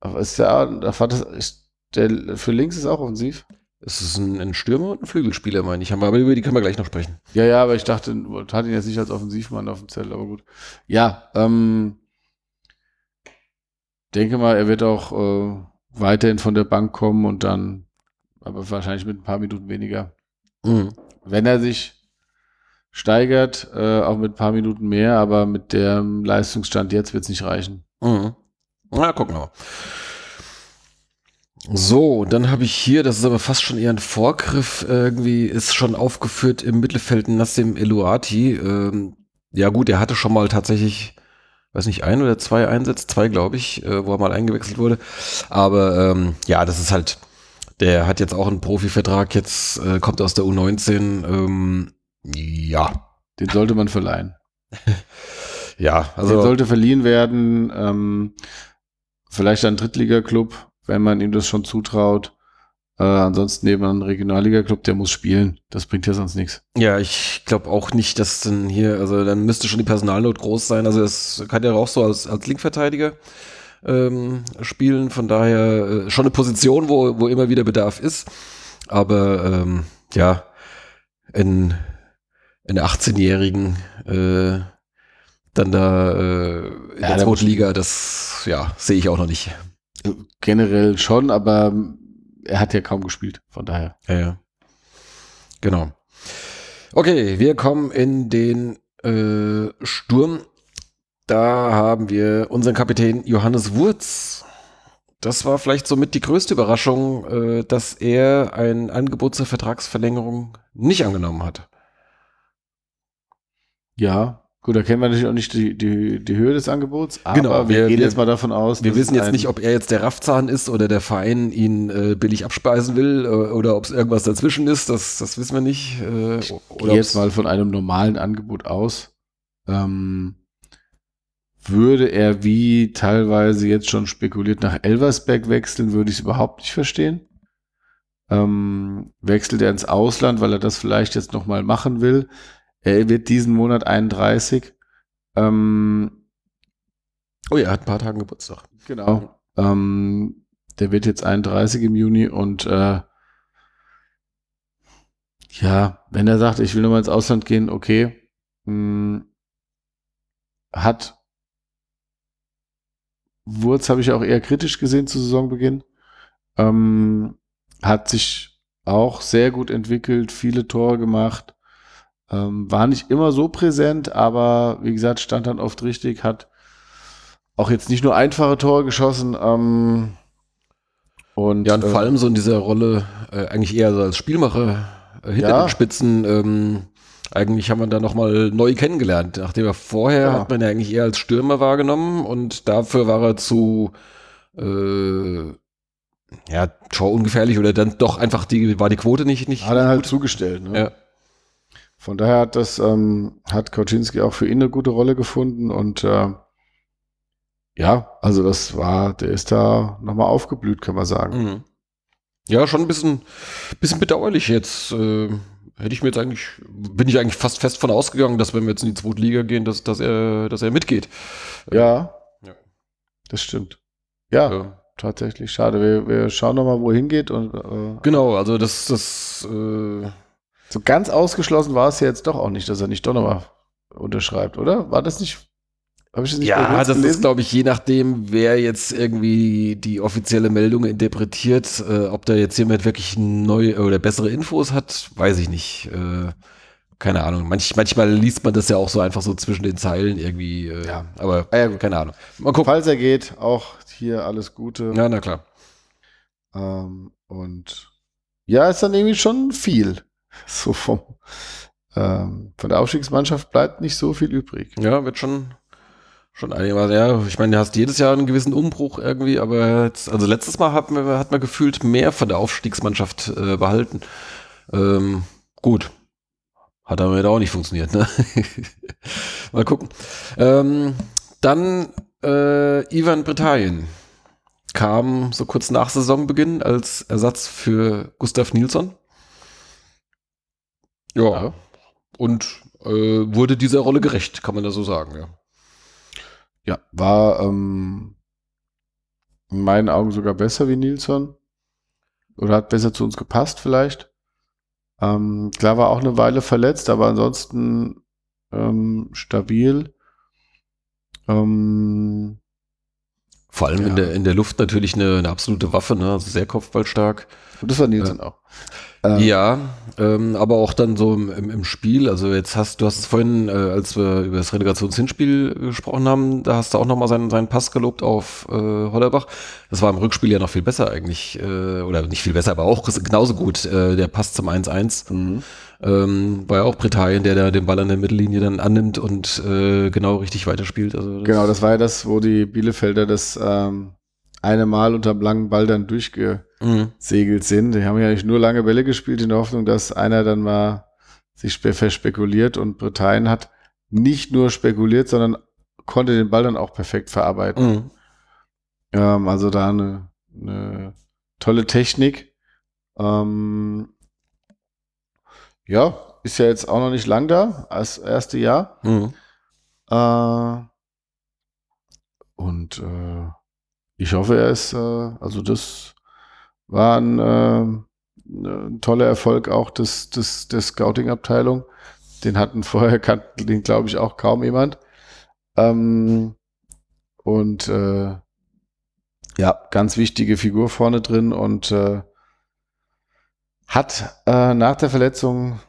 Aber ist ja, da war das, der für links ist auch offensiv. Es ist ein, ein Stürmer und ein Flügelspieler, meine ich. Aber über die können wir gleich noch sprechen. Ja, ja, aber ich dachte, hat ihn jetzt nicht als Offensivmann auf dem Zettel, aber gut. Ja, ähm, denke mal, er wird auch äh, weiterhin von der Bank kommen und dann, aber wahrscheinlich mit ein paar Minuten weniger. Mhm. Wenn er sich steigert, äh, auch mit ein paar Minuten mehr, aber mit dem Leistungsstand jetzt wird es nicht reichen. Mhm. Na, gucken wir mal. So, dann habe ich hier, das ist aber fast schon eher ein Vorgriff, irgendwie ist schon aufgeführt im Mittelfeld Nassim Eluati. Ähm, ja gut, er hatte schon mal tatsächlich, weiß nicht, ein oder zwei Einsätze, zwei glaube ich, äh, wo er mal eingewechselt wurde. Aber ähm, ja, das ist halt, der hat jetzt auch einen Profivertrag, jetzt äh, kommt aus der U19. Ähm, ja. Den sollte man verleihen. ja, also. Den sollte verliehen werden. Ähm, vielleicht ein Drittligaklub wenn man ihm das schon zutraut. Äh, ansonsten eben ein Regionalliga-Club, der muss spielen. Das bringt ja sonst nichts. Ja, ich glaube auch nicht, dass dann hier, also dann müsste schon die Personalnot groß sein. Also es kann ja auch so als, als Linkverteidiger ähm, spielen. Von daher äh, schon eine Position, wo, wo immer wieder Bedarf ist. Aber ähm, ja, in, in 18-Jährigen äh, dann da äh, in ja, der zweiten Liga, das ja, sehe ich auch noch nicht. Generell schon, aber er hat ja kaum gespielt, von daher. Ja, ja. Genau. Okay, wir kommen in den äh, Sturm. Da haben wir unseren Kapitän Johannes Wurz. Das war vielleicht somit die größte Überraschung, äh, dass er ein Angebot zur Vertragsverlängerung nicht angenommen hat. Ja, Gut, da kennen wir natürlich auch nicht die, die, die Höhe des Angebots, aber Genau, wir, wir- gehen wir- jetzt mal davon aus, Wir wissen jetzt nicht, ob er jetzt der Raffzahn ist oder der Verein ihn äh, billig abspeisen will äh, oder ob es irgendwas dazwischen ist. Das, das wissen wir nicht. Äh, Ich gehe jetzt mal von einem normalen Angebot aus. Ähm, würde er wie teilweise jetzt schon spekuliert nach Elversberg wechseln, würde ich es überhaupt nicht verstehen. Ähm, wechselt er ins Ausland, weil er das vielleicht jetzt nochmal machen will. Er wird diesen Monat 31. Ähm, Oh ja, er hat ein paar Tage Geburtstag. Genau. Ähm, der wird jetzt 31 im Juni und äh, ja, wenn er sagt, ich will nochmal ins Ausland gehen, okay. Mh, hat Wurz habe ich auch eher kritisch gesehen zu Saisonbeginn. Ähm, hat sich auch sehr gut entwickelt, viele Tore gemacht. Ähm, war nicht immer so präsent, aber wie gesagt, stand dann oft richtig, hat auch jetzt nicht nur einfache Tore geschossen. Ähm, und, Ja, und äh, vor allem so in dieser Rolle äh, eigentlich eher so als Spielmacher äh, hinter Ja. den Spitzen. Ähm, eigentlich haben wir da nochmal neu kennengelernt. Nachdem er vorher Ja. hat man ja eigentlich eher als Stürmer wahrgenommen und dafür war er zu äh, ja, Tor ungefährlich oder dann doch einfach die, war die Quote nicht, nicht hat er halt zugestellt. Ne? Ja. Von daher hat das, ähm, hat Kauczynski auch für ihn eine gute Rolle gefunden und äh, ja, also das war, der ist da nochmal aufgeblüht, kann man sagen. Mhm. Ja, schon ein bisschen, bisschen bedauerlich jetzt. Äh, hätte ich mir jetzt eigentlich, bin ich eigentlich fast fest von ausgegangen, dass wenn wir jetzt in die zweite Liga gehen, dass, dass er, dass er mitgeht. Ja, Ja. das stimmt. Ja, Ja. tatsächlich schade. Wir, wir schauen nochmal, wohin geht und äh, Genau, also das, das, äh, so ganz ausgeschlossen war es ja jetzt doch auch nicht, dass er nicht doch nochmal unterschreibt, oder? War das nicht? Habe ich das nicht ja, das ist, glaube ich, je nachdem, wer jetzt irgendwie die offizielle Meldung interpretiert, äh, ob da jetzt jemand wirklich neue oder bessere Infos hat, weiß ich nicht. Äh, keine Ahnung. Manch, manchmal liest man das ja auch so einfach so zwischen den Zeilen irgendwie. Äh, Ja. Aber Ah ja, keine Ahnung. Mal gucken. Falls er geht, auch hier alles Gute. Ja, na klar. Ähm, und ja, ist dann irgendwie schon viel. So vom, ähm, von der Aufstiegsmannschaft bleibt nicht so viel übrig. Ja, wird schon, schon einigermaßen, ja, ich meine, du hast jedes Jahr einen gewissen Umbruch irgendwie, aber jetzt, also letztes Mal hat man, hat man gefühlt mehr von der Aufstiegsmannschaft äh, behalten. Ähm, gut. Hat aber jetzt auch nicht funktioniert, ne? Mal gucken. Ähm, dann äh, Ivan Britannien kam so kurz nach Saisonbeginn als Ersatz für Gustav Nilsson. Ja. Ja. Und äh, wurde dieser Rolle gerecht, kann man da so sagen, ja. Ja, war ähm, in meinen Augen sogar besser wie Nilsson. Oder hat besser zu uns gepasst vielleicht. Ähm, klar war auch eine Weile verletzt, aber ansonsten ähm, stabil. Ähm, Vor allem in, Ja. der, in der Luft natürlich eine, eine absolute Waffe, ne? also sehr kopfballstark. und das war Nilsson auch. Ähm, Ja, ähm, aber auch dann so im, im, im Spiel, also jetzt hast du hast es vorhin, äh, als wir über das Relegationshinspiel gesprochen haben, da hast du auch nochmal seinen, seinen Pass gelobt auf äh, Hollerbach. Das war im Rückspiel ja noch viel besser eigentlich, äh, oder nicht viel besser, aber auch genauso gut, äh, der Pass zum 1-1. Mhm. Ähm, war ja auch Britannien, der da den Ball an der Mittellinie dann annimmt und äh, genau richtig weiterspielt. Also das- Genau, das war ja das, wo die Bielefelder das ähm, eine Mal unterm langen Ball dann durchgesegelt Mhm. sind. Die haben ja nicht nur lange Bälle gespielt in der Hoffnung, dass einer dann mal sich spe- verspekuliert und Britannien hat nicht nur spekuliert, sondern konnte den Ball dann auch perfekt verarbeiten. Mhm. Ähm, also da eine, eine tolle Technik. Ähm, ja, ist ja jetzt auch noch nicht lang da, als erste Jahr. Mhm. Äh, und äh, ich hoffe, er ist, äh, also das war ein, äh, ein toller Erfolg auch des, des, der Scouting-Abteilung. Den hatten vorher, kannten den glaube ich auch kaum jemand. Ähm, und äh, ja, ganz wichtige Figur vorne drin und äh, hat äh, nach der Verletzung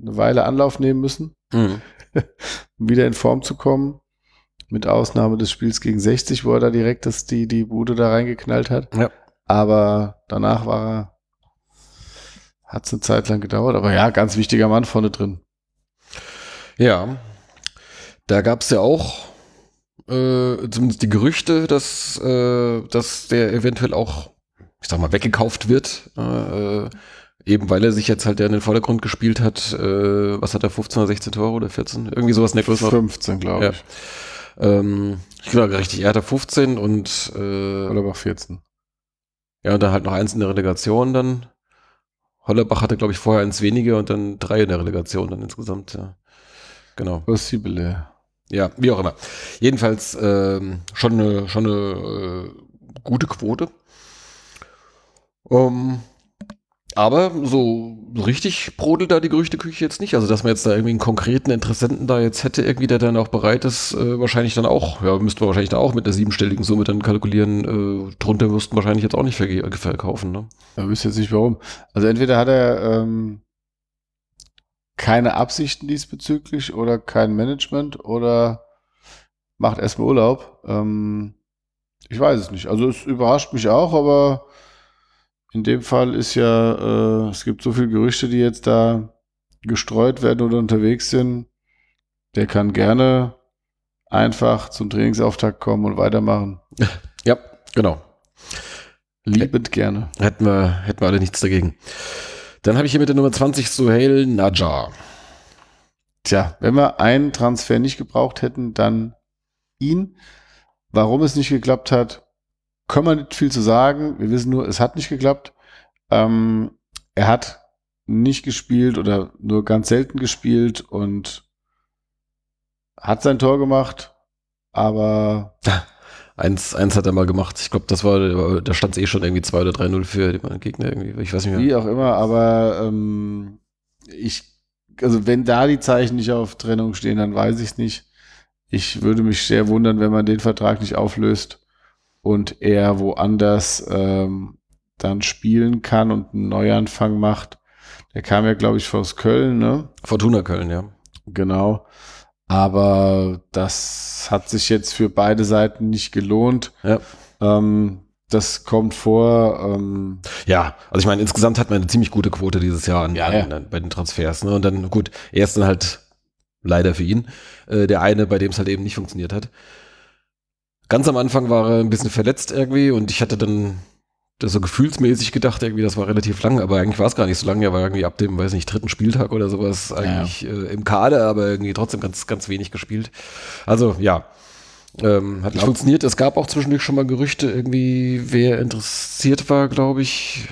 eine Weile Anlauf nehmen müssen Mhm. um wieder in Form zu kommen. Mit Ausnahme des Spiels gegen 60, wo er da direkt das, die, die Bude da reingeknallt hat. Ja. Aber danach war er, hat es eine Zeit lang gedauert. Aber ja, ganz wichtiger Mann vorne drin. Ja. Da gab es ja auch äh, zumindest die Gerüchte, dass, äh, dass der eventuell auch, ich sag mal, weggekauft wird. Äh, eben weil er sich jetzt halt ja in den Vordergrund gespielt hat. Äh, was hat er, 15 oder 16 Tore oder 14? Irgendwie sowas in der Größenordnung. 15, glaube Ja. ich. Ähm, genau, richtig. Er hatte 15 und äh, Hollerbach 14. ja, und dann halt noch eins in der Relegation dann. Hollerbach hatte, glaube ich, vorher eins weniger und dann drei in der Relegation dann insgesamt, ja. Genau. Possible. Ja, wie auch immer. Jedenfalls ähm, schon eine, schon eine äh, gute Quote. Ähm, aber so richtig brodelt da die Gerüchteküche jetzt nicht. Also, dass man jetzt da irgendwie einen konkreten Interessenten da jetzt hätte, irgendwie, der dann auch bereit ist, äh, wahrscheinlich dann auch, ja, müsste man wahrscheinlich da auch mit einer siebenstelligen Summe dann kalkulieren. Äh, drunter müssten wahrscheinlich jetzt auch nicht verge- verkaufen, ne? Ich wüsste jetzt nicht warum. Also entweder hat er ähm, keine Absichten diesbezüglich oder kein Management oder macht erstmal Urlaub. Ähm, ich weiß es nicht. Also es überrascht mich auch, aber in dem Fall ist ja, äh, es gibt so viele Gerüchte, die jetzt da gestreut werden oder unterwegs sind. Der kann gerne einfach zum Trainingsauftakt kommen und weitermachen. Ja, genau. Liebend gerne. Hätten wir, hätten wir alle nichts dagegen. Dann habe ich hier mit der Nummer 20 Suhail Najar. Tja, wenn wir einen Transfer nicht gebraucht hätten, dann ihn. Warum es nicht geklappt hat, können wir nicht viel zu sagen. Wir wissen nur, es hat nicht geklappt. Ähm, er hat nicht gespielt oder nur ganz selten gespielt und hat sein Tor gemacht, aber Eins, eins hat er mal gemacht. Ich glaube, das war, da stand es eh schon irgendwie 2 oder 3-0 für den Gegner irgendwie. Ich weiß nicht mehr. wie auch immer, aber ähm, ich, also wenn da die Zeichen nicht auf Trennung stehen, dann weiß ich es nicht. Ich würde mich sehr wundern, wenn man den Vertrag nicht auflöst und er woanders ähm, dann spielen kann und einen Neuanfang macht. Der kam ja, glaube ich, aus Köln, ne? Fortuna Köln, ja. Genau. Aber das hat sich jetzt für beide Seiten nicht gelohnt. Ja. Ähm, das kommt vor. Ähm, Ja, also ich meine, insgesamt hat man eine ziemlich gute Quote dieses Jahr an, Ja, an, an, bei den Transfers. Ne? Und dann, gut, er ist dann halt leider für ihn äh, der eine, bei dem es halt eben nicht funktioniert hat. Ganz am Anfang war er ein bisschen verletzt irgendwie und ich hatte dann das so gefühlsmäßig gedacht, irgendwie, das war relativ lang, aber eigentlich war es gar nicht so lang. Er war irgendwie ab dem, weiß nicht, dritten Spieltag oder sowas eigentlich äh, im Kader, aber irgendwie trotzdem ganz, ganz wenig gespielt. Also ja, ähm, hat nicht funktioniert. Es gab auch zwischendurch schon mal Gerüchte, irgendwie, wer interessiert war, glaube ich.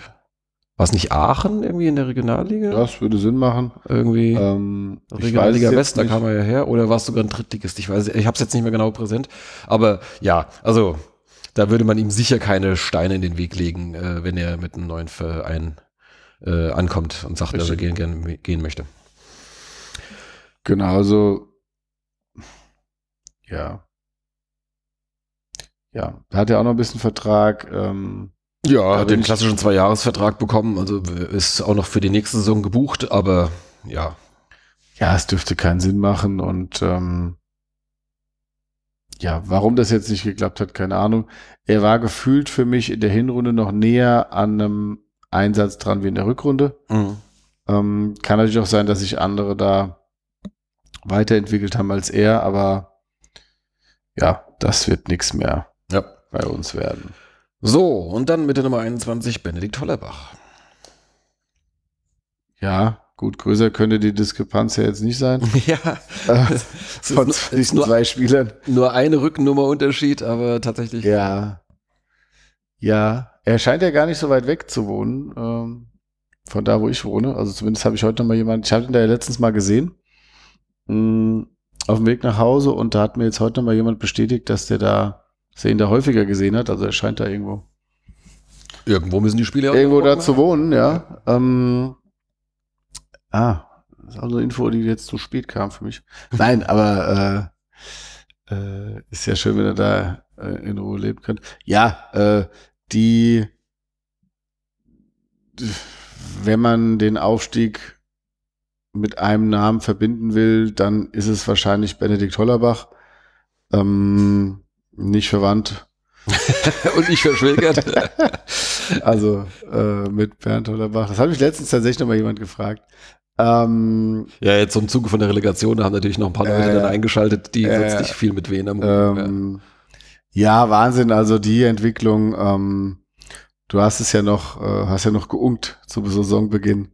War es nicht Aachen irgendwie in der Regionalliga? das würde Sinn machen. Irgendwie. Ähm, Regionalliga West, da kam er ja her. Oder war es sogar ein Drittligist? Ich weiß, ich habe es jetzt nicht mehr genau präsent. Aber ja, also da würde man ihm sicher keine Steine in den Weg legen, äh, wenn er mit einem neuen Verein äh, ankommt und sagt, dass er gehen, gern gehen möchte. Genau, also ja. Ja, da hat er auch noch ein bisschen Vertrag. Ähm, Ja, hat den klassischen Zwei-Jahres-Vertrag bekommen, also ist auch noch für die nächste Saison gebucht, aber ja, ja, es dürfte keinen Sinn machen und ähm, ja, warum das jetzt nicht geklappt hat, keine Ahnung. Er war gefühlt für mich in der Hinrunde noch näher an einem Einsatz dran wie in der Rückrunde. Mhm. Ähm, kann natürlich auch sein, dass sich andere da weiterentwickelt haben als er, aber ja, das wird nichts mehr ja. bei uns werden. So, und dann mit der Nummer 21 Benedikt Hollerbach. Ja, gut, größer könnte die Diskrepanz ja jetzt nicht sein. ja, Äh, ist, Von ist diesen nur, zwei Spielern. nur eine Rückennummer Unterschied, aber tatsächlich. Ja. Ja, er scheint ja gar nicht so weit weg zu wohnen, ähm, von da, wo ich wohne. Also zumindest habe ich heute noch mal jemanden, ich habe ihn da ja letztens mal gesehen, mh, auf dem Weg nach Hause und da hat mir jetzt heute noch mal jemand bestätigt, dass der da, dass er ihn da häufiger gesehen hat. Also er scheint da irgendwo, Irgendwo müssen die Spieler irgendwo da auch zu wohnen, ja. Ähm, ah, das ist also eine Info, die jetzt zu spät kam für mich. Nein, aber äh, äh, ist ja schön, wenn er da äh, in Ruhe leben könnt. Ja, äh, die, wenn man den Aufstieg mit einem Namen verbinden will, dann ist es wahrscheinlich Benedikt Hollerbach. Ähm, nicht verwandt. Und ich verschwägert. Also äh, mit Bernd Hollerbach. Das hat mich letztens tatsächlich noch mal jemand gefragt. Ähm, Ja, jetzt im Zuge von der Relegation, da haben natürlich noch ein paar Leute Äh, dann eingeschaltet, die äh, sonst nicht viel mit Wien am ähm, ja, Wahnsinn. Also die Entwicklung. Ähm, du hast es ja noch, äh, hast ja noch geunkt zum Saisonbeginn,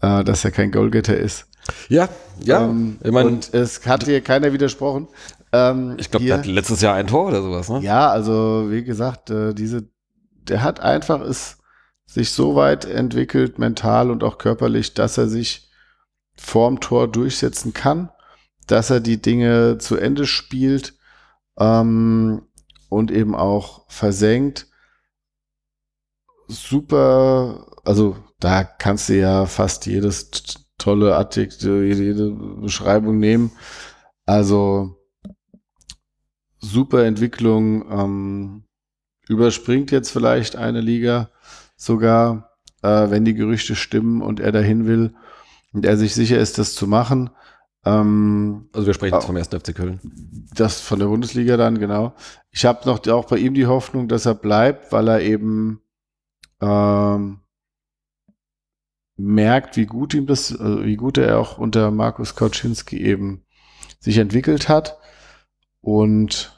äh, dass er kein Goalgetter ist. Ja, ja. Ähm, ich meine, und es hat dir keiner widersprochen. Ähm, ich glaube, der hat letztes Jahr ein Tor oder sowas, ne? Ja, also wie gesagt, äh, diese, der hat einfach es sich so weit entwickelt, mental und auch körperlich, dass er sich vorm Tor durchsetzen kann, dass er die Dinge zu Ende spielt ähm, und eben auch versenkt. Super, also da kannst du ja fast jedes tolle Adjektiv, jede Beschreibung nehmen. Also super Entwicklung, ähm, überspringt jetzt vielleicht eine Liga sogar, äh, wenn die Gerüchte stimmen und er dahin will und er sich sicher ist, das zu machen. Ähm, Also wir sprechen jetzt Oh. vom 1. FC Köln. das von der Bundesliga dann, genau. Ich habe noch auch bei ihm die Hoffnung, dass er bleibt, weil er eben ähm, merkt, wie gut ihm das, äh, wie gut er auch unter Markus Kauczynski eben sich entwickelt hat. Und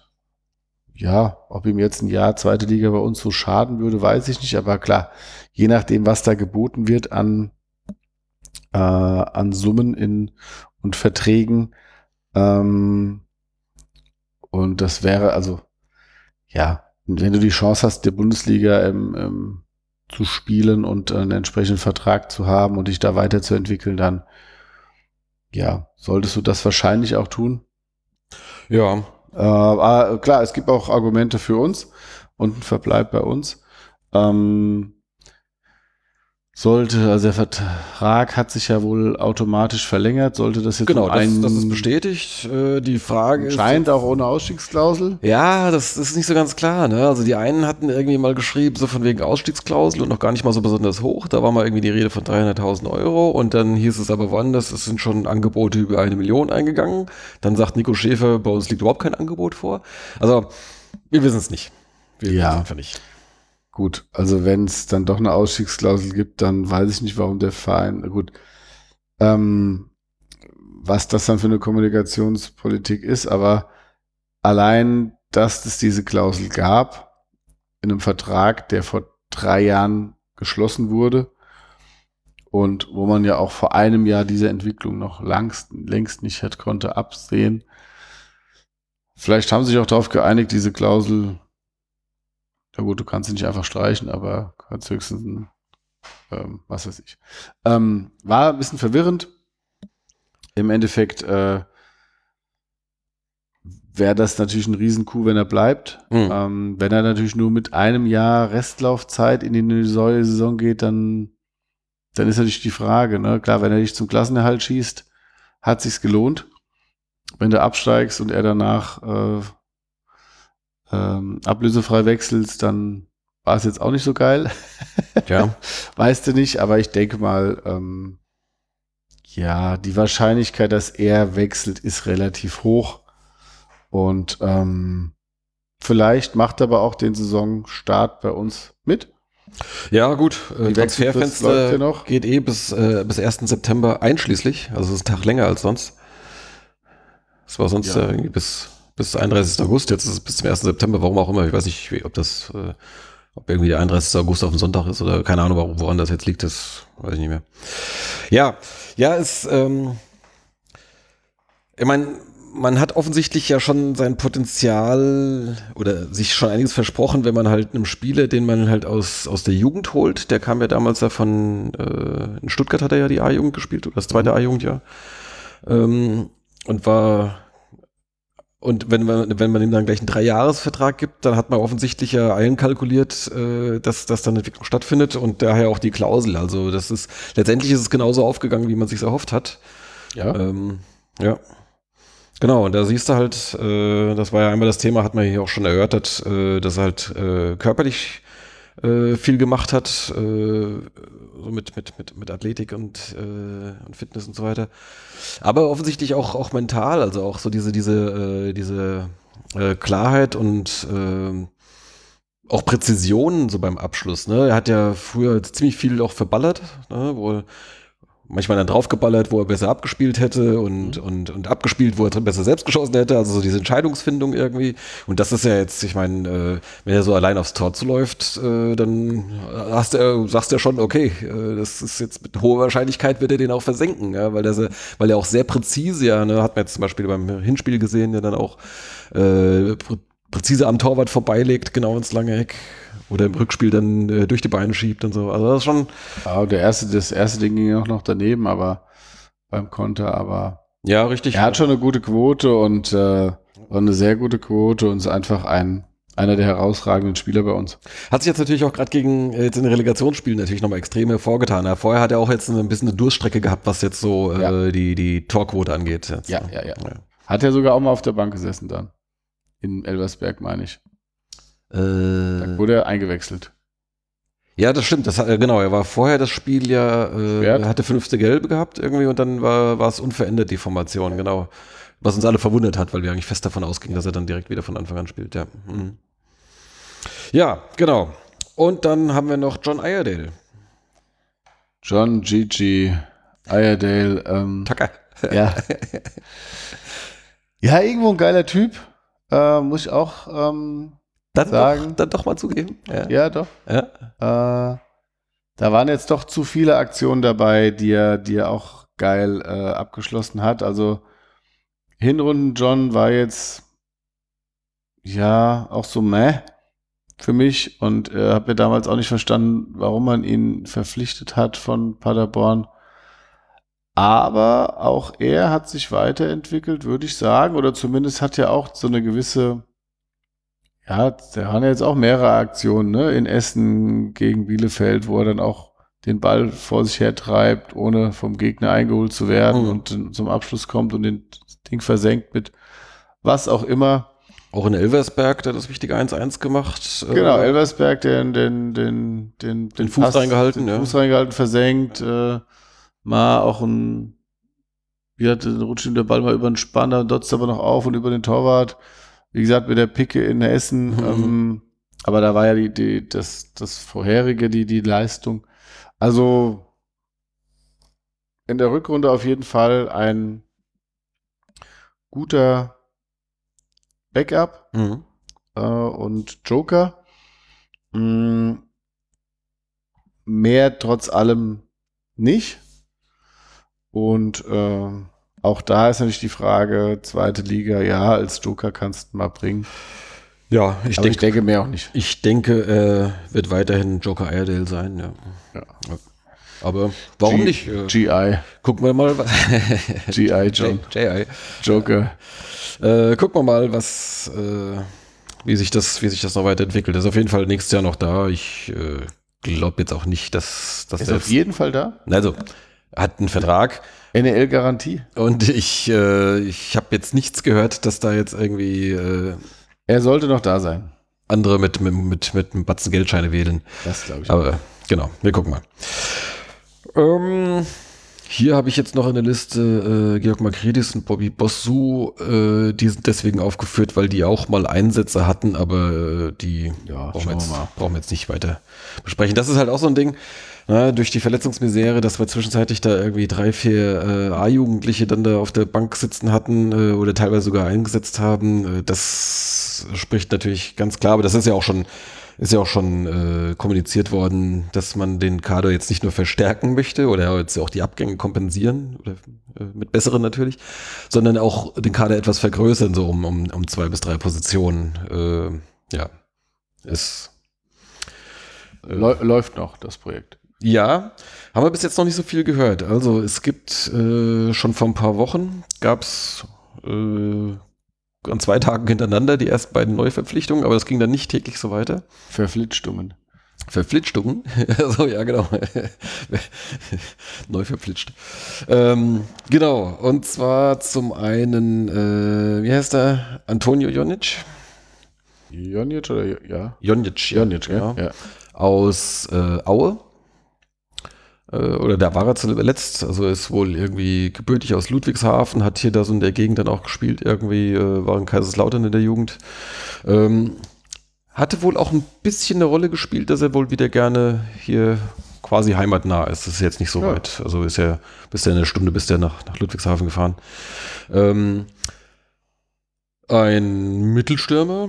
ja, ob ihm jetzt ein Jahr zweite Liga bei uns so schaden würde, weiß ich nicht. Aber klar, je nachdem, was da geboten wird an, äh, an Summen in, und Verträgen, ähm, und das wäre also, ja, wenn du die Chance hast, der Bundesliga ähm, ähm, zu spielen und einen entsprechenden Vertrag zu haben und dich da weiterzuentwickeln, dann ja, solltest du das wahrscheinlich auch tun. Ja, klar, es gibt auch Argumente für uns und ein Verbleib bei uns. Ähm, sollte, also der Vertrag hat sich ja wohl automatisch verlängert, sollte das jetzt genau, um das, das ist bestätigt. Äh, die Frage ist. scheint auch ohne Ausstiegsklausel. Ja, das ist nicht so ganz klar. Ne? Also die einen hatten irgendwie mal geschrieben, so von wegen Ausstiegsklausel und noch gar nicht mal so besonders hoch. Da war mal irgendwie die Rede von 300.000 Euro und dann hieß es aber woanders, es sind schon Angebote über eine Million eingegangen. Dann sagt Nico Schäfer, bei uns liegt überhaupt kein Angebot vor. Also wir wissen es nicht. Wir Ja. wissen es einfach nicht. Gut, also wenn es dann doch eine Ausstiegsklausel gibt, dann weiß ich nicht, warum der Verein, gut, ähm, was das dann für eine Kommunikationspolitik ist, aber allein, dass es diese Klausel gab, in einem Vertrag, der vor drei Jahren geschlossen wurde und wo man ja auch vor einem Jahr diese Entwicklung noch langst, längst nicht hat, konnte absehen. Vielleicht haben sie sich auch darauf geeinigt, diese Klausel ja gut, du kannst sie nicht einfach streichen, aber kannst höchstens, ähm, was weiß ich. Ähm, war ein bisschen verwirrend. Im Endeffekt äh, wäre das natürlich ein Riesenkuh, wenn er bleibt. Hm. Ähm, wenn er natürlich nur mit einem Jahr Restlaufzeit in die neue Saison geht, dann, dann ist natürlich die Frage, ne? Klar, wenn er dich zum Klassenerhalt schießt, hat sich's gelohnt. Wenn du absteigst und er danach äh, ähm, ablösefrei wechselst, dann war es jetzt auch nicht so geil. Ja. Weißt du nicht, aber ich denke mal, ähm, ja, die Wahrscheinlichkeit, dass er wechselt, ist relativ hoch. Und ähm, vielleicht macht er aber auch den Saisonstart bei uns mit. Ja, gut. Äh, Die Transferfenster ja noch. geht eh bis, äh, bis 1. September einschließlich. Also es ist ein Tag länger als sonst. Es war sonst Ja. ja. irgendwie bis, bis 31. August, jetzt ist es bis zum 1. September, warum auch immer. Ich weiß nicht, ob das, äh, ob irgendwie der 31. August auf den Sonntag ist oder keine Ahnung, woran das jetzt liegt, das weiß ich nicht mehr. Ja, ja, es, ähm, ich meine, man hat offensichtlich ja schon sein Potenzial oder sich schon einiges versprochen, wenn man halt einem Spieler, den man halt aus, aus der Jugend holt, der kam ja damals ja von, äh, in Stuttgart hat er ja die A-Jugend gespielt, oder das zweite A-Jugendjahr, ähm, und war, und wenn man, wenn man ihm dann gleich einen Dreijahresvertrag gibt, dann hat man offensichtlich ja einkalkuliert, äh, dass, dass dann Entwicklung stattfindet und daher auch die Klausel. Also das ist, letztendlich ist es genauso aufgegangen, wie man sich erhofft hat. Ja. Ähm, ja. Genau, und da siehst du halt, äh, das war ja einmal das Thema, hat man hier auch schon erörtert, äh, dass er halt äh, körperlich äh, viel gemacht hat, äh, so mit, mit, mit, mit Athletik und, äh, und Fitness und so weiter. Aber offensichtlich auch, auch mental, also auch so diese, diese, äh, diese Klarheit und auch Präzision so beim Abschluss. Ne? Er hat ja früher ziemlich viel auch verballert, ne? wo, manchmal dann draufgeballert, wo er besser abgespielt hätte und, und, und abgespielt, wo er besser selbst geschossen hätte. Also so diese Entscheidungsfindung irgendwie. Und das ist ja jetzt, ich meine, äh, wenn er so allein aufs Tor zuläuft, äh, dann hast du, sagst du ja schon, okay, äh, das ist jetzt mit hoher Wahrscheinlichkeit wird er den auch versenken, ja, weil, der, weil er auch sehr präzise, ja, ne, hat man jetzt zum Beispiel beim Hinspiel gesehen, der dann auch äh, prä präzise am Torwart vorbeilegt, genau ins lange Eck oder im Rückspiel dann äh, durch die Beine schiebt und so. Also das ist schon. Ja, der erste, das erste Ding ging auch noch daneben, aber beim Konter, aber ja, richtig. Er hat schon eine gute Quote und äh, eine sehr gute Quote und ist einfach ein einer der herausragenden Spieler bei uns. Hat sich jetzt natürlich auch gerade gegen äh, jetzt in den Relegationsspielen natürlich nochmal extrem hervorgetan. Ja, vorher hat er auch jetzt ein bisschen eine Durststrecke gehabt, was jetzt so äh, ja. die, die Torquote angeht. Jetzt. Ja, ja, ja, ja. Hat er sogar auch mal auf der Bank gesessen dann. In Elversberg, meine ich. Äh, da wurde er eingewechselt. Ja, das stimmt. Das, äh, genau, er war vorher das Spiel ja, äh, er hatte fünfte Gelbe gehabt irgendwie und dann war, war es unverändert, die Formation, genau. Was uns alle verwundert hat, weil wir eigentlich fest davon ausgingen, dass er dann direkt wieder von Anfang an spielt, ja. Mhm. Ja, genau. Und dann haben wir noch John Iredale. John Gigi Iredale. Ähm, Tucker. Ja. ja, irgendwo ein geiler Typ. Äh, muss ich auch ähm, dann sagen. Doch, dann doch mal zugeben. Ja, ja doch. Ja. Äh, da waren jetzt doch zu viele Aktionen dabei, die er, die er auch geil äh, abgeschlossen hat. Also Hinrunden John war jetzt ja auch so meh für mich und äh, habe mir damals auch nicht verstanden, warum man ihn verpflichtet hat von Paderborn. Aber auch er hat sich weiterentwickelt, würde ich sagen, oder zumindest hat ja auch so eine gewisse, ja, da waren ja jetzt auch mehrere Aktionen, ne, in Essen gegen Bielefeld, wo er dann auch den Ball vor sich her treibt, ohne vom Gegner eingeholt zu werden mhm. und zum Abschluss kommt und den Ding versenkt mit was auch immer. Auch in Elversberg, der das wichtige 1-1 gemacht. Äh, genau, äh, Elversberg, den, den, den, den, den Fuß Pass, reingehalten, den ja. Fuß reingehalten, versenkt. Äh, mal auch ein, wie hat den rutscht der Ball mal über den Spanner, dotzt aber noch auf und über den Torwart. Wie gesagt, mit der Picke in Essen. Mhm. Ähm, aber da war ja die, die, das, das vorherige, die, die Leistung. Also in der Rückrunde auf jeden Fall ein guter Backup mhm. äh, und Joker. Mm, mehr trotz allem nicht. Und äh, auch da ist natürlich die Frage, zweite Liga, ja, als Joker kannst du mal bringen. Ja, ich, denk, ich denke mehr auch nicht. Ich denke, er wird weiterhin Joker Iredale sein, ja. ja. Aber warum G nicht? GI. Gucken wir mal. GI John. GI. Joker. Äh, gucken wir mal, was, äh, wie sich das, wie sich das noch weiterentwickelt. Das ist auf jeden Fall nächstes Jahr noch da. Ich äh, glaube jetzt auch nicht, dass, dass ist auf jeden Fall da. Also hat einen Vertrag. NEL-Garantie. Und ich, äh, ich habe jetzt nichts gehört, dass da jetzt irgendwie. Äh, er sollte noch da sein. Andere mit, mit, mit, mit einem Batzen Geldscheine wählen. Das glaube ich. Aber genau, wir gucken mal. Ähm, hier habe ich jetzt noch eine Liste äh, Georg Makridis und Bobby Bossou. Äh, die sind deswegen aufgeführt, weil die auch mal Einsätze hatten, aber äh, die ja, brauchen, wir jetzt, brauchen wir jetzt nicht weiter besprechen. Das ist halt auch so ein Ding. Na, durch die Verletzungsmisere, dass wir zwischenzeitlich da irgendwie drei, vier äh, A-Jugendliche dann da auf der Bank sitzen hatten äh, oder teilweise sogar eingesetzt haben, äh, das spricht natürlich ganz klar, aber das ist ja auch schon ist ja auch schon äh, kommuniziert worden, dass man den Kader jetzt nicht nur verstärken möchte oder jetzt auch die Abgänge kompensieren, oder äh, mit besseren natürlich, sondern auch den Kader etwas vergrößern, so um, um, um zwei bis drei Positionen. Äh, ja, ist. Äh, Läuft noch das Projekt. Ja, haben wir bis jetzt noch nicht so viel gehört. Also es gibt äh, schon vor ein paar Wochen gab es äh, an zwei Tagen hintereinander die ersten beiden Neuverpflichtungen, aber das ging dann nicht täglich so weiter. Verpflichtungen. Verpflichtungen? also ja, genau. Neu verpflicht. Ähm, genau, und zwar zum einen, äh, wie heißt er? Antonio Jonic? Jonic oder ja? Jonic, Jonic, genau. ja. Aus äh, Aue. Äh, oder da war er zuletzt, also ist wohl irgendwie gebürtig aus Ludwigshafen, hat hier da so in der Gegend dann auch gespielt, irgendwie äh, war in Kaiserslautern in der Jugend. Ähm, hatte wohl auch ein bisschen eine Rolle gespielt, dass er wohl wieder gerne hier quasi heimatnah ist. Das ist jetzt nicht so Ja. weit. Also ist ja bis der eine Stunde bis der nach, nach Ludwigshafen gefahren. Ähm, ein Mittelstürmer.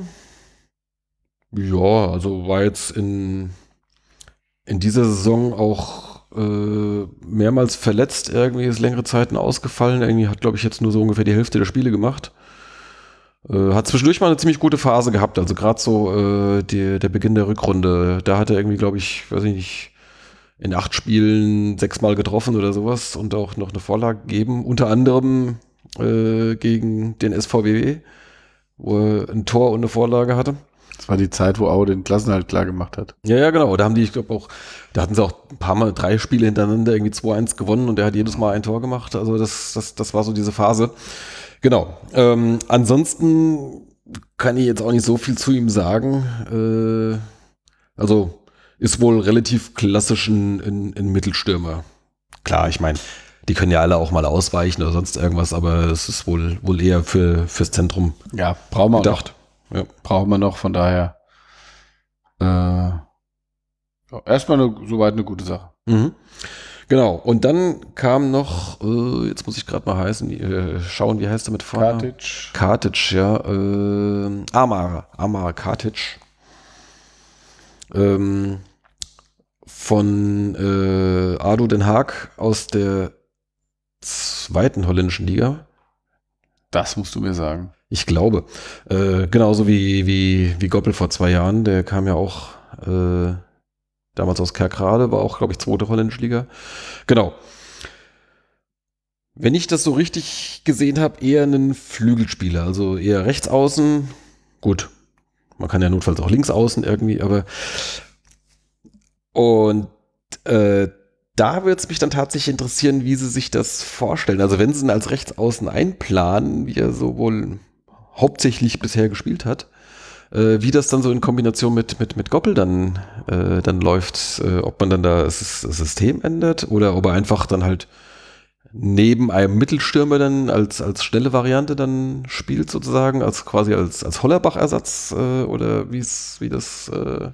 Ja, also war jetzt in, in dieser Saison auch äh, mehrmals verletzt, irgendwie ist längere Zeiten ausgefallen. Irgendwie hat, glaube ich, jetzt nur so ungefähr die Hälfte der Spiele gemacht. Äh, hat zwischendurch mal eine ziemlich gute Phase gehabt, also gerade so äh, die, der Beginn der Rückrunde. Da hat er irgendwie, glaube ich, weiß ich nicht, in acht Spielen sechsmal getroffen oder sowas und auch noch eine Vorlage gegeben. Unter anderem äh, gegen den SVW, wo er ein Tor und eine Vorlage hatte. Das war die Zeit, wo Aue den Klassenhalt klar gemacht hat. Ja, ja, genau. Da haben die, ich glaube auch, da hatten sie auch ein paar Mal drei Spiele hintereinander irgendwie 2-1 gewonnen und der hat jedes Mal ein Tor gemacht. Also das, das, das war so diese Phase. Genau. Ähm, ansonsten kann ich jetzt auch nicht so viel zu ihm sagen. Äh, also ist wohl relativ klassisch ein, ein, Mittelstürmer. Klar, ich meine, die können ja alle auch mal ausweichen oder sonst irgendwas, aber es ist wohl, wohl eher für, fürs Zentrum Ja, brauchen wir gedacht. Ja. Brauchen wir noch, von daher. Äh, erstmal eine, soweit eine gute Sache. Mhm. Genau. Und dann kam noch, äh, jetzt muss ich gerade mal heißen, äh, schauen, wie heißt er mit Vornamen? Kartic. Kartic, ja. Äh, Amar, Amar Kartic. Ähm, von äh, Ado Den Haag aus der zweiten holländischen Liga. Das musst du mir sagen. Ich glaube. Äh, genauso wie, wie, wie Goppel vor zwei Jahren. Der kam ja auch äh, damals aus Kerkrade, war auch, glaube ich, zweite holländische Liga. Genau. Wenn ich das so richtig gesehen habe, eher einen Flügelspieler, also eher rechts außen. Gut, man kann ja notfalls auch links außen irgendwie, aber und äh, da würde es mich dann tatsächlich interessieren, wie sie sich das vorstellen. Also wenn sie ihn als Rechtsaußen einplanen, wie er so wohl hauptsächlich bisher gespielt hat, äh, wie das dann so in Kombination mit, mit, mit Goppel dann, äh, dann läuft, äh, ob man dann da das, System ändert oder ob er einfach dann halt neben einem Mittelstürmer dann als, als schnelle Variante dann spielt sozusagen, als quasi als, als Hollerbach-Ersatz äh, oder wie es, wie das, äh,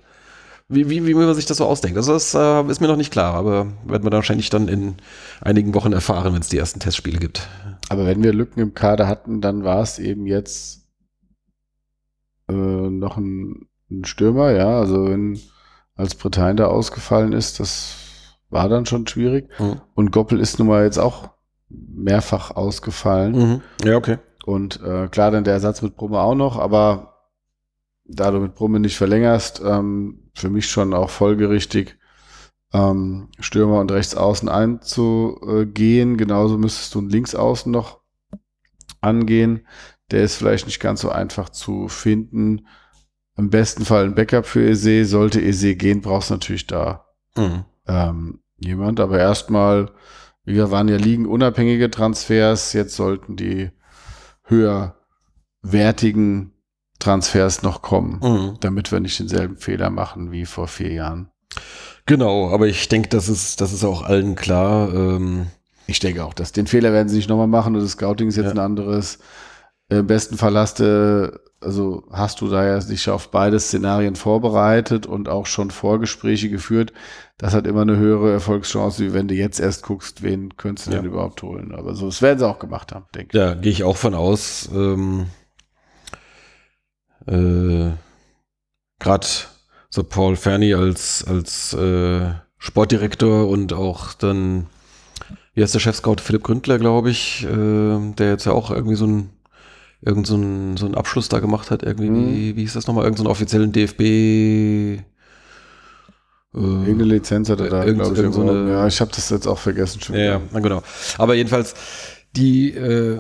wie, wie, wie man sich das so ausdenkt. Also das äh, ist mir noch nicht klar, aber werden wir dann wahrscheinlich dann in einigen Wochen erfahren, wenn es die ersten Testspiele gibt. Aber wenn wir Lücken im Kader hatten, dann war es eben jetzt äh, noch ein, ein Stürmer, ja. Also wenn als Bretagner da ausgefallen ist, das war dann schon schwierig. Mhm. Und Goppel ist nun mal jetzt auch mehrfach ausgefallen. Mhm. Ja, okay. Und äh, klar, dann der Ersatz mit Brumme auch noch, aber da du mit Brumme nicht verlängerst, ähm, für mich schon auch folgerichtig, ähm, Stürmer und Rechtsaußen einzugehen. Genauso müsstest du einen Linksaußen noch angehen. Der ist vielleicht nicht ganz so einfach zu finden. Im besten Fall ein Backup für Ese. Sollte Ese gehen, brauchst du natürlich da Mhm. ähm, jemand. Aber erstmal, wir waren ja liegen unabhängige Transfers. Jetzt sollten die höherwertigen Transfers noch kommen, Mhm. damit wir nicht denselben Fehler machen wie vor vier Jahren. Genau, aber ich denke, das ist, das ist auch allen klar. Ähm, Ich denke auch, dass den Fehler werden sie nicht nochmal machen und das Scouting ist jetzt Ja. ein anderes. Im besten Fall hast du, also hast du da ja sich auf beide Szenarien vorbereitet und auch schon Vorgespräche geführt. Das hat immer eine höhere Erfolgschance, wie wenn du jetzt erst guckst, wen könntest du Ja. denn überhaupt holen. Aber so, das werden sie auch gemacht haben, denke ich. Ja, gehe ich auch von aus. Ähm, äh, Gerade so Paul Fernie als, als äh, Sportdirektor und auch dann, wie heißt der Chefscout, Philipp Gründler, glaube ich, äh, der jetzt ja auch irgendwie so ein irgend so ein, so einen Abschluss da gemacht hat, irgendwie, Mhm. wie, wie hieß das nochmal, irgendeinen so einen offiziellen DFB äh, Irgendeine Lizenz hat er da, Irgend- glaube ich, so eine- Ja, ich habe das jetzt auch vergessen schon. Ja, ja, na genau. Aber jedenfalls, die, äh,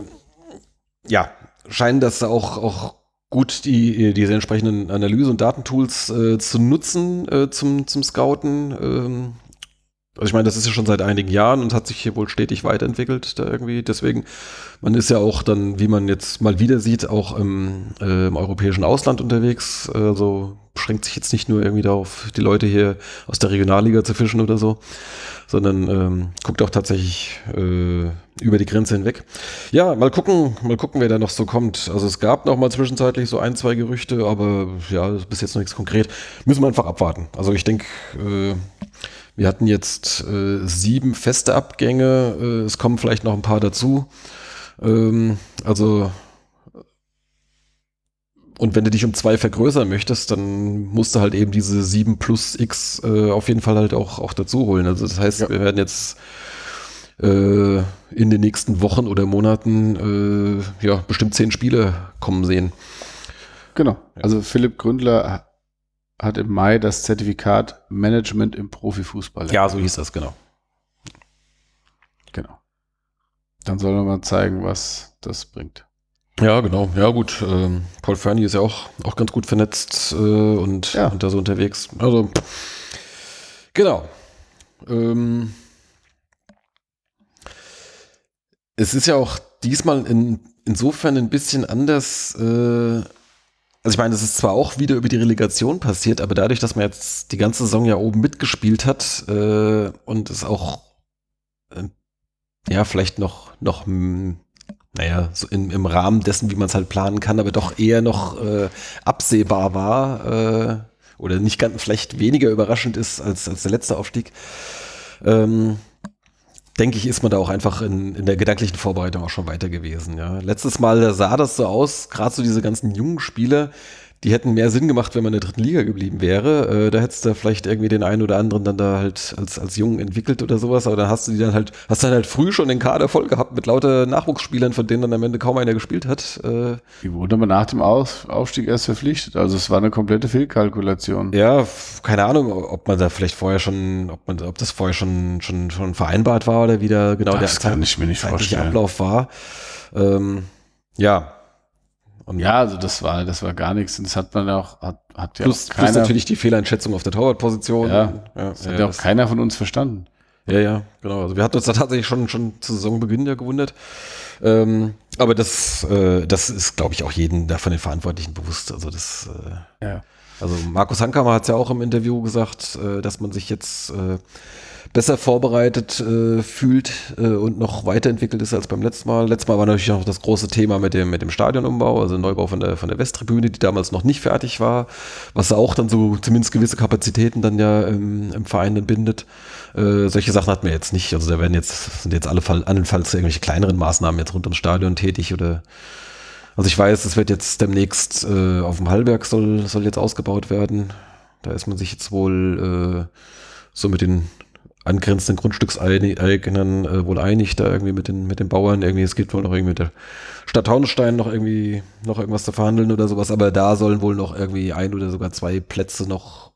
ja, scheinen das auch, auch gut, die, diese entsprechenden Analyse- und Datentools äh, zu nutzen äh, zum, zum Scouten. Ähm, also ich meine, das ist ja schon seit einigen Jahren und hat sich hier wohl stetig weiterentwickelt da irgendwie. Deswegen, man ist ja auch dann, wie man jetzt mal wieder sieht, auch im, äh, im europäischen Ausland unterwegs. Also beschränkt sich jetzt nicht nur irgendwie darauf, die Leute hier aus der Regionalliga zu fischen oder so, sondern ähm, guckt auch tatsächlich äh, über die Grenze hinweg. Ja, mal gucken, mal gucken, wer da noch so kommt. Also es gab noch mal zwischenzeitlich so ein, zwei Gerüchte, aber ja, bis jetzt noch nichts konkret. Müssen wir einfach abwarten. Also ich denke, äh, Wir hatten jetzt äh, sieben feste Abgänge, äh, es kommen vielleicht noch ein paar dazu. Ähm, also und wenn du dich um zwei vergrößern möchtest, dann musst du halt eben diese 7 plus X äh, auf jeden Fall halt auch, auch dazu holen. Also das heißt, Ja. wir werden jetzt äh, in den nächsten Wochen oder Monaten äh, ja bestimmt zehn Spiele kommen sehen. Genau. Also Philipp Gründler hat im Mai das Zertifikat Management im Profifußball. Ja, so hieß das, genau. Genau. Dann soll er mal zeigen, was das bringt. Ja, genau. Ja, gut. Ähm, Paul Fernie ist ja auch, auch ganz gut vernetzt äh, und, Ja. und da so unterwegs. Also, genau. Ähm, es ist ja auch diesmal in, insofern ein bisschen anders. Äh, also ich meine, es ist zwar auch wieder über die Relegation passiert, aber dadurch, dass man jetzt die ganze Saison ja oben mitgespielt hat äh, und es auch äh, ja vielleicht noch noch naja, so in, im Rahmen dessen, wie man es halt planen kann, aber doch eher noch äh, absehbar war äh, oder nicht ganz vielleicht weniger überraschend ist als, als der letzte Aufstieg, ähm, denke ich, ist man da auch einfach in, in der gedanklichen Vorbereitung auch schon weiter gewesen. Ja. Letztes Mal sah das so aus, gerade so diese ganzen jungen Spiele, die hätten mehr Sinn gemacht, wenn man in der dritten Liga geblieben wäre. Äh, da hättest du vielleicht irgendwie den einen oder anderen dann da halt als, als Jungen entwickelt oder sowas, aber dann hast du die dann halt, hast dann halt früh schon den Kader voll gehabt mit lauter Nachwuchsspielern, von denen dann am Ende kaum einer gespielt hat. Äh, Die wurde aber nach dem Aus Aufstieg erst verpflichtet. Also es war eine komplette Fehlkalkulation. ja, keine Ahnung, ob man da vielleicht vorher schon, ob man, ob das vorher schon, schon, schon vereinbart war oder wieder genau Das der kann ich mir nicht vorstellen. Ablauf war. Ähm, ja. Und Ja, also das war, das war gar nichts. Und das hat man ja auch, hat, hat ja plus, auch plus keiner, natürlich die Fehleinschätzung auf der Torwartposition. Ja, ja, das hat ja, ja auch keiner von uns verstanden. Ja, ja, genau. Also wir hatten uns da tatsächlich schon, schon zu Saisonbeginn ja gewundert. Ähm, aber das, äh, das ist, glaube ich, auch jeden da von den Verantwortlichen bewusst. Also das, äh, Ja. also Markus Hankammer hat es ja auch im Interview gesagt, äh, dass man sich jetzt äh, besser vorbereitet äh, fühlt äh, und noch weiterentwickelt ist als beim letzten Mal. Letztes Mal war natürlich noch das große Thema mit dem, mit dem Stadionumbau, also Neubau von der, von der Westtribüne, die damals noch nicht fertig war, was auch dann so zumindest gewisse Kapazitäten dann ja im, im Verein dann bindet. Äh, solche Sachen hatten wir jetzt nicht. Also da werden jetzt, sind jetzt alle Fall, allenfalls irgendwelche kleineren Maßnahmen jetzt rund ums Stadion tätig oder also ich weiß, es wird jetzt demnächst äh, auf dem Hallberg soll, soll jetzt ausgebaut werden. Da ist man sich jetzt wohl äh, so mit den angrenzenden Grundstückseigenen äh, wohl einig, da irgendwie mit den, mit den Bauern. Irgendwie, es gibt wohl noch irgendwie mit der Stadt Taunusstein noch irgendwie noch irgendwas zu verhandeln oder sowas, aber da sollen wohl noch irgendwie ein oder sogar zwei Plätze noch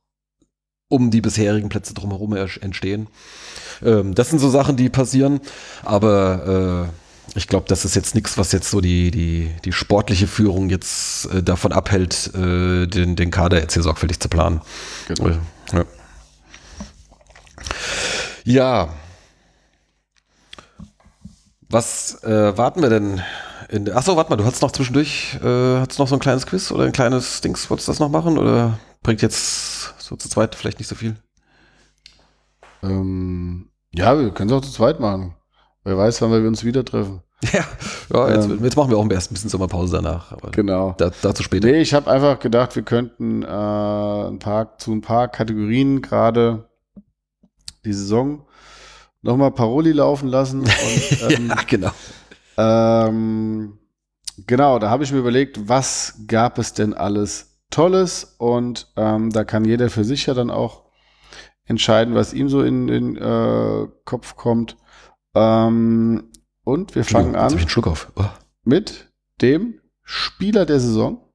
um die bisherigen Plätze drumherum entstehen. Ähm, das sind so Sachen, die passieren, aber äh, ich glaube, das ist jetzt nichts, was jetzt so die, die, die sportliche Führung jetzt äh, davon abhält, äh, den, den Kader jetzt hier sorgfältig zu planen. Genau. Äh, Ja. Ja. Was äh, warten wir denn? In achso, warte mal, du hast noch zwischendurch, äh, hast noch so ein kleines Quiz oder ein kleines Dings, wolltest du das noch machen? Oder bringt jetzt so zu zweit vielleicht nicht so viel? Ähm, ja, wir können es auch zu zweit machen. Wer weiß, wann wir uns wieder treffen. Ja, ja jetzt, Ähm. jetzt machen wir auch erst ein bisschen Sommerpause danach. Genau. da, dazu später. Nee, ich habe einfach gedacht, wir könnten äh, ein paar, zu ein paar Kategorien gerade die Saison nochmal Paroli laufen lassen. Und, ähm, ja, genau. ähm, genau, da habe ich mir überlegt, was gab es denn alles Tolles? Und ähm, da kann jeder für sich ja dann auch entscheiden, was ihm so in den äh, Kopf kommt. Ähm, und wir fangen an. Oh. mit dem Spieler der Saison.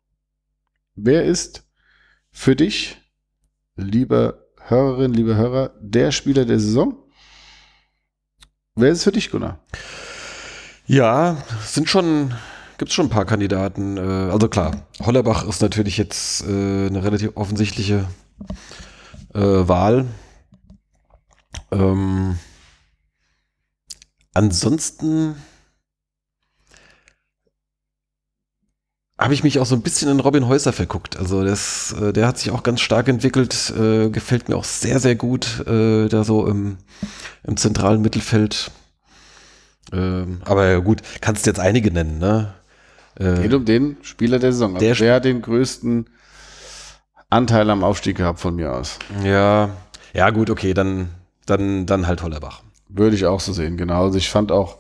Wer ist für dich, liebe Hörerin, liebe Hörer, der Spieler der Saison? Wer ist es für dich, Gunnar? Ja, es sind schon, gibt es schon ein paar Kandidaten. Äh, also klar, Hollerbach ist natürlich jetzt äh, eine relativ offensichtliche äh, Wahl. Ähm, ansonsten habe ich mich auch so ein bisschen in Robin Häuser verguckt. Also das, äh, der hat sich auch ganz stark entwickelt, äh, gefällt mir auch sehr, sehr gut, äh, da so im, im zentralen Mittelfeld. Ähm, aber ja, gut, kannst jetzt einige nennen, ne? Äh, Geht um den Spieler der Saison. Also Der wer hat den größten Anteil am Aufstieg gehabt von mir aus? ja, ja, gut, okay, dann dann, dann halt Hollerbach. Würde ich auch so sehen, genau. Also ich fand auch,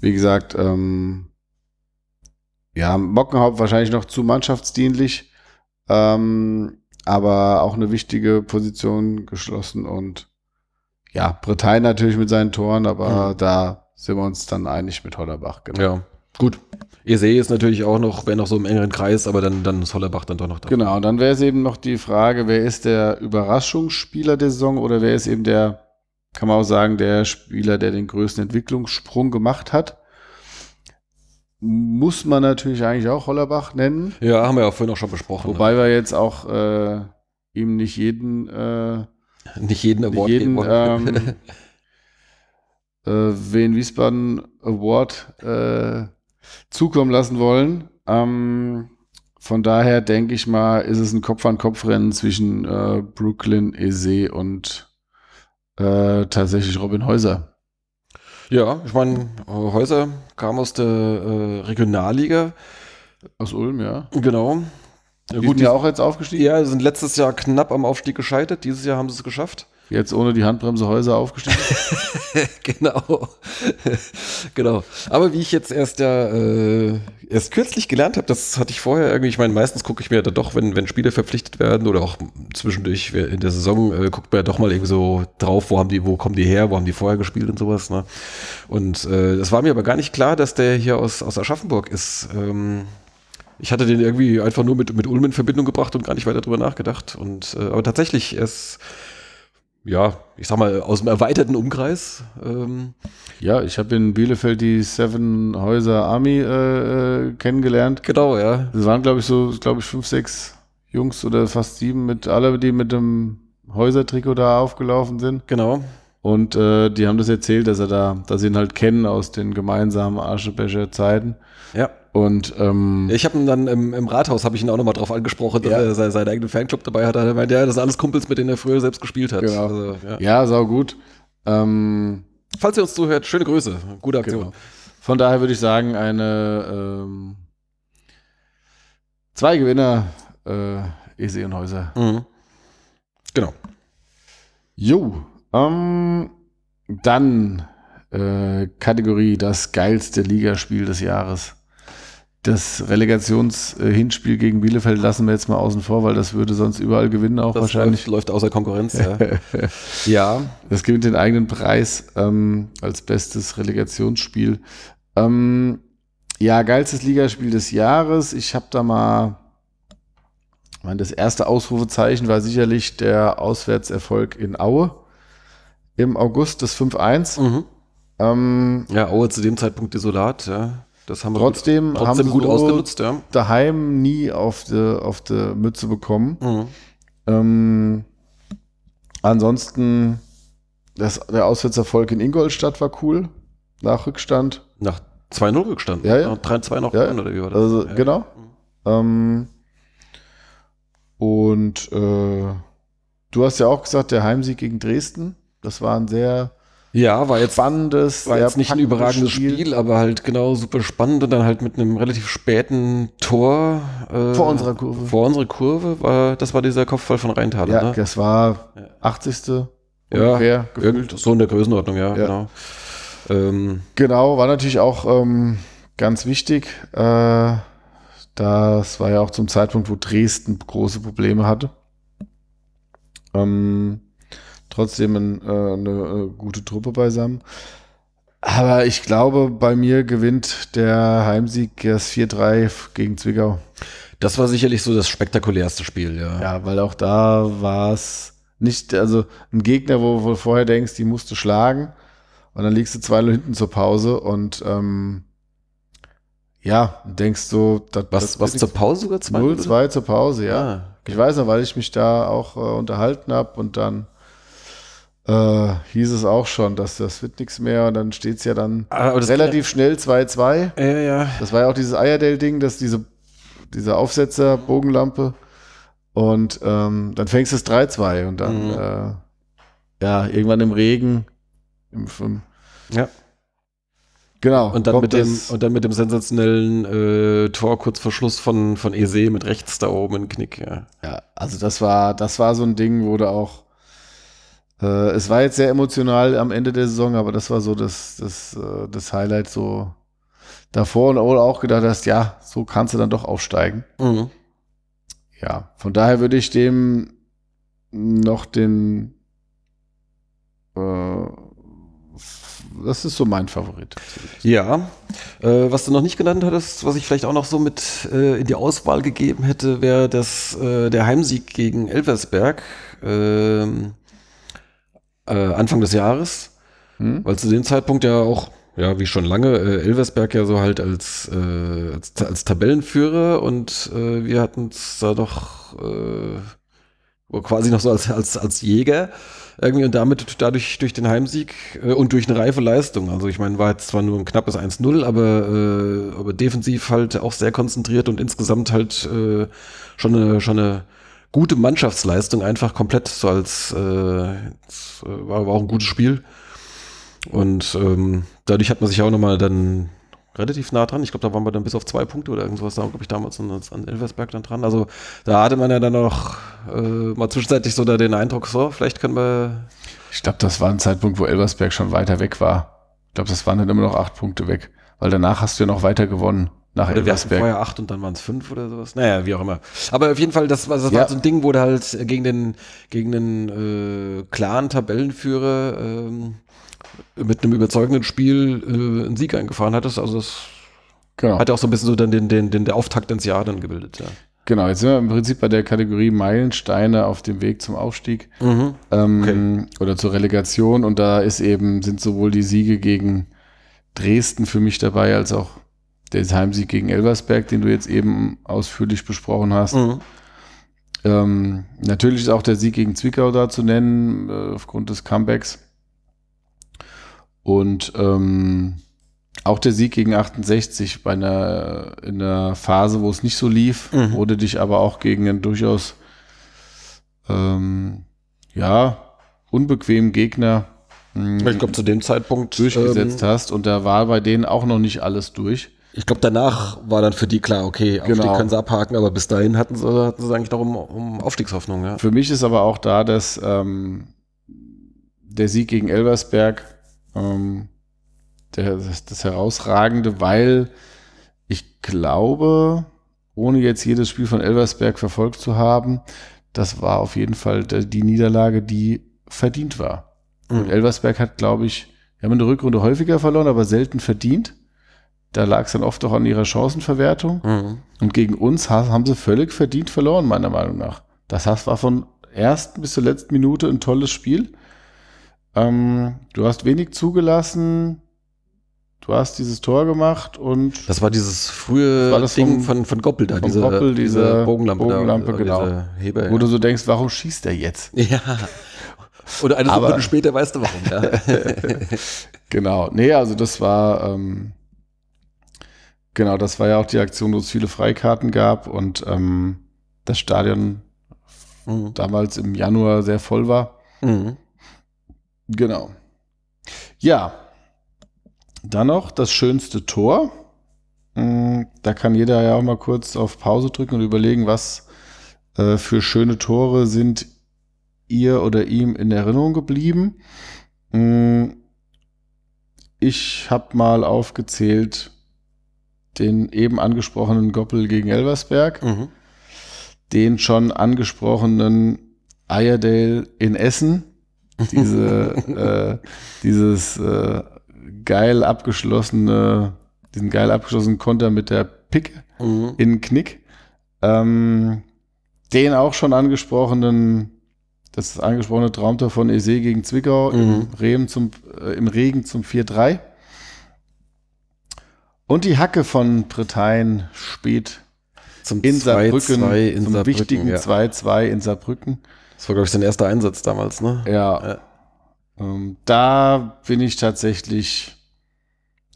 wie gesagt, ähm, ja, Mockenhaupt wahrscheinlich noch zu mannschaftsdienlich, ähm, aber auch eine wichtige Position geschlossen und ja, Bretagne natürlich mit seinen Toren, aber Mhm. da sind wir uns dann einig mit Hollerbach, genau. Ja, gut. Ihr seht ist natürlich auch noch, wäre noch so im engeren Kreis, aber dann, dann ist Hollerbach dann doch noch da. Genau, und dann wäre es eben noch die Frage, wer ist der Überraschungsspieler der Saison oder wer ist eben der, kann man auch sagen, der Spieler, der den größten Entwicklungssprung gemacht hat. Muss man natürlich eigentlich auch Hollerbach nennen, Ja, haben wir ja vorhin auch schon besprochen. wobei wir jetzt auch äh, ihm nicht jeden, äh, ne? nicht jeden nicht Award jeden geben wollen. ähm, äh, Wien Wiesbaden Award äh, zukommen lassen wollen. Ähm, von daher denke ich mal, ist es ein Kopf-an-Kopf-Rennen zwischen äh, Brooklyn, Eze und äh, tatsächlich Robin Häuser. Ja, ich meine, Häuser kam aus der äh, Regionalliga. Aus Ulm, ja. Genau. Ja, Die sind ja auch jetzt aufgestiegen. Ja, sind letztes Jahr knapp am Aufstieg gescheitert. Dieses Jahr haben sie es geschafft. Jetzt ohne die Handbremse Häuser aufgestiegen. genau. genau. Aber wie ich jetzt erst ja äh, erst kürzlich gelernt habe, das hatte ich vorher irgendwie, ich meine, meistens gucke ich mir da doch, wenn, wenn Spieler verpflichtet werden oder auch zwischendurch in der Saison, äh, guckt man ja doch mal irgendwie so drauf, wo haben die, wo kommen die her, wo haben die vorher gespielt und sowas. Ne? Und äh, das war mir aber gar nicht klar, dass der hier aus, aus Aschaffenburg ist. Ähm, ich hatte den irgendwie einfach nur mit, mit Ulm in Verbindung gebracht und gar nicht weiter drüber nachgedacht. Und äh, aber tatsächlich, er ist ja, ich sag mal, aus dem erweiterten Umkreis. Ähm, ja, ich habe in Bielefeld die Seven Häuser Army äh, äh, kennengelernt. genau, ja. Das waren, glaube ich, so, glaube ich, fünf, sechs Jungs oder fast sieben mit alle, die mit dem Häusertrikot da aufgelaufen sind. Genau. Und äh, die haben das erzählt, dass er da, dass sie ihn halt kennen aus den gemeinsamen Aschebecher Zeiten. Ja. Und ähm, Ich habe ihn dann im, im Rathaus, habe ich ihn auch nochmal drauf angesprochen, dass Ja. er seinen, seinen eigenen Fanclub dabei hat. Er meinte, ja, das sind alles Kumpels, mit denen er früher selbst gespielt hat. Genau. Also, ja. ja, sau gut. Ähm, Falls ihr uns zuhört, schöne Grüße. Gute Aktion. genau. Von daher würde ich sagen, eine ähm, zwei Gewinner, äh, Ese und Häuser. Mhm. Genau. Jo, ähm, dann äh, Kategorie das geilste Ligaspiel des Jahres. Das Relegations-Hinspiel gegen Bielefeld lassen wir jetzt mal außen vor, weil das würde sonst überall gewinnen, auch Das wahrscheinlich. Läuft, läuft außer Konkurrenz, ja. ja. Das gewinnt den eigenen Preis ähm, als bestes Relegationsspiel. Ähm, ja, geilstes Ligaspiel des Jahres. Ich habe da mal, ich meine, das erste Ausrufezeichen war sicherlich der Auswärtserfolg in Aue im August des 5-1. Mhm. Ähm, Ja, Aue zu dem Zeitpunkt desolat, ja. Das haben wir Trotzdem gut, haben trotzdem sie gut so- ausgenutzt, ja. daheim nie auf die, auf die Mütze bekommen. Mhm. Ähm, ansonsten, das, der Auswärtserfolg in Ingolstadt war cool. Nach Rückstand. Nach 2-0 Rückstand. Ja, ja. Nach 3-2 noch Ja, gewonnen, oder wie war das? Also, ja. genau. Ähm, und äh, du hast ja auch gesagt, der Heimsieg gegen Dresden, das war ein sehr Ja, war jetzt spannendes, War jetzt nicht ein überragendes Spiel. aber halt genau super spannend und dann halt mit einem relativ späten Tor äh, Vor unserer Kurve. Vor unserer Kurve war das war dieser Kopfball von Rheintaler. Ja, ne? das war Ja. 80. ja, ungefähr irgend, so in der Größenordnung, ja, Ja. genau. Ähm, Genau, war natürlich auch ähm, ganz wichtig. Äh, das war ja auch zum Zeitpunkt, wo Dresden große Probleme hatte. Ähm, trotzdem ein, äh, eine äh, gute Truppe beisammen. Aber ich glaube, bei mir gewinnt der Heimsieg das 4-3 gegen Zwickau. das war sicherlich so das spektakulärste Spiel, ja. Ja, weil auch da war es nicht, also ein Gegner, wo du vorher denkst, die musst du schlagen und dann liegst du zwei hinten zur Pause und ähm, ja, denkst so, das, Was, das was zur Pause sogar? Zwei 0-2 zur Pause, ja. Ah, Ich weiß noch, weil ich mich da auch äh, unterhalten habe und dann äh, hieß es auch schon, dass das wird nichts mehr und dann steht es ja dann Ah, relativ schnell 2-2. Ja, ja. Das war ja auch dieses Eierdale-Ding, dass diese, diese Aufsetzer, Bogenlampe. Und ähm, dann fängst du es 3-2 und dann, Mhm. äh, ja, irgendwann im Regen. Im, im, Ja. genau. Und dann, mit dem, und dann mit dem sensationellen äh, Tor kurz vor Schluss von, von Ese mit rechts da oben in Knick, ja. ja, also das war, das war so ein Ding, wo du auch, Äh, es war jetzt sehr emotional am Ende der Saison, aber das war so das, das, äh, das Highlight so davor und auch gedacht hast, ja, so kannst du dann doch aufsteigen. Mhm. Ja, von daher würde ich dem noch den äh, das ist so mein Favorit. Ja, äh, was du noch nicht genannt hattest, was ich vielleicht auch noch so mit äh, in die Auswahl gegeben hätte, wäre das äh, der Heimsieg gegen Elversberg ähm, äh, Anfang des Jahres, Hm? weil zu dem Zeitpunkt ja auch ja wie schon lange äh, Elversberg ja so halt als äh, als, als Tabellenführer und äh, wir hatten es da doch äh, quasi noch so als als als Jäger irgendwie und damit dadurch durch den Heimsieg äh, und durch eine reife Leistung. Also ich meine, war jetzt zwar nur ein knappes 1-0, aber, äh, aber defensiv halt auch sehr konzentriert und insgesamt halt äh, schon eine, schon eine gute Mannschaftsleistung, einfach komplett so als äh, äh, war, war auch ein gutes Spiel. Und ähm, dadurch hat man sich auch nochmal dann relativ nah dran. Ich glaube, da waren wir dann bis auf zwei Punkte oder irgendwas da, glaube ich, damals an, an Elversberg dann dran. Also da hatte man ja dann auch äh, mal zwischenzeitlich so da den Eindruck, so, vielleicht können wir Ich glaube, das war ein Zeitpunkt, wo Elversberg schon weiter weg war. Ich glaube, das waren dann immer noch acht Punkte weg, weil danach hast du ja noch weiter gewonnen nach Oder Elversberg. vorher acht und dann waren es fünf oder sowas. Naja, wie auch immer. Aber auf jeden Fall, das, war- das Ja. war so ein Ding, wo du halt gegen den, gegen den äh, klaren Tabellenführer ähm, mit einem überzeugenden Spiel äh, einen Sieg eingefahren hattest. Also das Genau. hat ja auch so ein bisschen so dann den, den, den der Auftakt ins Jahr dann gebildet, ja. Genau, jetzt sind wir im Prinzip bei der Kategorie Meilensteine auf dem Weg zum Aufstieg ähm, oder zur Relegation. Und da ist eben, sind sowohl die Siege gegen Dresden für mich dabei, als auch der Heimsieg gegen Elversberg, den du jetzt eben ausführlich besprochen hast. Mhm. Ähm, natürlich ist auch der Sieg gegen Zwickau da zu nennen, äh, aufgrund des Comebacks. Und ähm, auch der Sieg gegen 68 bei einer, in einer Phase, wo es nicht so lief, Mhm. wurde dich aber auch gegen einen durchaus ähm, ja, unbequemen Gegner mh, Ich glaube, zu dem Zeitpunkt durchgesetzt ähm, hast. Und da war bei denen auch noch nicht alles durch. Ich glaube, danach war dann für die klar, okay, Aufstieg Genau. können sie abhaken, aber bis dahin hatten sie, hatten sie eigentlich noch um, um Aufstiegshoffnung, ja. Für mich ist aber auch da, dass ähm, der Sieg gegen Elversberg ähm, der, das, das Herausragende, weil ich glaube, ohne jetzt jedes Spiel von Elversberg verfolgt zu haben, das war auf jeden Fall die Niederlage, die verdient war. Und Mhm. Elversberg hat, glaube ich, wir haben in der Rückrunde häufiger verloren, aber selten verdient. Da lag es dann oft auch an ihrer Chancenverwertung. Mhm. Und gegen uns ha- haben sie völlig verdient verloren, meiner Meinung nach. Das heißt, war von ersten bis zur letzten Minute ein tolles Spiel. Ähm, du hast wenig zugelassen. Du hast dieses Tor gemacht und Das war dieses frühe war das Ding vom- von, von Goppel da, diese, Goppel, diese diese Bogenlampe, Bogenlampe, da, genau. Diese Heber, wo du so denkst, warum schießt er jetzt? ja. Oder eine Sekunde später weißt du warum, ja. Genau. Nee, also das war, ähm, genau, das war ja auch die Aktion, wo es viele Freikarten gab und ähm, das Stadion mhm. damals im Januar sehr voll war. Mhm. Genau. Ja. Dann noch das schönste Tor. Mm, Da kann jeder ja auch mal kurz auf Pause drücken und überlegen, was äh, für schöne Tore sind ihr oder ihm in Erinnerung geblieben. Mm, Ich habe mal aufgezählt den eben angesprochenen Goppel gegen Elversberg Mhm. den schon angesprochenen Iredale in Essen. Diese, äh, dieses äh, geil abgeschlossene, diesen geil abgeschlossenen Konter mit der Pick Mhm. in Knick. Ähm, den auch schon angesprochenen, das angesprochene Traumtor von Ese gegen Zwickau im, Mhm. Regen zum, äh, im Regen zum 4-3. Und die Hacke von Bretagne spät Zum in Saarbrücken, 2-2 in zum Saarbrücken, wichtigen ja. 2-2 in Saarbrücken. Das war, glaube ich, sein erster Einsatz damals, ne? Ja. Ja. Ähm, da bin ich tatsächlich,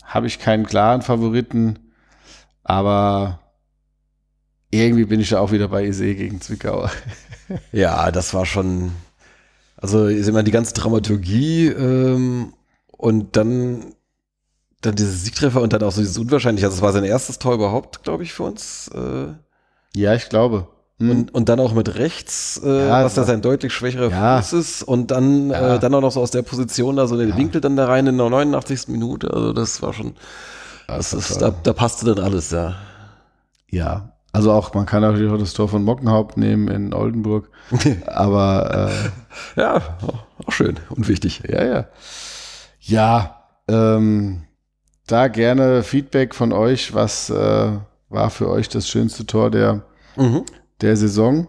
habe ich keinen klaren Favoriten, aber irgendwie bin ich da auch wieder bei Ise gegen Zwickau. Ja, das war schon, also ist immer die ganze Dramaturgie ähm, und dann, dann diese Siegtreffer und dann auch so dieses Unwahrscheinliche. Also es war sein erstes Tor überhaupt, glaube ich, für uns. Äh, Ja, ich glaube. Und, und dann auch mit rechts, äh, Ja, was da das- sein deutlich schwächerer Ja. Fuß ist. Und dann, Ja. äh, dann auch noch so aus der Position da so den Winkel dann da rein in der 89. Minute. Also das war schon, das Das ist, da, da passte dann alles, ja. Ja, also auch, man kann natürlich auch das Tor von Mockenhaupt nehmen in Oldenburg. aber Ja, auch schön und wichtig. äh, ja, ja. Ja, ähm, da gerne Feedback von euch. Was äh, war für euch das schönste Tor der, Mhm. der Saison?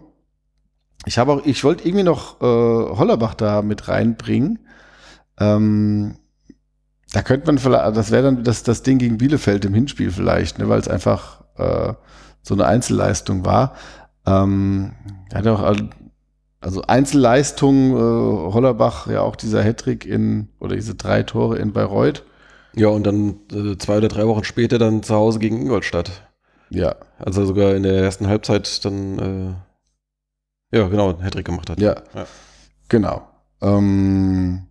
Ich habe auch, ich wollte irgendwie noch äh, Hollerbach da mit reinbringen. Ähm, da könnte man vielleicht, das wäre dann das, das Ding gegen Bielefeld im Hinspiel vielleicht, ne, weil es einfach äh, so eine Einzelleistung war. Ähm, hat auch, also Einzelleistung, äh, Hollerbach, ja auch dieser Hattrick in, oder diese drei Tore in Bayreuth. Ja, und dann äh, zwei oder drei Wochen später dann zu Hause gegen Ingolstadt. Ja, Als er sogar in der ersten Halbzeit dann, äh, ja, genau, einen Hattrick gemacht hat. Ja, Ja. genau. Ähm,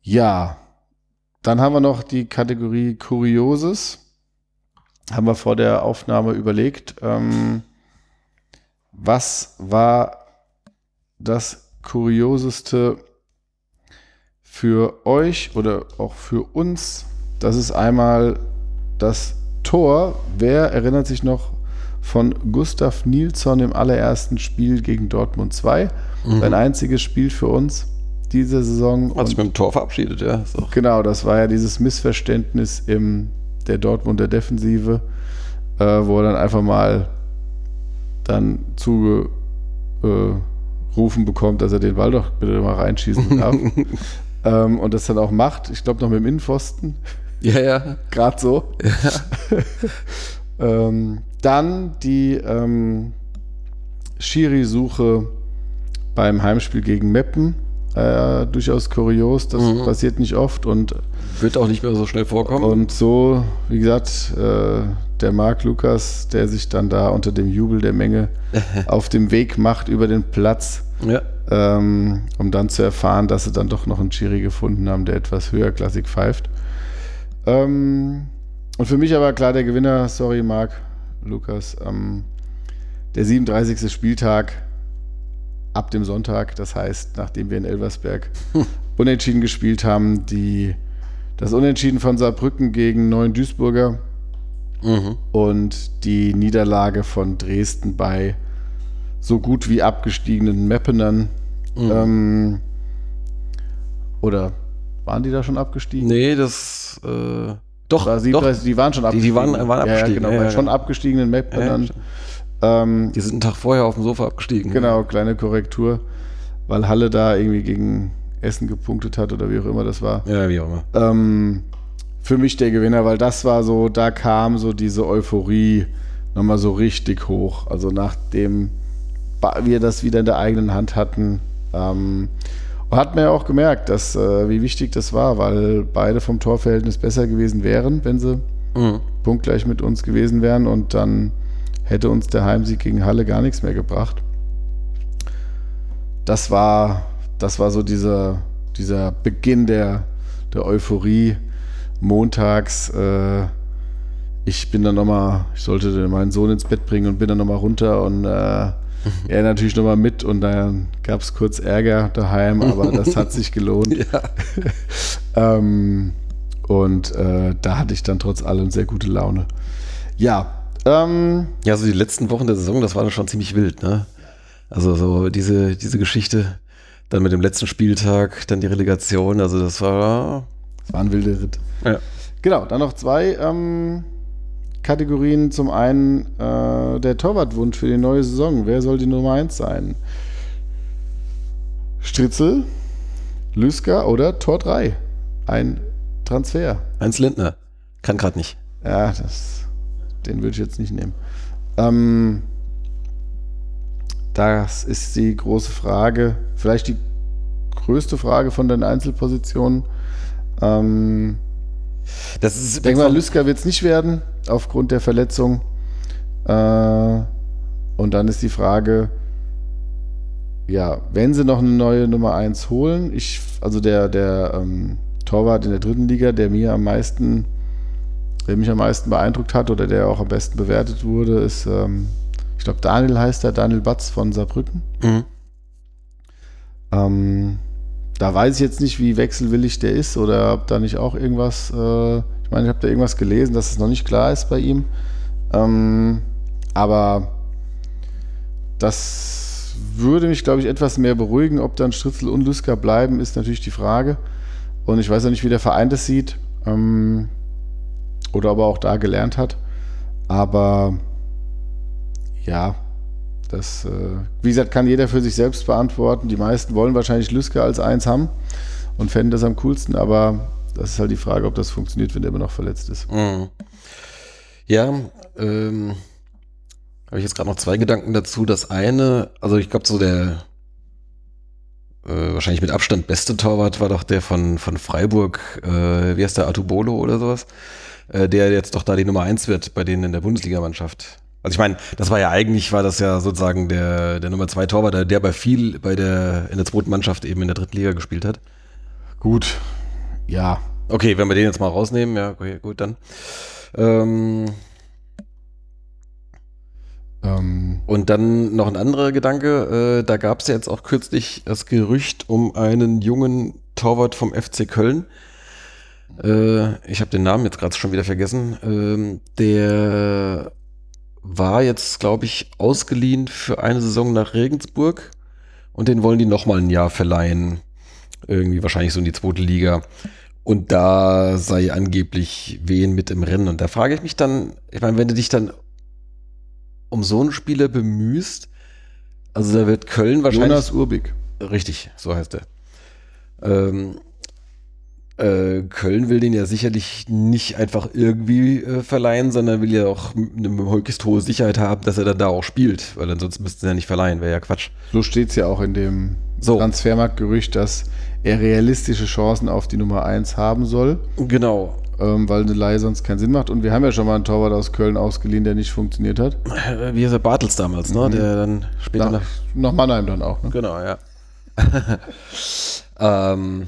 ja, dann haben wir noch die Kategorie Kurioses. Haben wir vor der Aufnahme überlegt. Ähm, was war das Kurioseste für euch oder auch für uns? Das ist einmal das Tor. Wer erinnert sich noch von Gustav Nilsson im allerersten Spiel gegen Dortmund 2? Mhm. Sein einziges Spiel für uns diese Saison. Hat sich mit dem Tor verabschiedet, ja. Auch genau, das war ja dieses Missverständnis im der Dortmunder Defensive, äh, wo er dann einfach mal dann zugerufen bekommt, dass er den Ball doch bitte mal reinschießen darf. ähm, und das dann auch macht. Ich glaube noch mit dem Innenpfosten. ja, ja. Gerade so. ähm, dann die ähm, Schiri-Suche beim Heimspiel gegen Meppen. Äh, durchaus kurios, das Mhm. passiert nicht oft. Und, Wird auch nicht mehr so schnell vorkommen. und so, wie gesagt, äh, der Marc Lukas, der sich dann da unter dem Jubel der Menge auf dem Weg macht über den Platz, ja. Ähm, um dann zu erfahren, dass sie dann doch noch einen Schiri gefunden haben, der etwas höherklassig pfeift. Ähm, und für mich aber klar der Gewinner, sorry Marc, Lukas, ähm, der 37. Spieltag ab dem Sonntag, das heißt, nachdem wir in Elversberg unentschieden gespielt haben, die, das Unentschieden von Saarbrücken gegen Neuen Duisburger Mhm. und die Niederlage von Dresden bei so gut wie abgestiegenen Meppenern. Mhm. Ähm, oder waren die da schon abgestiegen? Nee, das, äh, doch, War doch. 37, die waren schon Die- die abgestiegen. waren- waren Ja, abgestiegen, Ja, genau, ja, ja, schon abgestiegenen Ja, stimmt. ähm, die sind einen Tag vorher auf dem Sofa abgestiegen. genau, kleine Korrektur, weil Halle da irgendwie gegen Essen gepunktet hat oder wie auch immer das war. Ja, wie auch immer. ähm, für mich der Gewinner, weil das war so, da kam so diese Euphorie nochmal so richtig hoch. Also nachdem wir das wieder in der eigenen Hand hatten, ähm, und hat man ja auch gemerkt, dass, äh, wie wichtig das war, weil beide vom Torverhältnis besser gewesen wären, wenn sie Mhm. punktgleich mit uns gewesen wären und dann hätte uns der Heimsieg gegen Halle gar nichts mehr gebracht. Das war, das war so dieser, dieser Beginn der, der Euphorie montags. Äh, ich bin dann nochmal, ich sollte meinen Sohn ins Bett bringen und bin dann nochmal runter und äh, er natürlich nochmal mit und dann gab es kurz Ärger daheim, aber das hat sich gelohnt. Ja. Ähm, und äh, da hatte ich dann trotz allem sehr gute Laune. Ja, ähm, Ja, so die letzten Wochen der Saison, das war dann schon ziemlich wild, ne? Also so diese, diese Geschichte, dann mit dem letzten Spieltag, dann die Relegation, also das war, es war ein wilder Ritt. ja. Genau, dann noch zwei ähm, Kategorien. Zum einen äh, der Torwartwunsch für die neue Saison. Wer soll die Nummer 1 sein? Stritzel, Lüsker oder Tor 3? Ein Transfer. Heinz Lindner. Kann gerade nicht. Ja, das, den würde ich jetzt nicht nehmen. Ähm, das ist die große Frage, vielleicht die größte Frage von den Einzelpositionen. Ähm, Das ist, ich denke mal, Lüsker wird es nicht werden, aufgrund der Verletzung. Äh, und dann ist die Frage, ja, wenn sie noch eine neue Nummer 1 holen, ich, also der, der ähm, Torwart in der dritten Liga, der mir am meisten, der mich am meisten beeindruckt hat oder der auch am besten bewertet wurde, ist ähm, Ich glaube, Daniel heißt er, Daniel Batz von Saarbrücken. Mhm. Ähm, da weiß ich jetzt nicht, wie wechselwillig der ist oder ob da nicht auch irgendwas, äh, ich meine, ich habe da irgendwas gelesen, dass es noch nicht klar ist bei ihm. Ähm, aber das würde mich, glaube ich, etwas mehr beruhigen. Ob dann Stritzel und Luska bleiben, ist natürlich die Frage. Und ich weiß auch nicht, wie der Verein das sieht. Ähm, oder ob er auch da gelernt hat. Aber ja, das, äh, wie gesagt, kann jeder für sich selbst beantworten. Die meisten wollen wahrscheinlich Lüske als eins haben und fänden das am coolsten, aber das ist halt die Frage, ob das funktioniert, wenn der immer noch verletzt ist. Mhm. Ja, ähm, habe ich jetzt gerade noch zwei Gedanken dazu. Das eine, also ich glaube, so der äh, wahrscheinlich mit Abstand beste Torwart war doch der von, von Freiburg, äh, wie heißt der, Atubolo oder sowas, äh, der jetzt doch da die Nummer eins wird bei denen in der Bundesligamannschaft. Also ich meine, das war ja eigentlich, war das ja sozusagen der, der Nummer zwei Torwart, der, der bei viel bei der, in der zweiten Mannschaft eben in der dritten Liga gespielt hat. Gut, ja. Okay, wenn wir den jetzt mal rausnehmen, ja, okay, gut, dann. Ähm, Ähm, Und dann noch ein anderer Gedanke, äh, da gab es ja jetzt auch kürzlich das Gerücht um einen jungen Torwart vom FC Köln. Äh, ich habe den Namen jetzt gerade schon wieder vergessen. Ähm, der war jetzt, glaube ich, ausgeliehen für eine Saison nach Regensburg und den wollen die nochmal ein Jahr verleihen. Irgendwie wahrscheinlich so in die zweite Liga. Und da sei angeblich wen mit im Rennen. Und da frage ich mich dann, ich meine, wenn du dich dann um so einen Spieler bemühst, also da wird Köln wahrscheinlich. Jonas Urbig. Richtig, so heißt er. Ähm, äh, Köln will den ja sicherlich nicht einfach irgendwie äh, verleihen, sondern will ja auch eine möglichst hohe Sicherheit haben, dass er dann da auch spielt, weil ansonsten müssten sie ja nicht verleihen, wäre ja Quatsch. So steht es ja auch in dem So. Transfermarktgerücht, dass er realistische Chancen auf die Nummer 1 haben soll, Genau. ähm, weil eine Leihe sonst keinen Sinn macht. Und wir haben ja schon mal einen Torwart aus Köln ausgeliehen, der nicht funktioniert hat. Äh, Wie ist der Bartels damals, ne? Mhm. Der dann später Nach, nach. nach Mannheim dann auch. Ne? Genau, ja. ähm,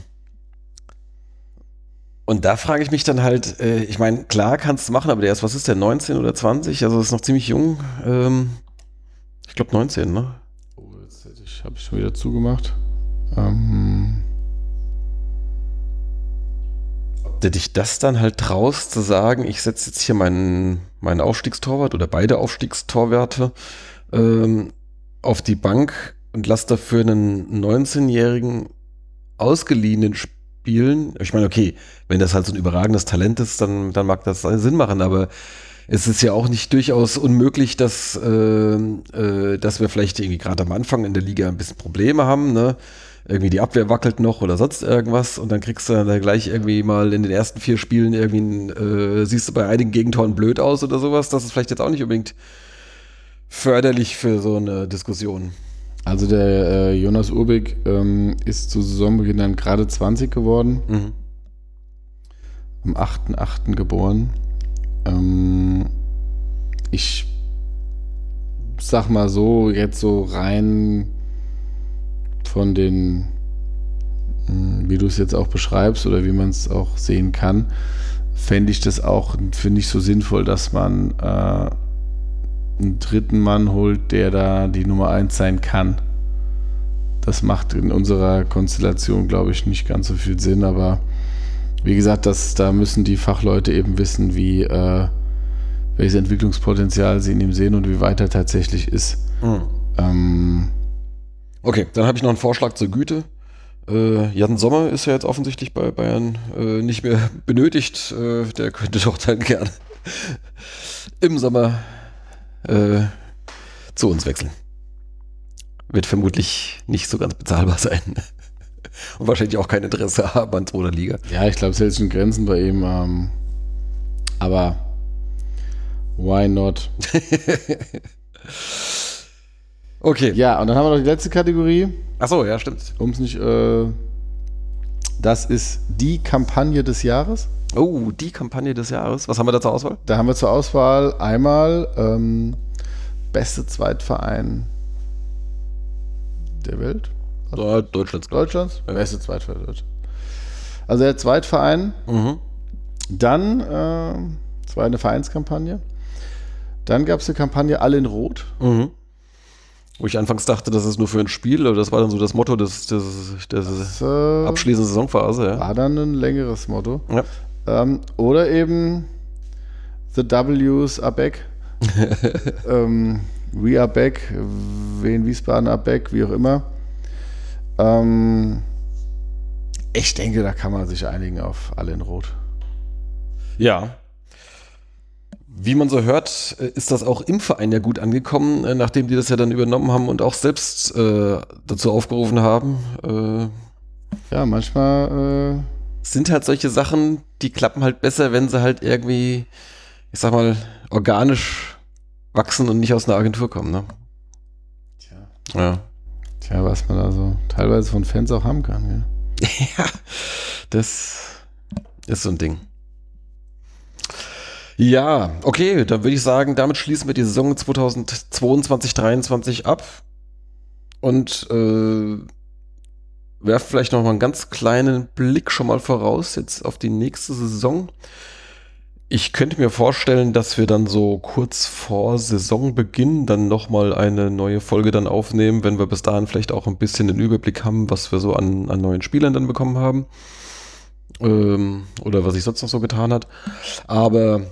und da frage ich mich dann halt, äh, ich meine, klar kannst du machen, aber der ist, was ist der, 19 oder 20? Also ist noch ziemlich jung. Ähm, ich glaube 19, ne? Oh, jetzt hätte ich, habe ich schon wieder zugemacht. Ähm, Ob du dich das dann halt traust zu sagen, ich setze jetzt hier meinen, meinen Aufstiegstorwart oder beide Aufstiegstorwerte ähm, auf die Bank und lass dafür einen 19-jährigen ausgeliehenen spielen. Ich meine, okay, wenn das halt so ein überragendes Talent ist, dann, dann mag das Sinn machen, aber es ist ja auch nicht durchaus unmöglich, dass, äh, äh, dass wir vielleicht irgendwie gerade am Anfang in der Liga ein bisschen Probleme haben, ne? Irgendwie die Abwehr wackelt noch oder sonst irgendwas und dann kriegst du dann gleich irgendwie mal in den ersten vier Spielen irgendwie, äh, siehst du bei einigen Gegentoren blöd aus oder sowas. Das ist vielleicht jetzt auch nicht unbedingt förderlich für so eine Diskussion. Also der äh, Jonas Urbig ähm, ist zu Saisonbeginn dann gerade 20 geworden, Mhm. am 8.8. geboren. Ähm, ich sag mal so, jetzt so rein von den, mh, wie du es jetzt auch beschreibst oder wie man es auch sehen kann, fände ich das auch für nicht so sinnvoll, dass man äh, einen dritten Mann holt, der da die Nummer 1 sein kann. Das macht in unserer Konstellation, glaube ich, nicht ganz so viel Sinn, aber wie gesagt, das, da müssen die Fachleute eben wissen, wie äh, welches Entwicklungspotenzial sie in ihm sehen und wie weit er tatsächlich ist. Mhm. Ähm, Okay, dann habe ich noch einen Vorschlag zur Güte. Äh, Jan Sommer ist ja jetzt offensichtlich bei Bayern äh, nicht mehr benötigt. Äh, der könnte doch dann gerne im Sommer äh, zu uns wechseln. Wird vermutlich nicht so ganz bezahlbar sein. Und wahrscheinlich auch kein Interesse haben an zweiter Liga. ja, ich glaube, es hält schon Grenzen bei ihm. Ähm, aber why not? Okay. Ja, und dann haben wir noch die letzte Kategorie. Achso, ja, stimmt. Um es nicht. Äh, das ist die Kampagne des Jahres. Oh, die Kampagne des Jahres. Was haben wir da zur Auswahl? Da haben wir zur Auswahl einmal ähm, beste Zweitverein der Welt. Deutschlands. Deutschlands? Ja. Beste Zweitverein. Also der Zweitverein, Mhm. dann, äh, das war eine Vereinskampagne. Dann gab es eine Kampagne Alle in Rot. Mhm. Wo ich anfangs dachte, das ist nur für ein Spiel, aber das war dann so das Motto des, des, des Das äh, abschließenden Saisonphase. Ja. war dann ein längeres Motto. Ja. Ähm, oder eben The W's are back. ähm, we are back. Wien Wiesbaden are back, wie auch immer. Ähm, ich denke, da kann man sich einigen auf alle in Rot. Ja. Wie man so hört, äh, ist das auch im Verein ja gut angekommen, äh, nachdem die das ja dann übernommen haben und auch selbst äh, dazu aufgerufen haben. Äh, Ja, manchmal sind halt solche Sachen, die klappen halt besser, wenn sie halt irgendwie, ich sag mal, organisch wachsen und nicht aus einer Agentur kommen. Ne? Tja. Ja. Tja, was man da so teilweise von Fans auch haben kann. Ja. ja, das ist so ein Ding. Ja, okay, dann würde ich sagen, damit schließen wir die Saison 2022-23 ab und äh, werfen vielleicht noch mal einen ganz kleinen Blick schon mal voraus jetzt auf die nächste Saison. Ich könnte mir vorstellen, dass wir dann so kurz vor Saisonbeginn dann noch mal eine neue Folge dann aufnehmen, wenn wir bis dahin vielleicht auch ein bisschen den Überblick haben, was wir so an, an neuen Spielern dann bekommen haben ähm, oder was sich sonst noch so getan hat. Aber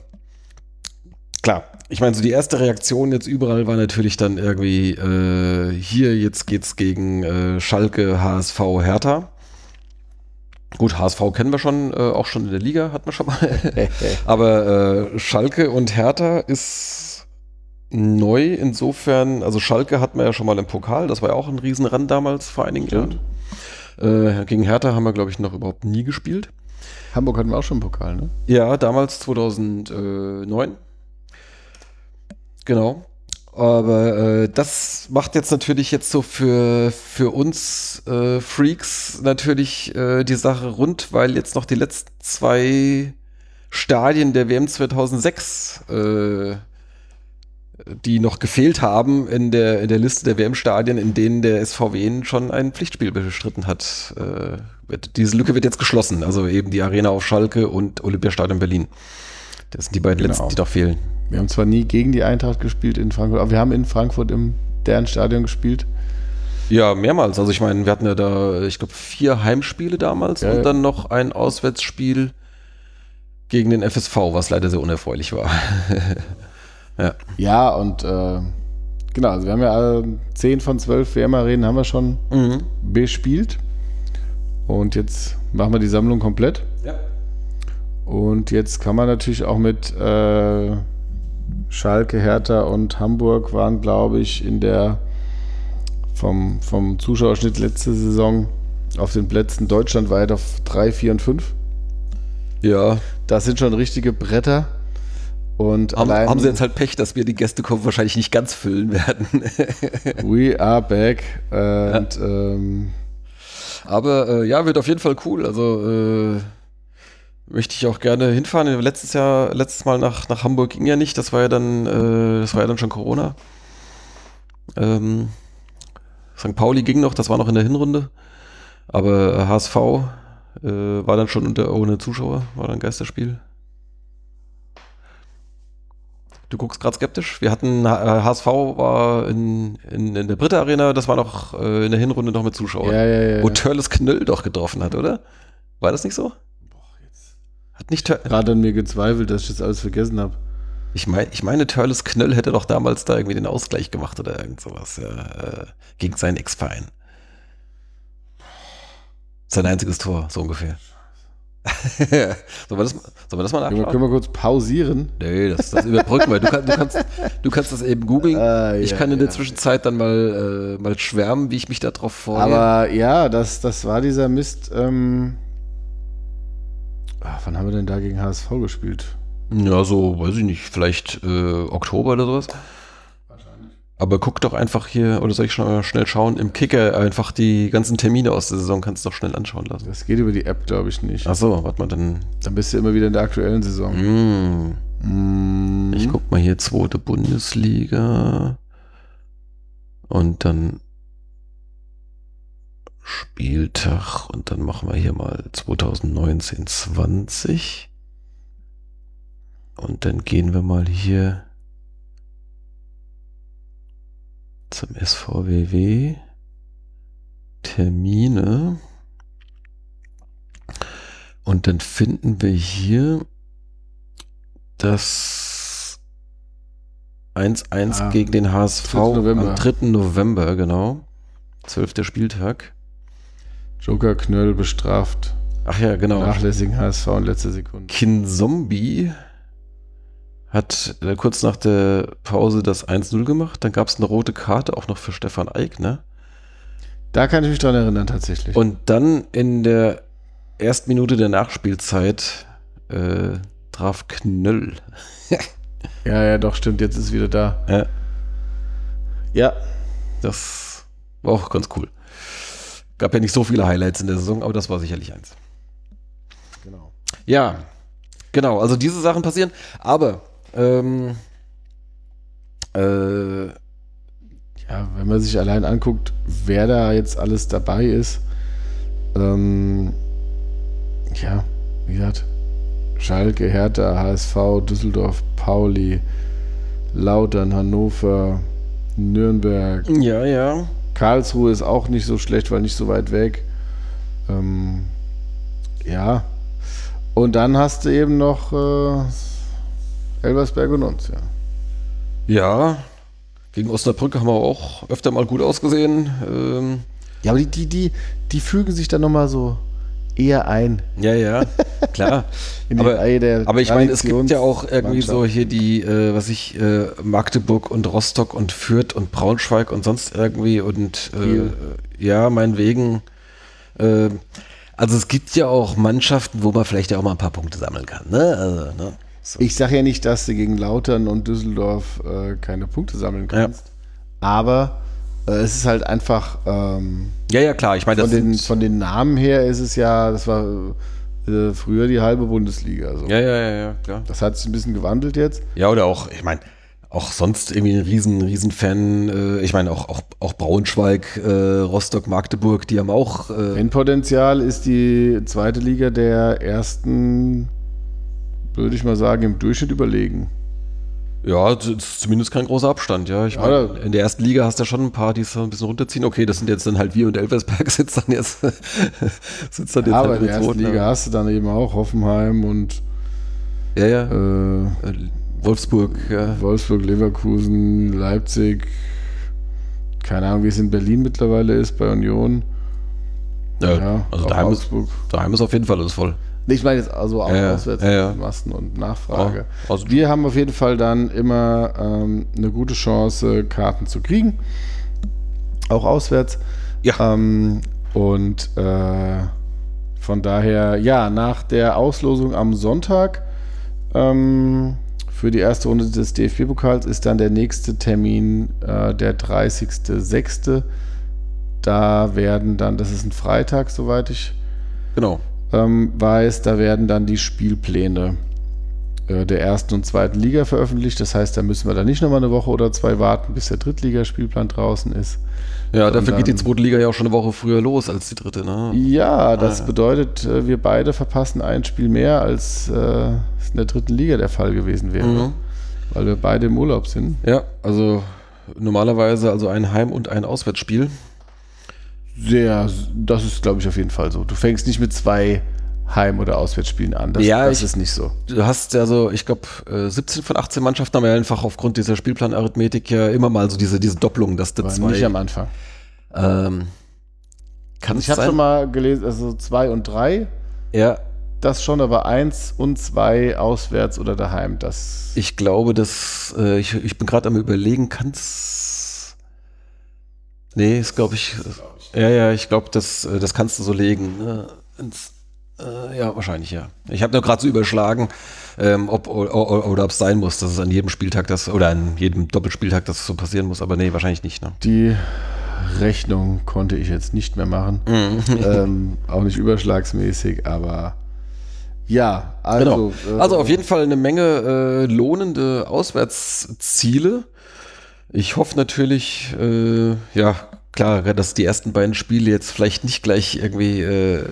klar, ich meine, so die erste Reaktion jetzt überall war natürlich dann irgendwie äh, hier, jetzt geht's gegen äh, Schalke, HSV, Hertha. Gut, HSV kennen wir schon, äh, auch schon in der Liga, hatten wir schon mal. Aber äh, Schalke und Hertha ist neu insofern, also Schalke hatten wir ja schon mal im Pokal, das war ja auch ein Riesenrand damals vor einigen Jahren. Äh, gegen Hertha haben wir, glaube ich, noch überhaupt nie gespielt. Hamburg hatten wir auch schon einen Pokal, ne? Ja, damals 2009. Genau. Aber äh, das macht jetzt natürlich jetzt so für, für uns äh, Freaks natürlich äh, die Sache rund, weil jetzt noch die letzten zwei Stadien der WM 2006, äh, die noch gefehlt haben in der, in der Liste der WM-Stadien, in denen der SVW schon ein Pflichtspiel bestritten hat. Äh, wird, diese Lücke wird jetzt geschlossen, also eben die Arena auf Schalke und Olympiastadion Berlin. Das sind die beiden Genau. letzten, die noch fehlen. Wir haben zwar nie gegen die Eintracht gespielt in Frankfurt, aber wir haben in Frankfurt im deren Stadion gespielt. Ja, mehrmals. Also ich meine, wir hatten ja da, ich glaube, vier Heimspiele damals Ja, und ja. dann noch ein Auswärtsspiel gegen den FSV, was leider sehr unerfreulich war. Ja, und äh, genau, also wir haben ja alle 10 von 12 WM-Arenen haben wir schon Mhm. bespielt. Und jetzt machen wir die Sammlung komplett. Ja. Und jetzt kann man natürlich auch mit äh, Schalke, Hertha und Hamburg waren, glaube ich, in der vom, vom Zuschauerschnitt letzte Saison auf den Plätzen deutschlandweit auf 3, 4 und 5. Ja, Das sind schon richtige Bretter. Und haben, allein haben sie jetzt halt Pech, dass wir die Gästekurve wahrscheinlich nicht ganz füllen werden. We are back. Und ähm, Aber äh, ja, wird auf jeden Fall cool. Also äh, möchte ich auch gerne hinfahren. Letztes Jahr, letztes Mal nach, nach Hamburg ging ja nicht. Das war ja dann, äh, das war ja dann schon Corona. Ähm, St. Pauli ging noch, das war noch in der Hinrunde. Aber äh, HSV äh, war dann schon unter, ohne Zuschauer, war dann Geisterspiel. Du guckst gerade skeptisch. Wir hatten äh, HSV war in, in, in der Britta Arena, das war noch äh, in der Hinrunde noch mit Zuschauern. ja, ja, ja. Wo Törles Knöll doch getroffen hat, oder? War das nicht so? Hat nicht Gerade an mir gezweifelt, dass ich das alles vergessen habe. ich, mein, ich meine, Törles Knöll hätte doch damals da irgendwie den Ausgleich gemacht oder irgend sowas, ja, äh, gegen seinen Ex-Verein. Sein einziges Tor, so ungefähr. sollen, wir das, sollen wir das mal nachschauen? können wir kurz pausieren? Nee, das, das überbrücken wir. Du, kann, du, kannst, du kannst das eben googeln. Ah, ich ja, kann in der ja. Zwischenzeit dann mal, äh, mal schwärmen, wie ich mich darauf freue. Aber ja, das, das war dieser Mist. Ähm, ah, wann haben wir denn da gegen HSV gespielt? Ja, so, weiß ich nicht, vielleicht äh, Oktober oder sowas. Aber guck doch einfach hier, oder soll ich schon mal schnell schauen, im Kicker einfach die ganzen Termine aus der Saison kannst du doch schnell anschauen lassen. Das geht über die App, glaube ich, nicht. Achso, warte mal, dann. Dann bist du immer wieder in der aktuellen Saison. Mm, Mm. ich guck mal hier, zweite Bundesliga. Und dann Spieltag. Und dann machen wir hier mal 2019, 20. Und dann gehen wir mal hier zum SVWW. Termine. Und dann finden wir hier das 1-1 Ah, gegen den HSV 3. November. am 3. November, genau. 12. Spieltag. Joker Knöll bestraft. Ach ja, genau. Nachlässigen HSV in letzter Sekunde. Kin Zombie hat äh, kurz nach der Pause das 1-0 gemacht. Dann gab es eine rote Karte auch noch für Stefan Eick, ne? Da kann ich mich dran erinnern, tatsächlich. Und dann in der ersten Minute der Nachspielzeit äh, traf Knöll. ja, ja, doch, stimmt, jetzt ist es wieder da. Ja, Ja, das war auch ganz cool. Gab ja nicht so viele Highlights in der Saison, aber das war sicherlich eins. genau. Ja, genau. Also diese Sachen passieren. Aber ähm, äh, Ja, wenn man sich allein anguckt, wer da jetzt alles dabei ist, ähm, ja, wie gesagt, Schalke, Hertha, HSV, Düsseldorf, Pauli, Lautern, Hannover, Nürnberg, ja, ja. Karlsruhe ist auch nicht so schlecht, weil nicht so weit weg. Ähm, ja. Und dann hast du eben noch äh, Elversberg und uns, ja. Ja, gegen Osnabrück haben wir auch öfter mal gut ausgesehen. Ähm, Ja, aber die, die, die, die fügen sich dann nochmal so eher ein. ja, ja, klar. Aber, aber ich meine, es gibt ja auch irgendwie Traditionsmannschaft. so hier die, äh, was ich, äh, Magdeburg und Rostock und Fürth und Braunschweig und sonst irgendwie und äh, ja, meinetwegen. Äh, also es gibt ja auch Mannschaften, wo man vielleicht ja auch mal ein paar Punkte sammeln kann. Ne? Also, ne? So. Ich sage ja nicht, dass du gegen Lautern und Düsseldorf äh, keine Punkte sammeln kannst. Aber äh, es ist halt einfach ähm, ja, ja, klar. Ich meine, von, das den, von den Namen her ist es ja, das war äh, früher die halbe Bundesliga. So. ja, ja, ja, ja, klar. Das hat sich ein bisschen gewandelt jetzt. Ja, oder auch, ich meine, auch sonst irgendwie ein riesen, riesen Fan. Äh, ich meine, auch, auch, auch Braunschweig, äh, Rostock, Magdeburg, die haben auch. Äh, Fanpotenzial ist die zweite Liga der ersten, würde ich mal sagen, im Durchschnitt überlegen. Ja, zumindest kein großer Abstand, ja. Ich Ja, meine, da- in der ersten Liga hast du ja schon ein paar, die es ein bisschen runterziehen. Okay, das sind jetzt dann halt wir und Elversberg sitzt dann jetzt, sitzt dann jetzt Aber halt in der ersten Liga hast du dann eben auch Hoffenheim und Ja, ja. äh, Äh, Wolfsburg, ja. Wolfsburg, Leverkusen, Leipzig. Keine Ahnung, wie es in Berlin mittlerweile ist, bei Union. ja. also auch daheim ist, daheim ist auf jeden Fall alles voll. Ich meine jetzt also auch Ja, auswärts ja, ja. Massen und Nachfrage. Ja, also- Wir haben auf jeden Fall dann immer ähm, eine gute Chance, Karten zu kriegen. Auch auswärts. Ja. Ähm, und äh, von daher, ja, nach der Auslosung am Sonntag ähm, für die erste Runde des DFB-Pokals ist dann der nächste Termin äh, der 30.06. Da werden dann, das ist ein Freitag, soweit ich Genau. Ähm, weiß, da werden dann die Spielpläne äh, der ersten und zweiten Liga veröffentlicht. Das heißt, da müssen wir dann nicht nochmal eine Woche oder zwei warten, bis der Drittligaspielplan draußen ist. Ja, dafür geht die zweite Liga ja auch schon eine Woche früher los als die dritte, ne? Ja, das Ah, ja. bedeutet, äh, wir beide verpassen ein Spiel mehr, als äh, es in der dritten Liga der Fall gewesen wäre, Mhm. weil wir beide im Urlaub sind. Ja, also normalerweise also ein Heim- und ein Auswärtsspiel. Sehr, das ist, glaube ich, auf jeden Fall so. Du fängst nicht mit zwei Heim- oder Auswärtsspielen an. Das, Ja, das ich- ist nicht so. Du hast ja so, ich glaube, 17 von 18 Mannschaften haben ja einfach aufgrund dieser Spielplanarithmetik ja immer mal so diese, diese Doppelung, dass du zwei. nicht am Anfang. ähm, kann es Ich habe schon mal gelesen, also zwei und drei ja, Das schon, aber eins und zwei auswärts oder daheim, das. ich glaube, dass äh, ich, ich bin gerade am überlegen, kann's. Nee, ist glaube ich. Ja, ja, ich glaube, das, äh, das kannst du so legen. Ne? Ins, äh, ja, wahrscheinlich, ja. Ich habe nur gerade so überschlagen, ähm, ob oder ob es sein muss, dass es an jedem Spieltag das oder an jedem Doppelspieltag das so passieren muss, aber nee, wahrscheinlich nicht. Ne? Die Rechnung konnte ich jetzt nicht mehr machen. ähm, auch nicht überschlagsmäßig, aber ja, also. Genau. Also auf jeden Fall eine Menge äh, lohnende Auswärtsziele. Ich hoffe natürlich, äh, ja, klar, dass die ersten beiden Spiele jetzt vielleicht nicht gleich irgendwie äh,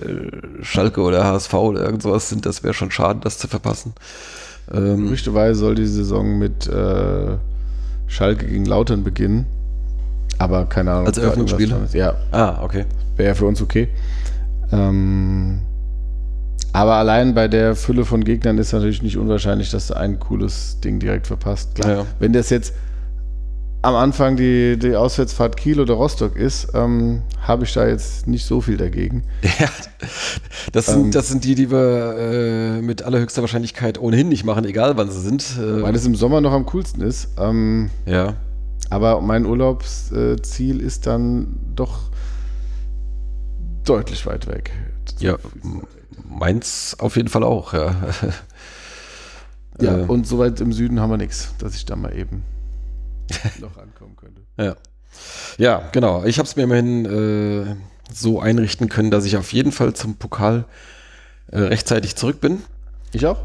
Schalke oder HSV oder irgend sowas sind. Das wäre schon schade, das zu verpassen. Ähm, Gerüchteweise soll die Saison mit äh, Schalke gegen Lautern beginnen. Aber keine Ahnung. Als Eröffnungsspiel? Ja, Ah, okay. wäre ja für uns okay. Ähm, aber allein bei der Fülle von Gegnern ist natürlich nicht unwahrscheinlich, dass du ein cooles Ding direkt verpasst. Klar, Ja, ja. wenn das jetzt am Anfang die, die Auswärtsfahrt Kiel oder Rostock ist, ähm, habe ich da jetzt nicht so viel dagegen. Ja, das sind, Ähm. das sind die, die wir äh, mit allerhöchster Wahrscheinlichkeit ohnehin nicht machen, egal wann sie sind. Äh, Weil es im Sommer noch am coolsten ist. Ähm, ja. aber mein Urlaubsziel ist dann doch deutlich weit weg. Ja, meins auf jeden Fall auch, ja. Ja, Äh, und so weit im Süden haben wir nichts, dass ich da mal eben noch ankommen könnte. ja. ja, genau. Ich habe es mir immerhin äh, so einrichten können, dass ich auf jeden Fall zum Pokal äh, rechtzeitig zurück bin. Ich auch?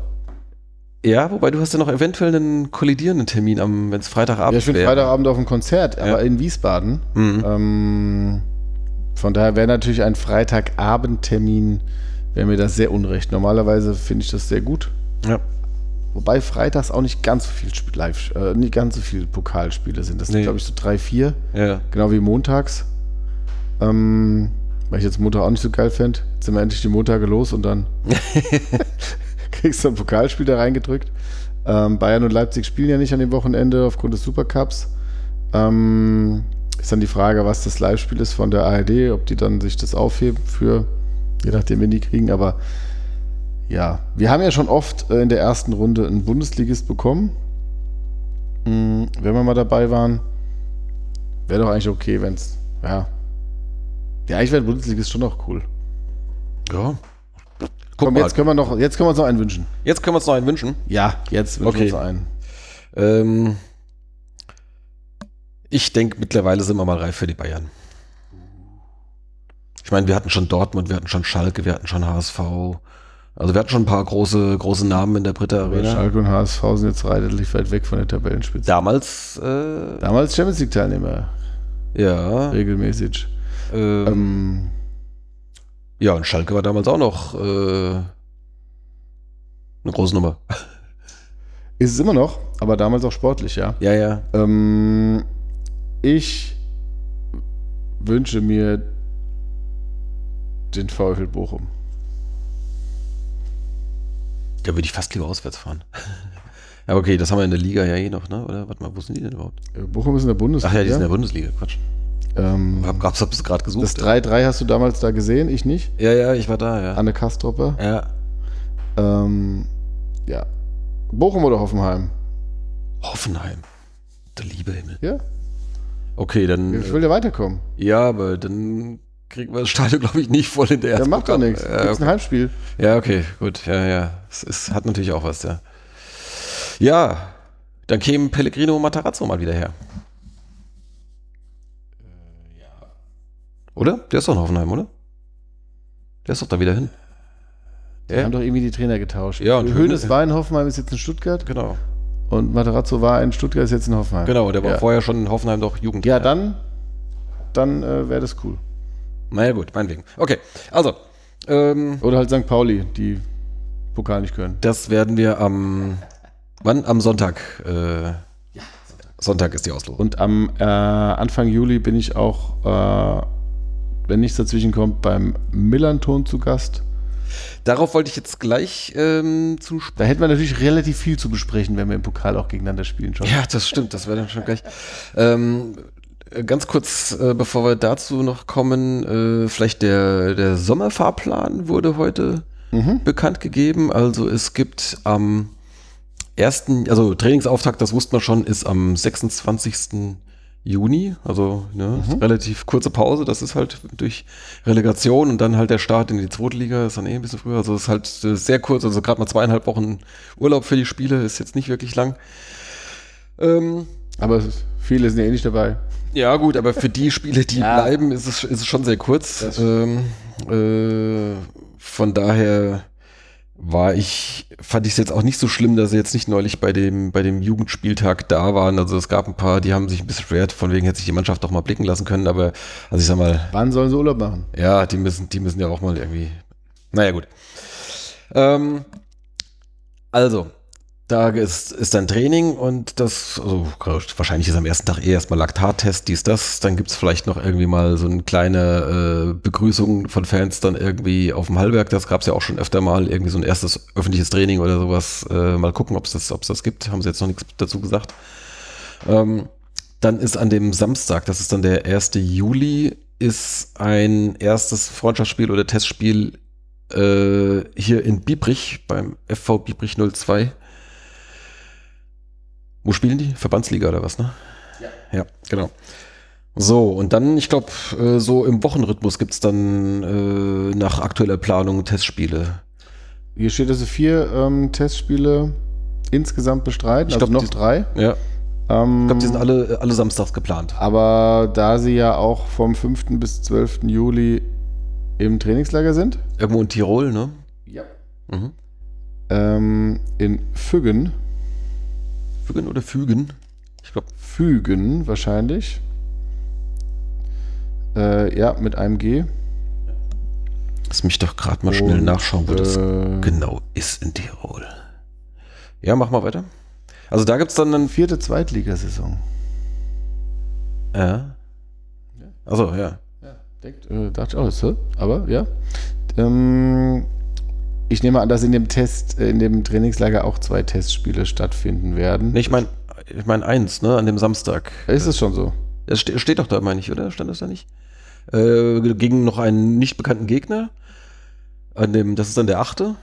Ja, wobei du hast ja noch eventuell einen kollidierenden Termin, am, wenn es Freitagabend Ja, ich bin. Freitagabend auf dem Konzert, aber Ja. in Wiesbaden. Mhm. Ähm, von daher wäre natürlich ein Freitagabendtermin, wäre mir das sehr unrecht. Normalerweise finde ich das sehr gut. Ja. Wobei freitags auch nicht ganz so viel Live, äh, nicht ganz so viele Pokalspiele sind. Das sind, Nee. glaube ich, so drei, vier. Ja. Genau wie montags. Ähm, weil ich jetzt Montag auch nicht so geil fände. Jetzt sind wir endlich die Montage los und dann kriegst du ein Pokalspiel da reingedrückt. Ähm, Bayern und Leipzig spielen ja nicht an dem Wochenende aufgrund des Supercups. Ähm, ist dann die Frage, was das Live-Spiel ist von der ARD, ob die dann sich das aufheben für, je nachdem, wen die kriegen. Aber ja, wir haben ja schon oft äh, in der ersten Runde einen Bundesligist bekommen. Mm, wenn wir mal dabei waren, wäre doch eigentlich okay, wenn es, ja. Ja, ich wäre Bundesligist schon noch cool. ja. Guck Komm, mal, jetzt können wir noch, jetzt können wir uns noch einen wünschen. jetzt können wir uns noch einen wünschen. Ja, jetzt wünschen Okay. wir uns einen. Ähm, ich denke, mittlerweile sind wir mal reif für die Bayern. Ich meine, wir hatten schon Dortmund, wir hatten schon Schalke, wir hatten schon HSV. Also wir hatten schon ein paar große, große Namen in der Britta Arena. Schalke und HSV sind jetzt relativ weit weg von der Tabellenspitze. Damals, äh, Damals Champions League Teilnehmer, ja. regelmäßig. Ähm, Ähm, ja, und Schalke war damals auch noch äh, eine große Nummer. ist es immer noch, aber damals auch sportlich, ja. Ja, ja. Ähm, ich wünsche mir den VfL Bochum. Da würde ich fast lieber auswärts fahren. ja, okay, das haben wir in der Liga ja eh noch, ne? Oder warte mal, wo sind die denn überhaupt? Äh, Bochum ist in der Bundesliga. Ach ja, die sind in der Bundesliga, Quatsch. ähm, Hab, hab's, hab's gerade gesucht. das 3-3 hast du damals da gesehen, ich nicht. ja, ja, ich war da, ja. Anne Kastropper. Ja. Ähm, ja. Bochum oder Hoffenheim? Hoffenheim. Der liebe Himmel. Ja, Okay, dann. ich will ja weiterkommen. äh, ja, aber dann kriegen wir das Stadion, glaube ich, nicht voll in der Ja, ersten macht doch nichts. Ja, Gibt's ein okay. Heimspiel. ja, okay, gut. Ja, ja. Es ist, hat natürlich auch was, ja. Ja, dann käme Pellegrino Matarazzo mal wieder her. Oder? Der ist doch in Hoffenheim, oder? Der ist doch da wieder hin. Die haben doch irgendwie die Trainer getauscht. Ja, und Hönes Höhne- war in Hoffenheim, ist jetzt in Stuttgart. Genau. Und Materazzo war in Stuttgart, ist jetzt in Hoffenheim. Genau, der war ja. vorher schon in Hoffenheim doch Jugend. Ja, dann, dann äh, wäre das cool. Naja, gut, meinetwegen. Okay, also, ähm, Oder halt St. Pauli, die Pokal nicht können. das werden wir am, wann? Am Sonntag. Äh, Sonntag ist die Auslosung. Und am äh, Anfang Juli bin ich auch, äh, wenn nichts dazwischen kommt, beim Millanton zu Gast. Darauf wollte ich jetzt gleich ähm, zu sprechen. Da hätten wir natürlich relativ viel zu besprechen, wenn wir im Pokal auch gegeneinander spielen schon. Ja, das stimmt, das wäre dann schon gleich. Ähm, äh, ganz kurz, äh, bevor wir dazu noch kommen, äh, vielleicht der, der Sommerfahrplan wurde heute Mhm. bekannt gegeben. Also es gibt am ersten, also Trainingsauftakt, das wusste man schon, ist am 26. Juni, also ne, Mhm. relativ kurze Pause, das ist halt durch Relegation und dann halt der Start in die zweite Liga ist dann eh ein bisschen früher, also es ist halt äh, sehr kurz, also gerade mal zweieinhalb Wochen Urlaub für die Spiele, ist jetzt nicht wirklich lang. Ähm, Aber viele sind ja eh nicht dabei. ja, gut, aber für die Spiele, die Ja. bleiben, ist es, ist es schon sehr kurz. Ähm, äh, von daher war ich, fand ich es jetzt auch nicht so schlimm, dass sie jetzt nicht neulich bei dem, bei dem Jugendspieltag da waren. Also es gab ein paar, die haben sich ein bisschen beschwert, von wegen hätte sich die Mannschaft doch mal blicken lassen können, aber also ich sag mal, Wann sollen sie Urlaub machen? ja, die müssen, die müssen ja auch mal irgendwie. Naja, gut. Ähm, also, Da ist, ist dann Training und das, also wahrscheinlich ist am ersten Tag eh erstmal Laktattest, dies, das. Dann gibt's vielleicht noch irgendwie mal so eine kleine äh, Begrüßung von Fans dann irgendwie auf dem Hallberg. Das gab's ja auch schon öfter mal, irgendwie so ein erstes öffentliches Training oder sowas. Äh, mal gucken, ob es das, das gibt. Haben sie jetzt noch nichts dazu gesagt. Ähm, dann ist an dem Samstag, das ist dann der 1. Juli, ist ein erstes Freundschaftsspiel oder Testspiel äh, hier in Biebrich beim FV Biebrich 02 wo spielen die? Verbandsliga oder was, ne? Ja. Ja, genau. So, und dann, ich glaube, äh, so im Wochenrhythmus gibt es dann äh, nach aktueller Planung Testspiele. Hier steht, dass sie vier ähm, Testspiele insgesamt bestreiten, Ich also glaub, noch die- drei. Ja. Ähm, Ich glaube, die sind alle, alle samstags geplant. aber da sie ja auch vom 5. bis 12. Juli im Trainingslager sind, Irgendwo in Tirol, ne? ja. Mhm. ähm, in Függen, Fügen oder Fügen? Ich glaube, Fügen wahrscheinlich, äh, ja, mit einem G. lass mich doch gerade mal schnell Und, nachschauen, wo das äh, genau ist in Tirol. Ja, mach mal weiter. Also da gibt es dann einen. Vierte Zweitligasaison. Ja. Also ja. Ja, denkt, äh, dachte ich auch, so, aber ja. Ähm, ich nehme an, dass in dem Test, äh, in dem Trainingslager auch zwei Testspiele stattfinden werden. Nee, ich meine, ich meine eins, ne, an dem Samstag. Ist es schon so? Es ste steht doch da, meine ich, oder? Stand das da nicht? Äh, gegen noch einen nicht bekannten Gegner. An dem, das ist dann der achte,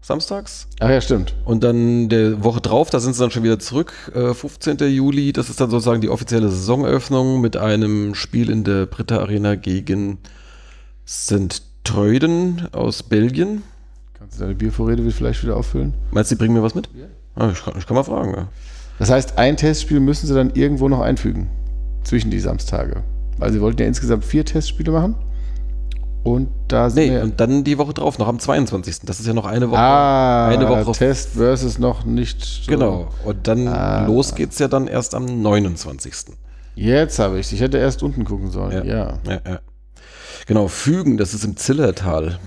samstags. Ach ja, stimmt. Und dann der Woche drauf, da sind sie dann schon wieder zurück, äh, 15. Juli. Das ist dann sozusagen die offizielle Saisoneröffnung mit einem Spiel in der Britta Arena gegen St. Treuden aus Belgien. Kannst du deine Biervorräte vielleicht wieder auffüllen? Meinst du, die bringen mir was mit? Ah, ich, kann, ich kann mal fragen. Ja. Das heißt, ein Testspiel müssen sie dann irgendwo noch einfügen. Zwischen die Samstage. Weil sie wollten ja insgesamt vier Testspiele machen. Und da sind Nee, und dann die Woche drauf, noch am 22. Das ist ja noch eine Woche. ah, eine Woche Test versus noch nicht. so- Genau. Und dann Ah. los geht's ja dann erst am 29. Jetzt habe ich Ich hätte erst unten gucken sollen. Ja. ja, ja. Genau, Fügen, das ist im Zillertal.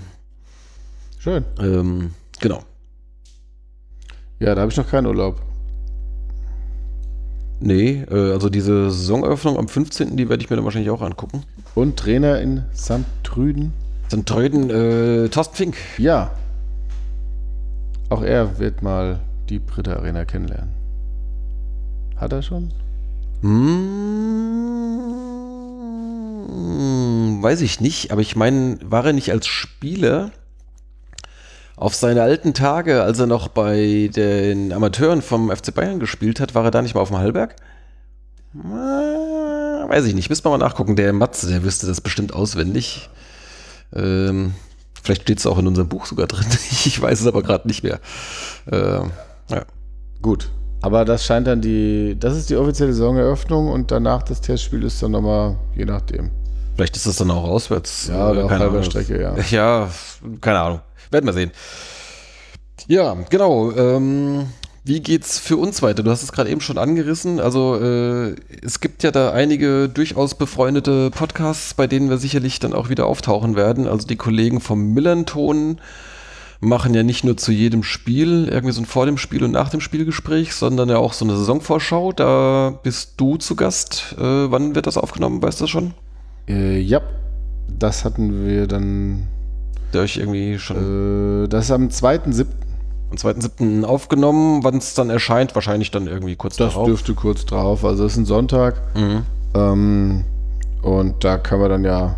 Schön. Ähm, genau. Ja, da habe ich noch keinen Urlaub. Nee, äh, also diese Saisoneröffnung am 15., die werde ich mir dann wahrscheinlich auch angucken. Und Trainer in St. Trüden. Dann Treuden, äh, Thorsten Fink. Ja. Auch er wird mal die Britta Arena kennenlernen. Hat er schon? Hm, weiß ich nicht, aber ich meine, war er nicht als Spieler auf seine alten Tage, als er noch bei den Amateuren vom FC Bayern gespielt hat, war er da nicht mal auf dem Hallberg? Äh, weiß ich nicht, müssen wir mal nachgucken. Der Matze, der wüsste das bestimmt auswendig. Ähm, vielleicht steht es auch in unserem Buch sogar drin. Ich weiß es aber gerade nicht mehr. Ähm, ja. Gut. Aber das scheint dann die, das ist die offizielle Saisoneröffnung und danach das Testspiel ist dann nochmal, je nachdem. Vielleicht ist das dann auch auswärts. Ja, oder auf halber. Strecke, ja. Ja, keine Ahnung. Werden wir sehen. Ja, genau. Ähm, wie geht's für uns weiter? Du hast es gerade eben schon angerissen. Also äh, es gibt ja da einige durchaus befreundete Podcasts, bei denen wir sicherlich dann auch wieder auftauchen werden. Also die Kollegen vom Millanton machen ja nicht nur zu jedem Spiel irgendwie so ein vor dem Spiel und nach dem Spielgespräch, sondern ja auch so eine Saisonvorschau. Da bist du zu Gast. Äh, wann wird das aufgenommen? Weißt du das schon? Äh, ja, das hatten wir dann, Euch irgendwie schon äh, das ist am 2.7. am 2.7. aufgenommen, wann es dann erscheint, wahrscheinlich dann irgendwie kurz Das darauf. dürfte kurz drauf. Also das ist ein Sonntag. Mhm. Ähm, und da können wir dann ja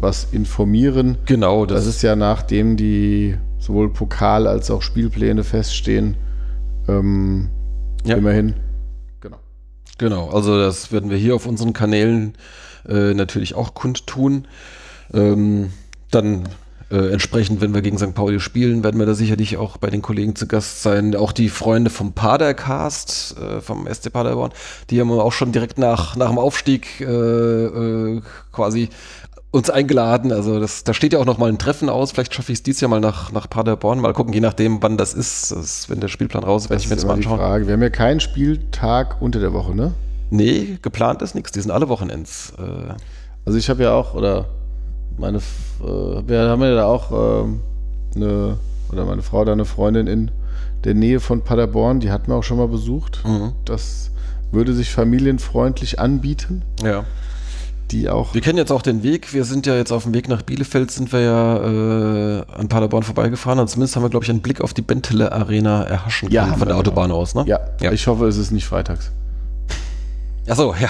was informieren. Genau, das, Das ist ja nachdem die sowohl Pokal als auch Spielpläne feststehen. Ähm, Ja. Immerhin. Genau. genau. Also das werden wir hier auf unseren Kanälen äh, natürlich auch kundtun. Ähm, dann äh, entsprechend, wenn wir gegen St. Pauli spielen, werden wir da sicherlich auch bei den Kollegen zu Gast sein. Auch die Freunde vom Padercast, äh, vom SC Paderborn, die haben wir auch schon direkt nach, nach dem Aufstieg äh, äh, quasi uns eingeladen. Also das, da steht ja auch noch mal ein Treffen aus. Vielleicht schaffe ich es dieses Jahr mal nach, nach Paderborn. Mal gucken, je nachdem, wann das ist. Das wenn der Spielplan raus ist, werde ich mir jetzt mal anschauen. Frage. Wir haben ja keinen Spieltag unter der Woche, ne? Nee, geplant ist nichts. Die sind alle Wochenends. Äh, Also ich habe ja auch, oder meine, äh, wir haben ja da auch ähm, eine, oder meine Frau da eine Freundin in der Nähe von Paderborn, die hatten wir auch schon mal besucht. Mhm. Das würde sich familienfreundlich anbieten. Ja. Die auch. Wir kennen jetzt auch den Weg. Wir sind ja jetzt auf dem Weg nach Bielefeld, sind wir ja äh, an Paderborn vorbeigefahren. Und zumindest haben wir, glaube ich, einen Blick auf die Bentele Arena erhaschen Ja, können von der Autobahn genau. aus, ne? Ja, Ja. ich hoffe, es ist nicht freitags. Achso, ja.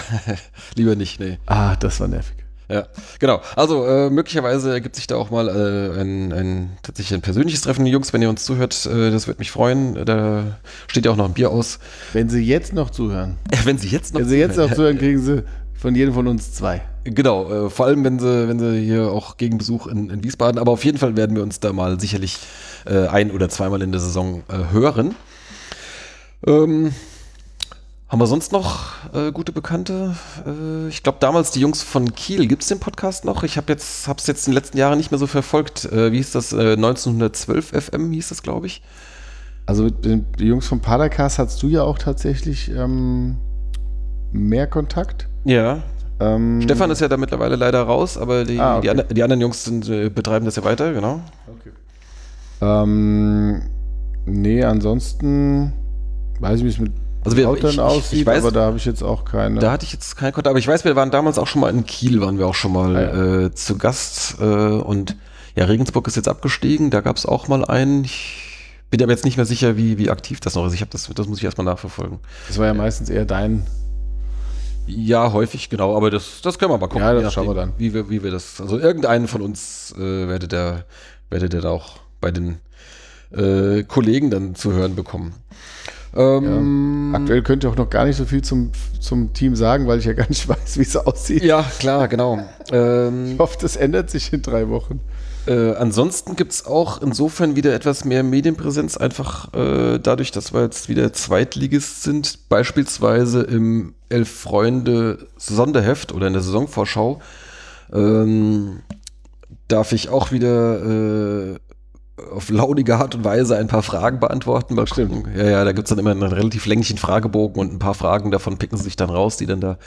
Lieber nicht, nee. Ah, das war nervig. Ja, genau. Also äh, möglicherweise ergibt sich da auch mal äh, ein, ein tatsächlich ein persönliches Treffen. Jungs, wenn ihr uns zuhört, äh, das würde mich freuen. Da steht ja auch noch ein Bier aus. Wenn Sie jetzt noch zuhören, wenn Sie jetzt noch wenn Sie jetzt noch zuhören, kriegen Sie von jedem von uns zwei. Genau, äh, vor allem wenn sie, wenn sie hier auch gegen Besuch in, in Wiesbaden, aber auf jeden Fall werden wir uns da mal sicherlich äh, ein- oder zweimal in der Saison äh, hören. Ähm, haben wir sonst noch äh, gute Bekannte? Äh, ich glaube damals die Jungs von Kiel, gibt es den Podcast noch? Ich habe jetzt, hab's jetzt in den letzten Jahren nicht mehr so verfolgt. Äh, wie hieß das? Äh, 1912 FM hieß das, glaube ich. Also mit den die Jungs vom Padercast hast du ja auch tatsächlich ähm, mehr Kontakt. Ja. Ähm, Stefan ist ja da mittlerweile leider raus, aber die, Ah, okay. die, die anderen Jungs sind, äh, betreiben das ja weiter, genau. Ähm, nee, ansonsten weiß ich, wie es mit Also wir- Lautern ich- aussieht, ich weiß- aber da habe ich jetzt auch keine. Da hatte ich jetzt keinen Kontakt, aber ich weiß, wir waren damals auch schon mal in Kiel, waren wir auch schon mal Ah, ja. äh, zu Gast. Äh, und ja, Regensburg ist jetzt abgestiegen, da gab es auch mal einen. Ich bin aber jetzt nicht mehr sicher, wie, wie aktiv das noch ist. Ich habe das, das muss ich erstmal nachverfolgen. das war ja meistens eher dein. Ja, häufig, genau, aber das, das können wir mal gucken. Ja, das schauen wir dann. Wie wir, wie wir das, also irgendeinen von uns äh, werdet ihr, werdet ihr da auch bei den äh, Kollegen dann zu hören bekommen. Ähm, Aktuell könnt ihr auch noch gar nicht so viel zum, zum Team sagen, weil ich ja gar nicht weiß, wie es aussieht. ja, klar, genau. Ähm, Ich hoffe, das ändert sich in drei Wochen. Äh, ansonsten gibt es auch insofern wieder etwas mehr Medienpräsenz, einfach äh, dadurch, dass wir jetzt wieder Zweitligist sind, beispielsweise im Elf Freunde Sonderheft oder in der Saisonvorschau, ähm, darf ich auch wieder äh, auf laudige Art und Weise ein paar Fragen beantworten. Mal stimmt. Ja, ja, da gibt es dann immer einen relativ länglichen Fragebogen und ein paar Fragen davon picken sie sich dann raus, die dann da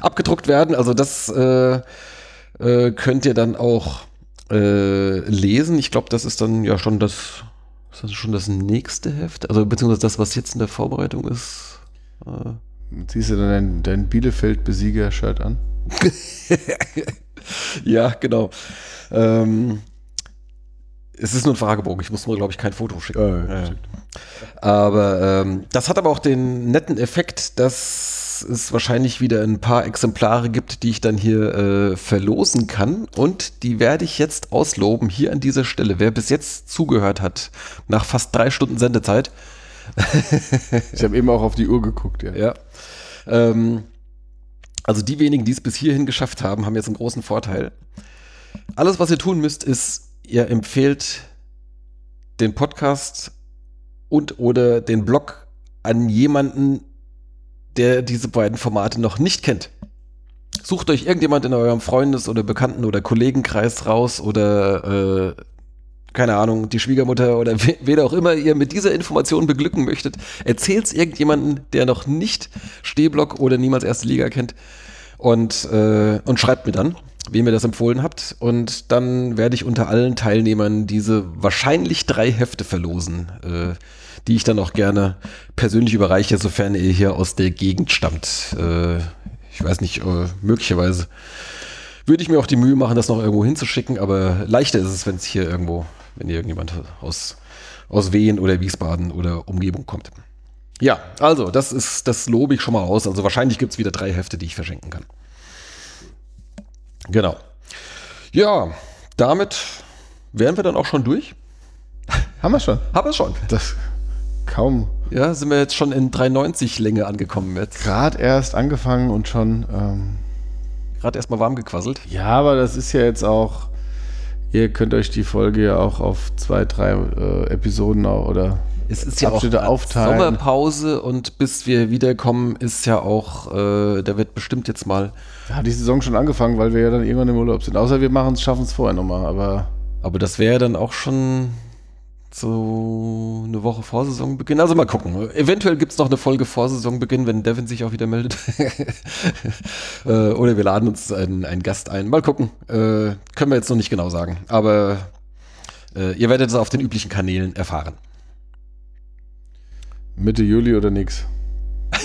abgedruckt werden. Also das äh, äh, könnt ihr dann auch äh, lesen. Ich glaube, das ist dann ja schon das, ist das schon das nächste Heft, also beziehungsweise das, was jetzt in der Vorbereitung ist. Äh, Ziehst du dann dein, dein Bielefeld-Besieger-Shirt an? ja, genau. Ähm, es ist nur ein Fragebogen. Ich muss nur, glaube ich, kein Foto schicken. Äh, Ja. Aber ähm, das hat aber auch den netten Effekt, dass es wahrscheinlich wieder ein paar Exemplare gibt, die ich dann hier äh, verlosen kann. Und die werde ich jetzt ausloben hier an dieser Stelle. Wer bis jetzt zugehört hat, nach fast drei Stunden Sendezeit, Ich habe eben auch auf die Uhr geguckt, ja. ja. Ähm, also die wenigen, die es bis hierhin geschafft haben, haben jetzt einen großen Vorteil. Alles, was ihr tun müsst, ist, ihr empfehlt den Podcast und oder den Blog an jemanden, der diese beiden Formate noch nicht kennt. Sucht euch irgendjemand in eurem Freundes- oder Bekannten- oder Kollegenkreis raus oder äh, keine Ahnung, die Schwiegermutter oder we- wen auch immer ihr mit dieser Information beglücken möchtet, erzählt's irgendjemanden, der noch nicht Stehblock oder niemals erste Liga kennt und, äh, und schreibt mir dann, wem ihr das empfohlen habt und dann werde ich unter allen Teilnehmern diese wahrscheinlich drei Hefte verlosen, äh, die ich dann auch gerne persönlich überreiche, sofern ihr hier aus der Gegend stammt. Äh, ich weiß nicht, äh, möglicherweise würde ich mir auch die Mühe machen, das noch irgendwo hinzuschicken, aber leichter ist es, wenn es hier irgendwo, wenn hier irgendjemand aus, aus Wien oder Wiesbaden oder Umgebung kommt. Ja, also, das ist, das lobe ich schon mal aus. Also wahrscheinlich gibt es wieder drei Hefte, die ich verschenken kann. Genau. Ja, damit wären wir dann auch schon durch. Haben wir schon. Haben wir schon. Das kaum. Ja, sind wir jetzt schon in 390 Länge angekommen jetzt. Gerade erst angefangen und schon. Ähm, Gerade erstmal warm gequasselt. ja, aber das ist ja jetzt auch. Ihr könnt euch die Folge ja auch auf zwei, drei äh, Episoden auch, oder Es ist ja auch Abschnitte grad aufteilen. Sommerpause und bis wir wiederkommen, ist ja auch, äh, da wird bestimmt jetzt mal, Hat die Saison schon angefangen, weil wir ja dann irgendwann im Urlaub sind. Außer wir machen es, schaffen es vorher nochmal. Aber aber das wäre dann auch schon so eine Woche vor Saisonbeginn. Also mal gucken. Eventuell gibt es noch eine Folge vor Saisonbeginn, wenn Devin sich auch wieder meldet. äh, oder wir laden uns einen, einen Gast ein. Mal gucken. Äh, können wir jetzt noch nicht genau sagen. Aber äh, ihr werdet es auf den üblichen Kanälen erfahren. Mitte Juli oder nix.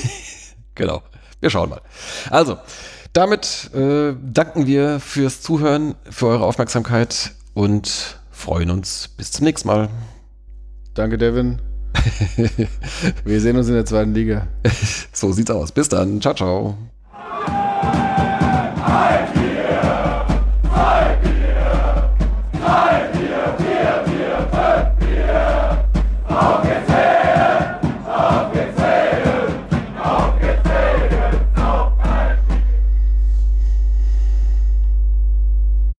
Genau. Wir schauen mal. Also, damit äh, danken wir fürs Zuhören, für eure Aufmerksamkeit und freuen uns bis zum nächsten Mal. Danke, Devin. wir sehen uns in der zweiten Liga. so sieht's aus. Bis dann. Ciao, ciao.